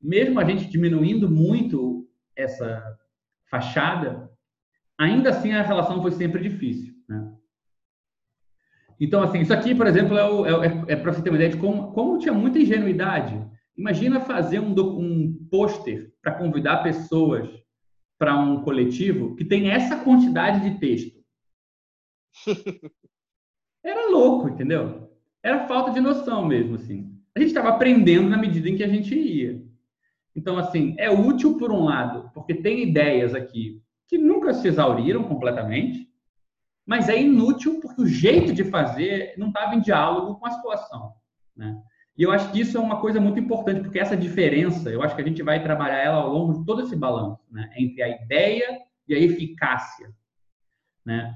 mesmo a gente diminuindo muito essa fachada, ainda assim a relação foi sempre difícil. Né? Então, assim, isso aqui, por exemplo, é, é, é, é para você ter uma ideia de como, como tinha muita ingenuidade. Imagina fazer um, um pôster para convidar pessoas para um coletivo que tem essa quantidade de texto. Era louco, entendeu? Era falta de noção mesmo, assim. A gente estava aprendendo na medida em que a gente ia. Então, assim, é útil por um lado, porque tem ideias aqui que nunca se exauriram completamente, mas é inútil porque o jeito de fazer não estava em diálogo com a situação. Né? E eu acho que isso é uma coisa muito importante, porque essa diferença, eu acho que a gente vai trabalhar ela ao longo de todo esse balanço, né? entre a ideia e a eficácia. Né?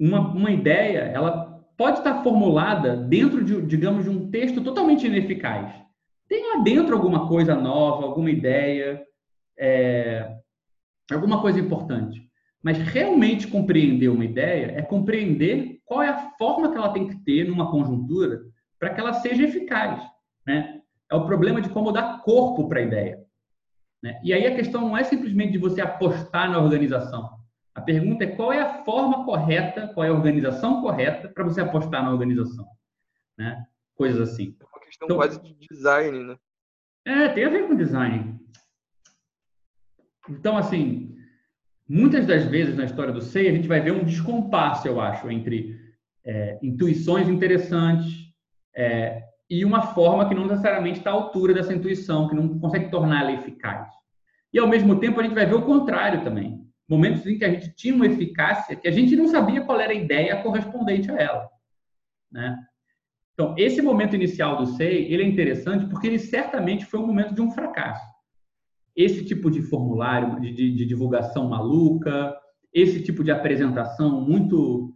Uma, uma ideia, ela pode estar formulada dentro de, digamos, de um texto totalmente ineficaz tem lá dentro alguma coisa nova, alguma ideia, é, alguma coisa importante. Mas realmente compreender uma ideia é compreender qual é a forma que ela tem que ter numa conjuntura para que ela seja eficaz. Né? É o problema de como dar corpo para a ideia. Né? E aí a questão não é simplesmente de você apostar na organização. A pergunta é qual é a forma correta, qual é a organização correta para você apostar na organização. Né? Coisas assim. Questão então, quase de design, né? É, tem a ver com design. Então, assim, muitas das vezes na história do SEI, a gente vai ver um descompasso, eu acho, entre é, intuições interessantes é, e uma forma que não necessariamente está à altura dessa intuição, que não consegue torná-la eficaz. E, ao mesmo tempo, a gente vai ver o contrário também. Momentos em que a gente tinha uma eficácia que a gente não sabia qual era a ideia correspondente a ela. Né? Então, esse momento inicial do SEI, ele é interessante porque ele certamente foi um momento de um fracasso. Esse tipo de formulário de, de, de divulgação maluca, esse tipo de apresentação muito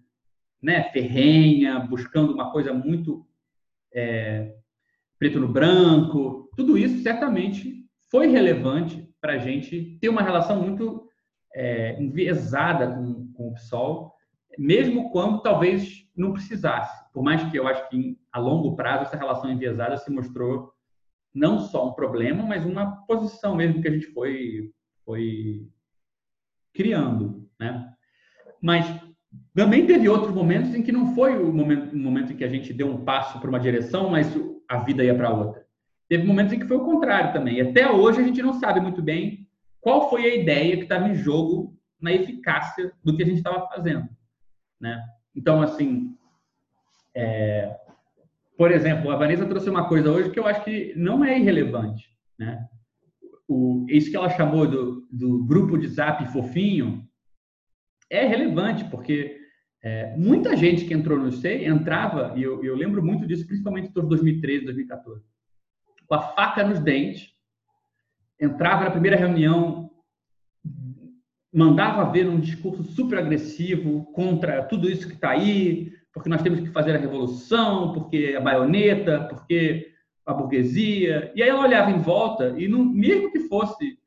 né, ferrenha, buscando uma coisa muito é, preto no branco, tudo isso certamente foi relevante para a gente ter uma relação muito é, enviesada com, com o PSOL, mesmo quando talvez não precisasse. Por mais que eu acho que a longo prazo essa relação enviesada se mostrou não só um problema, mas uma posição mesmo que a gente foi, foi criando, né? Mas também teve outros momentos em que não foi o momento, o momento em que a gente deu um passo para uma direção, mas a vida ia para outra. Teve momentos em que foi o contrário também. E até hoje a gente não sabe muito bem qual foi a ideia que estava em jogo na eficácia do que a gente estava fazendo, né? Então, assim, é... por exemplo, a Vanessa trouxe uma coisa hoje que eu acho que não é irrelevante, né? O, isso que ela chamou do, do grupo de zap fofinho é relevante, porque é, muita gente que entrou no SEI entrava, e eu, eu lembro muito disso, principalmente em 2013, 2014, com a faca nos dentes, entrava na primeira reunião, mandava ver um discurso super agressivo contra tudo isso que está aí, porque nós temos que fazer a revolução, porque a baioneta, porque a burguesia. E aí ela olhava em volta e, não, mesmo que fosse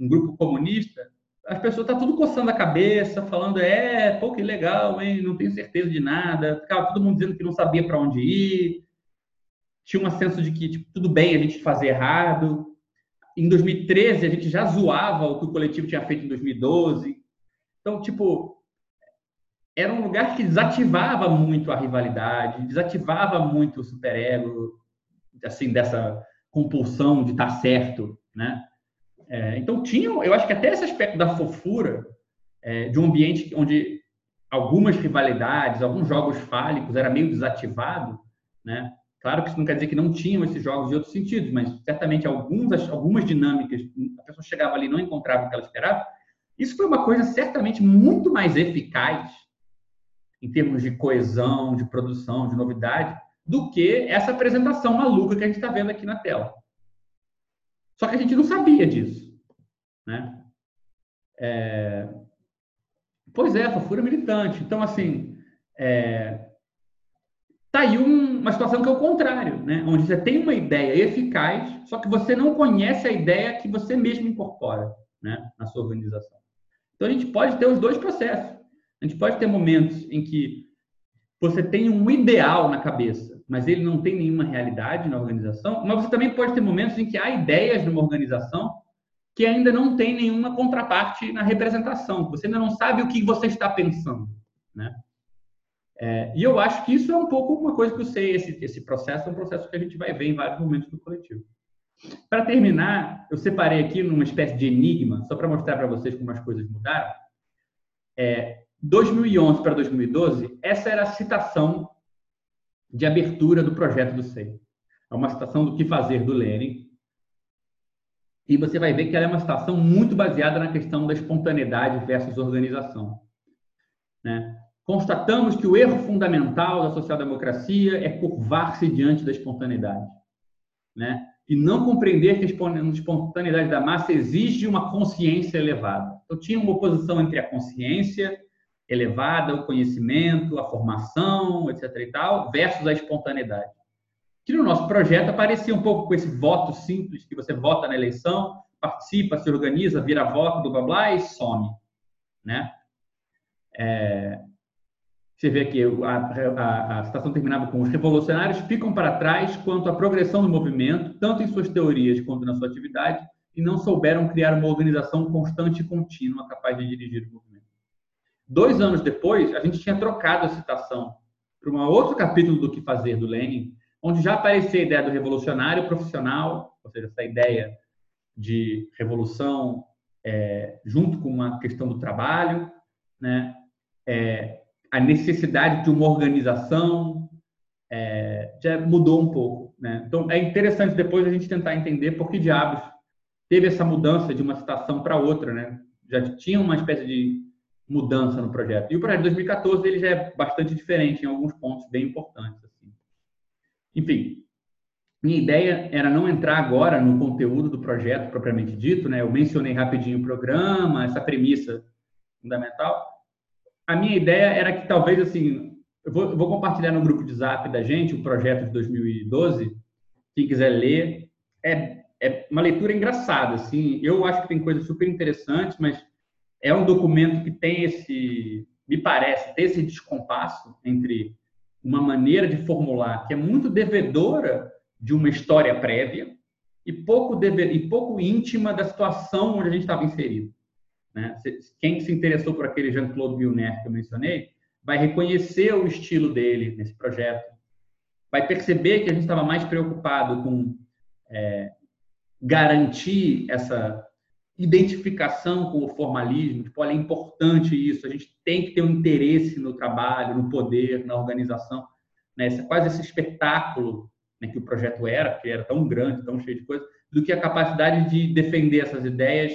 um grupo comunista, as pessoas tá tudo coçando a cabeça, falando é, pô, que legal, hein? Não tenho certeza de nada. Ficava todo mundo dizendo que não sabia para onde ir. Tinha um senso de que tipo, tudo bem a gente fazer errado em 2013 a gente já zoava o que o coletivo tinha feito em 2012. Então, tipo, era um lugar que desativava muito a rivalidade, desativava muito o superego, assim, dessa compulsão de estar certo, né? É, então, tinha, eu acho que até esse aspecto da fofura, é, de um ambiente onde algumas rivalidades, alguns jogos fálicos era meio desativado, né? Claro que isso não quer dizer que não tinham esses jogos de outros sentidos, mas certamente algumas, algumas dinâmicas, a pessoa chegava ali e não encontrava o que ela esperava. Isso foi uma coisa certamente muito mais eficaz em termos de coesão, de produção, de novidade, do que essa apresentação maluca que a gente está vendo aqui na tela. Só que a gente não sabia disso. Né? É... Pois é, fofura militante. Então, assim, é... Tá aí um, uma situação que é o contrário, né? onde você tem uma ideia eficaz, só que você não conhece a ideia que você mesmo incorpora né? na sua organização. Então a gente pode ter os dois processos. A gente pode ter momentos em que você tem um ideal na cabeça, mas ele não tem nenhuma realidade na organização, mas você também pode ter momentos em que há ideias numa organização que ainda não tem nenhuma contraparte na representação. Você ainda não sabe o que você está pensando, né? É, e eu acho que isso é um pouco uma coisa que eu sei, esse, esse processo é um processo que a gente vai ver em vários momentos do coletivo. Para terminar, eu separei aqui numa espécie de enigma, só para mostrar para vocês como as coisas mudaram. É, 2011 para 2012, essa era a citação de abertura do projeto do SEI. É uma citação do que fazer do Lenin. E você vai ver que ela é uma citação muito baseada na questão da espontaneidade versus organização. Né? Constatamos que o erro fundamental da social-democracia é curvar-se diante da espontaneidade, né? E não compreender que a espontaneidade da massa exige uma consciência elevada. Então, tinha uma oposição entre a consciência elevada, o conhecimento, a formação, etc. e tal, versus a espontaneidade. Que no nosso projeto aparecia um pouco com esse voto simples, que você vota na eleição, participa, se organiza, vira voto, blá blá blá e some, né? É, você vê aqui, a, a, a citação terminava com: os revolucionários ficam para trás quanto à progressão do movimento, tanto em suas teorias quanto na sua atividade, e não souberam criar uma organização constante e contínua capaz de dirigir o movimento. Dois anos depois, a gente tinha trocado a citação para um outro capítulo do que fazer do Lenin, onde já aparecia a ideia do revolucionário profissional, ou seja, essa ideia de revolução é, junto com uma questão do trabalho, né? É, a necessidade de uma organização é, já mudou um pouco. Né? Então, é interessante depois a gente tentar entender por que diabos teve essa mudança de uma citação para outra. Né? Já tinha uma espécie de mudança no projeto. E o projeto de 2014 ele já é bastante diferente em alguns pontos bem importantes. Assim. Enfim, minha ideia era não entrar agora no conteúdo do projeto propriamente dito, né? Eu mencionei rapidinho o programa, essa premissa fundamental. A minha ideia era que talvez assim, eu vou, eu vou compartilhar no grupo de Zap da gente o projeto de 2012. Quem quiser ler, é, é uma leitura engraçada, assim. Eu acho que tem coisas super interessantes, mas é um documento que tem esse, me parece, ter esse descompasso entre uma maneira de formular que é muito devedora de uma história prévia e pouco, e pouco íntima da situação onde a gente estava inserido. Né? Quem se interessou por aquele Jean-Claude Villeneuve que eu mencionei, vai reconhecer o estilo dele nesse projeto, vai perceber que a gente estava mais preocupado com é, garantir essa identificação com o formalismo, tipo, olha, é importante isso, a gente tem que ter um interesse no trabalho, no poder, na organização, né? Esse, quase esse espetáculo né, que o projeto era, que era tão grande, tão cheio de coisas, do que a capacidade de defender essas ideias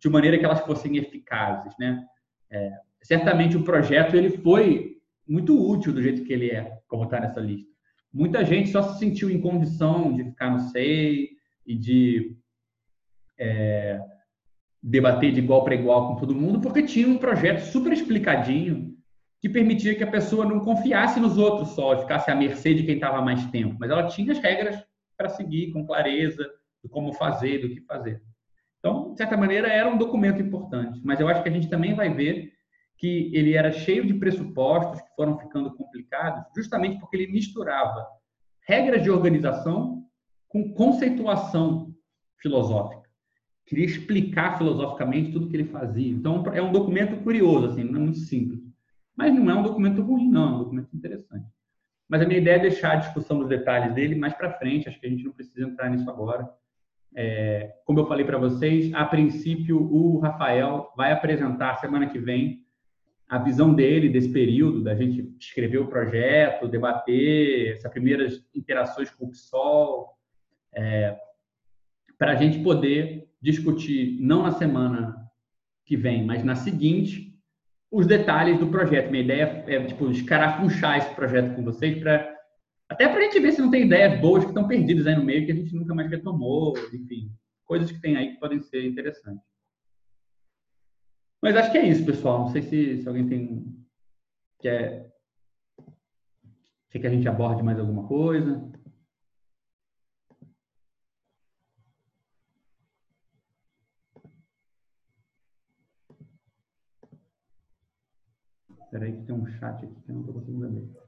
de maneira que elas fossem eficazes, né? É, certamente o projeto ele foi muito útil do jeito que ele é, como está nessa lista. Muita gente só se sentiu em condição de ficar no SEI e de é, debater de igual para igual com todo mundo, porque tinha um projeto super explicadinho que permitia que a pessoa não confiasse nos outros só, ficasse à mercê de quem estava mais tempo, mas ela tinha as regras para seguir com clareza do como fazer, do que fazer. Então, de certa maneira, era um documento importante, mas eu acho que a gente também vai ver que ele era cheio de pressupostos que foram ficando complicados, justamente porque ele misturava regras de organização com conceituação filosófica. Queria explicar filosoficamente tudo que ele fazia. Então, é um documento curioso, assim, não é muito simples. Mas não é um documento ruim, não, é um documento interessante. Mas a minha ideia é deixar a discussão dos detalhes dele mais para frente, acho que a gente não precisa entrar nisso agora. É, como eu falei para vocês, a princípio o Rafael vai apresentar semana que vem a visão dele desse período, da gente escrever o projeto, debater essas primeiras interações com o PSOL, é, para a gente poder discutir, não na semana que vem, mas na seguinte, os detalhes do projeto. Minha ideia é, tipo, escarafunchar esse projeto com vocês para até para a gente ver se não tem ideias boas que estão perdidas aí no meio que a gente nunca mais retomou, enfim, coisas que tem aí que podem ser interessantes. Mas acho que é isso, pessoal. Não sei se, se alguém tem quer quer que a gente aborde mais alguma coisa. Espera aí que tem um chat aqui que eu não estou conseguindo ler.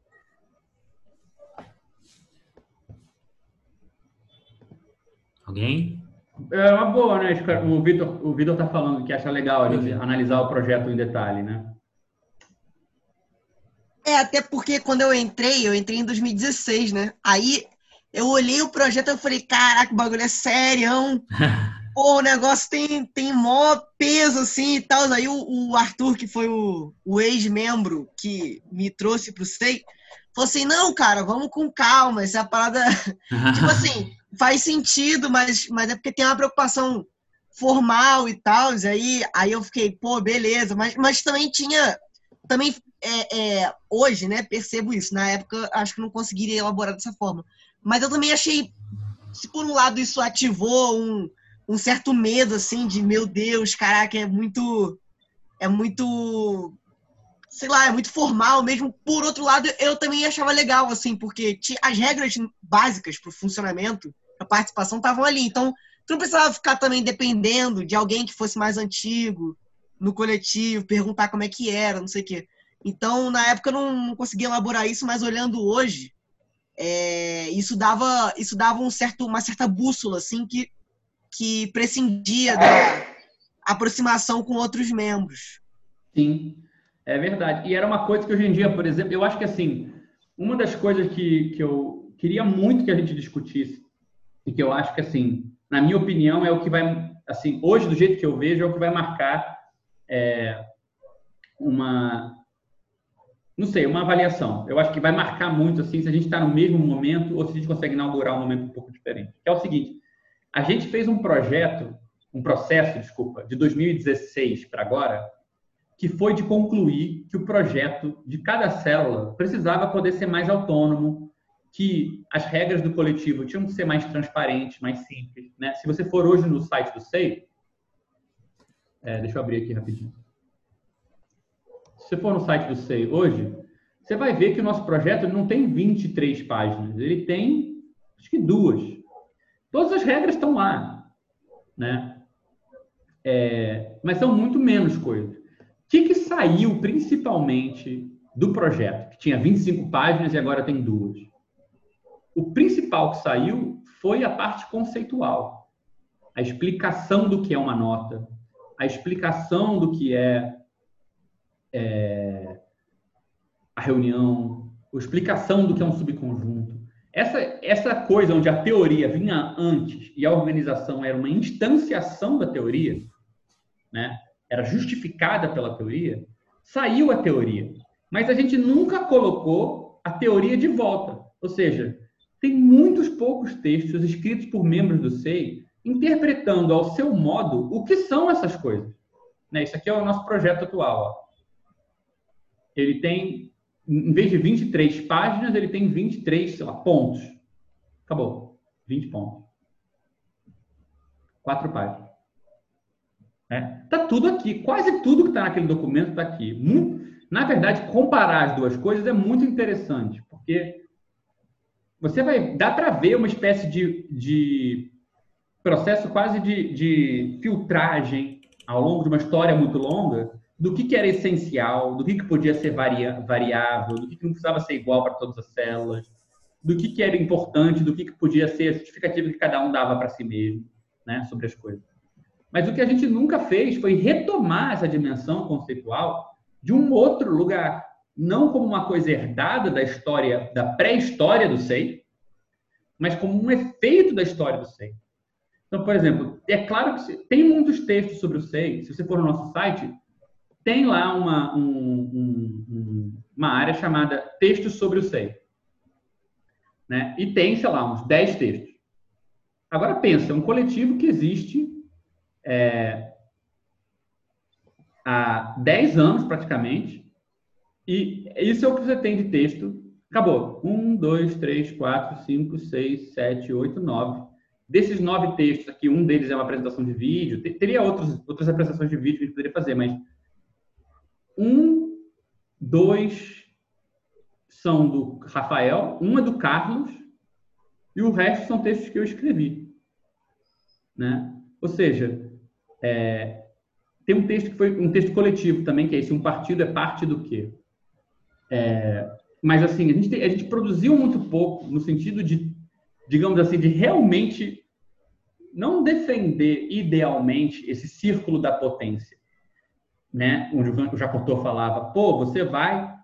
Alguém? É uma boa, né? O Vitor o Vitor está falando que acha legal a gente analisar o projeto em detalhe, né? É, até porque quando eu entrei, eu entrei em 2016, né? Aí eu olhei o projeto e falei, caraca, o bagulho é sério. pô, o negócio tem, tem mó peso, assim, e tal. Aí o, o Arthur, que foi o, o ex-membro que me trouxe pro SEI, falou assim, não, cara, vamos com calma, essa é a parada... tipo assim, faz sentido, mas, mas é porque tem uma preocupação formal e tal, aí, aí eu fiquei, pô, beleza, mas, mas também tinha... Também, é, é, hoje, né, percebo isso. Na época, acho que não conseguiria elaborar dessa forma. Mas eu também achei, se por um lado isso ativou um um certo medo, assim, de meu Deus, caraca, é muito. É muito. Sei lá, é muito formal mesmo. Por outro lado, eu também achava legal, assim, porque as regras básicas para o funcionamento, a participação, estavam ali. Então, tu não precisava ficar também dependendo de alguém que fosse mais antigo no coletivo, perguntar como é que era, não sei o quê. Então, na época eu não, não conseguia elaborar isso, mas olhando hoje, é, isso dava isso dava um certo, uma certa bússola assim que, que prescindia da aproximação com outros membros. Sim, é verdade. E era uma coisa que hoje em dia, por exemplo, eu acho que assim, uma das coisas que, que eu queria muito que a gente discutisse e que eu acho que assim, na minha opinião, é o que vai, assim, hoje do jeito que eu vejo, é o que vai marcar é, uma não sei, uma avaliação. Eu acho que vai marcar muito assim se a gente está no mesmo momento ou se a gente consegue inaugurar um momento um pouco diferente. Que é o seguinte: a gente fez um projeto, um processo, desculpa, de 2016 para agora, que foi de concluir que o projeto de cada célula precisava poder ser mais autônomo, que as regras do coletivo tinham que ser mais transparentes, mais simples. Né? Se você for hoje no site do SEI, é, deixa eu abrir aqui rapidinho você for no site do SEI hoje, você vai ver que o nosso projeto não tem 23 páginas, ele tem, acho que duas. Todas as regras estão lá, né? É, mas são muito menos coisas. O que, que saiu principalmente do projeto, que tinha 25 páginas e agora tem duas? O principal que saiu foi a parte conceitual, a explicação do que é uma nota, a explicação do que é é, a reunião, a explicação do que é um subconjunto. Essa, essa coisa onde a teoria vinha antes e a organização era uma instanciação da teoria, né? era justificada pela teoria, saiu a teoria. Mas a gente nunca colocou a teoria de volta. Ou seja, tem muitos poucos textos escritos por membros do SEI interpretando ao seu modo o que são essas coisas. Né? Isso aqui é o nosso projeto atual. Ó ele tem, em vez de 23 páginas, ele tem 23, sei lá, pontos. Acabou. 20 pontos. Quatro páginas. É. Tá tudo aqui. Quase tudo que está naquele documento está aqui. Muito, na verdade, comparar as duas coisas é muito interessante, porque você vai. Dá para ver uma espécie de, de processo quase de, de filtragem ao longo de uma história muito longa do que, que era essencial, do que, que podia ser variável, do que, que não precisava ser igual para todas as células, do que, que era importante, do que, que podia ser a justificativa que cada um dava para si mesmo, né, sobre as coisas. Mas o que a gente nunca fez foi retomar essa dimensão conceitual de um outro lugar, não como uma coisa herdada da história, da pré-história do SEI, mas como um efeito da história do SEI. Então, por exemplo, é claro que tem muitos textos sobre o SEI. Se você for no nosso site, tem lá uma, um, um, uma área chamada Textos sobre o SEI. Né? E tem, sei lá, uns 10 textos. Agora pensa, é um coletivo que existe é, há 10 anos praticamente, e isso é o que você tem de texto. Acabou. 1, 2, 3, 4, 5, 6, 7, 8, 9. Desses nove textos aqui, um deles é uma apresentação de vídeo. Teria outros, outras apresentações de vídeo que a gente poderia fazer, mas um, dois são do Rafael, uma é do Carlos e o resto são textos que eu escrevi. Né? Ou seja, é, tem um texto que foi um texto coletivo também, que é esse, um partido é parte do quê? É, mas assim, a gente, a gente produziu muito pouco no sentido de, digamos assim, de realmente não defender idealmente esse círculo da potência né, onde o Jacotor falava, pô, você vai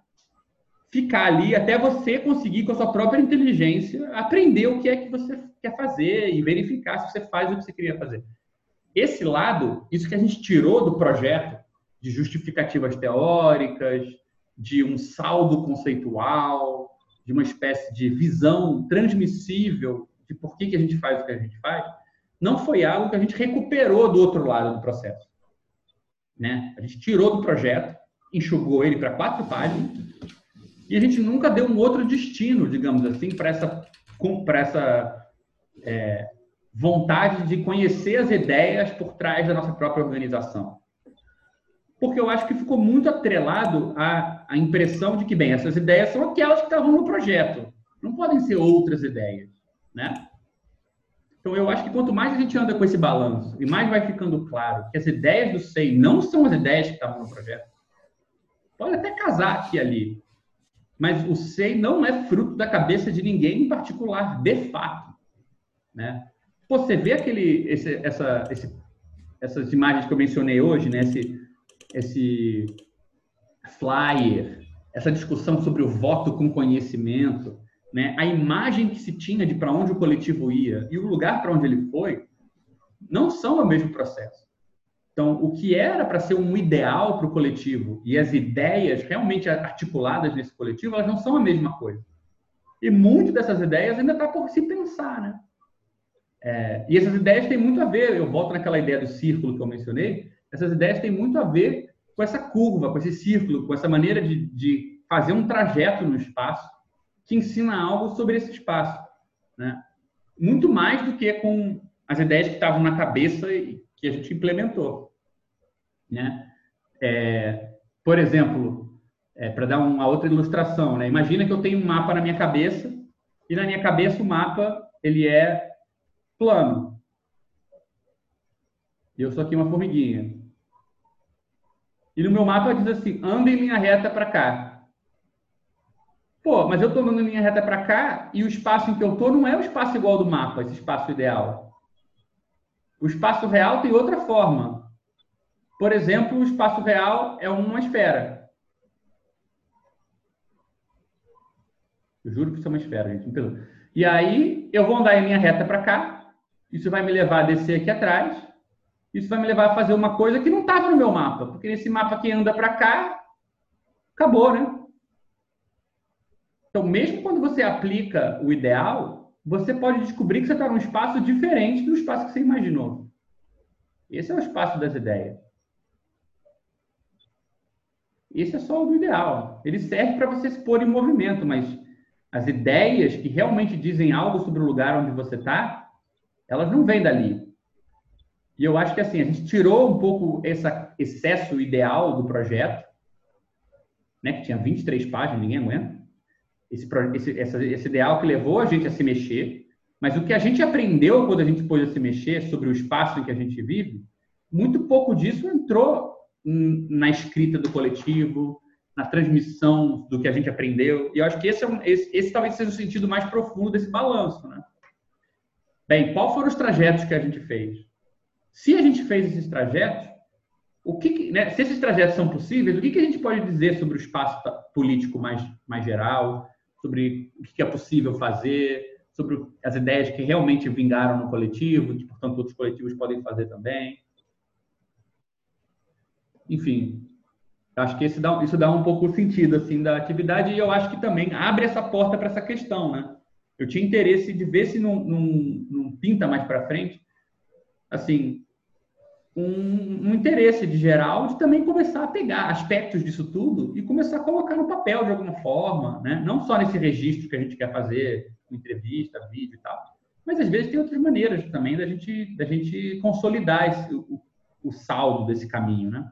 ficar ali até você conseguir com a sua própria inteligência aprender o que é que você quer fazer e verificar se você faz o que você queria fazer. Esse lado, isso que a gente tirou do projeto de justificativas teóricas, de um saldo conceitual, de uma espécie de visão transmissível de por que, que a gente faz o que a gente faz, não foi algo que a gente recuperou do outro lado do processo. Né? A gente tirou do projeto, enxugou ele para quatro páginas e a gente nunca deu um outro destino, digamos assim, para essa, essa é, vontade de conhecer as ideias por trás da nossa própria organização. Porque eu acho que ficou muito atrelado à, à impressão de que, bem, essas ideias são aquelas que estavam no projeto, não podem ser outras ideias, né? Então, eu acho que quanto mais a gente anda com esse balanço e mais vai ficando claro que as ideias do SEI não são as ideias que estavam no projeto, Pode até casar aqui e ali. Mas o SEI não é fruto da cabeça de ninguém em particular, de fato. Né? Você vê aquele, esse, essa, esse, essas imagens que eu mencionei hoje, né? esse, esse flyer, essa discussão sobre o voto com conhecimento, né? a imagem que se tinha de para onde o coletivo ia e o lugar para onde ele foi, não são o mesmo processo. Então, o que era para ser um ideal para o coletivo e as ideias realmente articuladas nesse coletivo, elas não são a mesma coisa. E muitas dessas ideias ainda está por se pensar, né? É, e essas ideias têm muito a ver, eu volto naquela ideia do círculo que eu mencionei, essas ideias têm muito a ver com essa curva, com esse círculo, com essa maneira de, de fazer um trajeto no espaço que ensina algo sobre esse espaço. Né? Muito mais do que com as ideias que estavam na cabeça e que a gente implementou. Né? É, por exemplo, é, para dar uma outra ilustração, né? imagina que eu tenho um mapa na minha cabeça e na minha cabeça o mapa ele é plano. E eu sou aqui uma formiguinha. E no meu mapa diz assim, anda em linha reta para cá. Pô, mas eu estou andando em linha reta para cá e o espaço em que eu estou não é o espaço igual do mapa, esse espaço ideal. O espaço real tem outra forma. Por exemplo, o espaço real é uma esfera. Eu juro que isso é uma esfera, gente. E aí, eu vou andar em linha reta para cá. Isso vai me levar a descer aqui atrás. Isso vai me levar a fazer uma coisa que não estava no meu mapa. Porque nesse mapa que anda para cá, acabou, né? Então, mesmo quando você aplica o ideal, você pode descobrir que você está num espaço diferente do espaço que você imaginou. Esse é o espaço das ideias. Esse é só o ideal. Ele serve para você se pôr em movimento, mas as ideias que realmente dizem algo sobre o lugar onde você está, elas não vêm dali. E eu acho que assim, a gente tirou um pouco esse excesso ideal do projeto, né, que tinha 23 páginas, ninguém aguenta. Esse, esse, essa, esse ideal que levou a gente a se mexer, mas o que a gente aprendeu quando a gente pôs a se mexer sobre o espaço em que a gente vive, muito pouco disso entrou na escrita do coletivo, na transmissão do que a gente aprendeu. E eu acho que esse, é um, esse, esse talvez seja o sentido mais profundo desse balanço. Né? Bem, qual foram os trajetos que a gente fez? Se a gente fez esses trajetos, o que, né, se esses trajetos são possíveis, o que, que a gente pode dizer sobre o espaço político mais, mais geral, sobre o que é possível fazer, sobre as ideias que realmente vingaram no coletivo, que, portanto, outros coletivos podem fazer também enfim, acho que esse dá, isso dá um pouco o sentido assim da atividade e eu acho que também abre essa porta para essa questão, né? Eu tinha interesse de ver se não, não, não pinta mais para frente, assim, um, um, interesse de geral de também começar a pegar aspectos disso tudo e começar a colocar no papel de alguma forma, né? Não só nesse registro que a gente quer fazer, entrevista, vídeo e tal, mas às vezes tem outras maneiras também da gente da gente consolidar esse, o, o saldo desse caminho, né?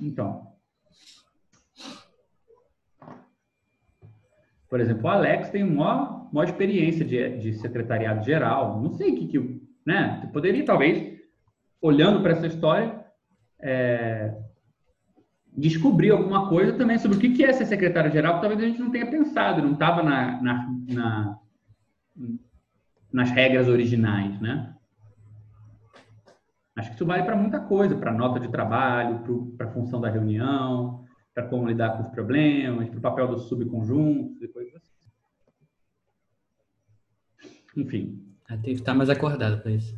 Então, por exemplo, o Alex tem uma maior experiência de, de secretariado geral. Não sei o que, que né? Poderia, talvez, olhando para essa história, é, descobrir alguma coisa também sobre o que é ser secretário-geral, que talvez a gente não tenha pensado, não estava na, na, na, nas regras originais, né? Acho que isso vale para muita coisa, para nota de trabalho, para a função da reunião, para como lidar com os problemas, para o papel dos subconjuntos e coisas assim. Enfim. Tem que estar mais acordado para isso.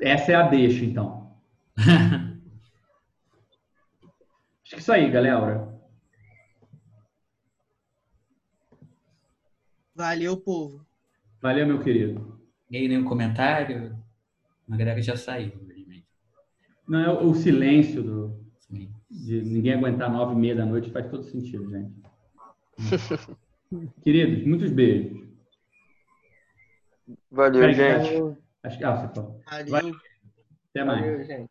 Essa é a deixa, então. Acho que é isso aí, galera. Valeu, povo. Valeu, meu querido. Ninguém nenhum comentário? A galera já saiu, Não, é o silêncio do, de ninguém aguentar nove e meia da noite faz todo sentido, gente. Queridos, muitos beijos. Valeu, gente. Acho que, ah, você falou. Valeu. Até mais. Valeu, gente.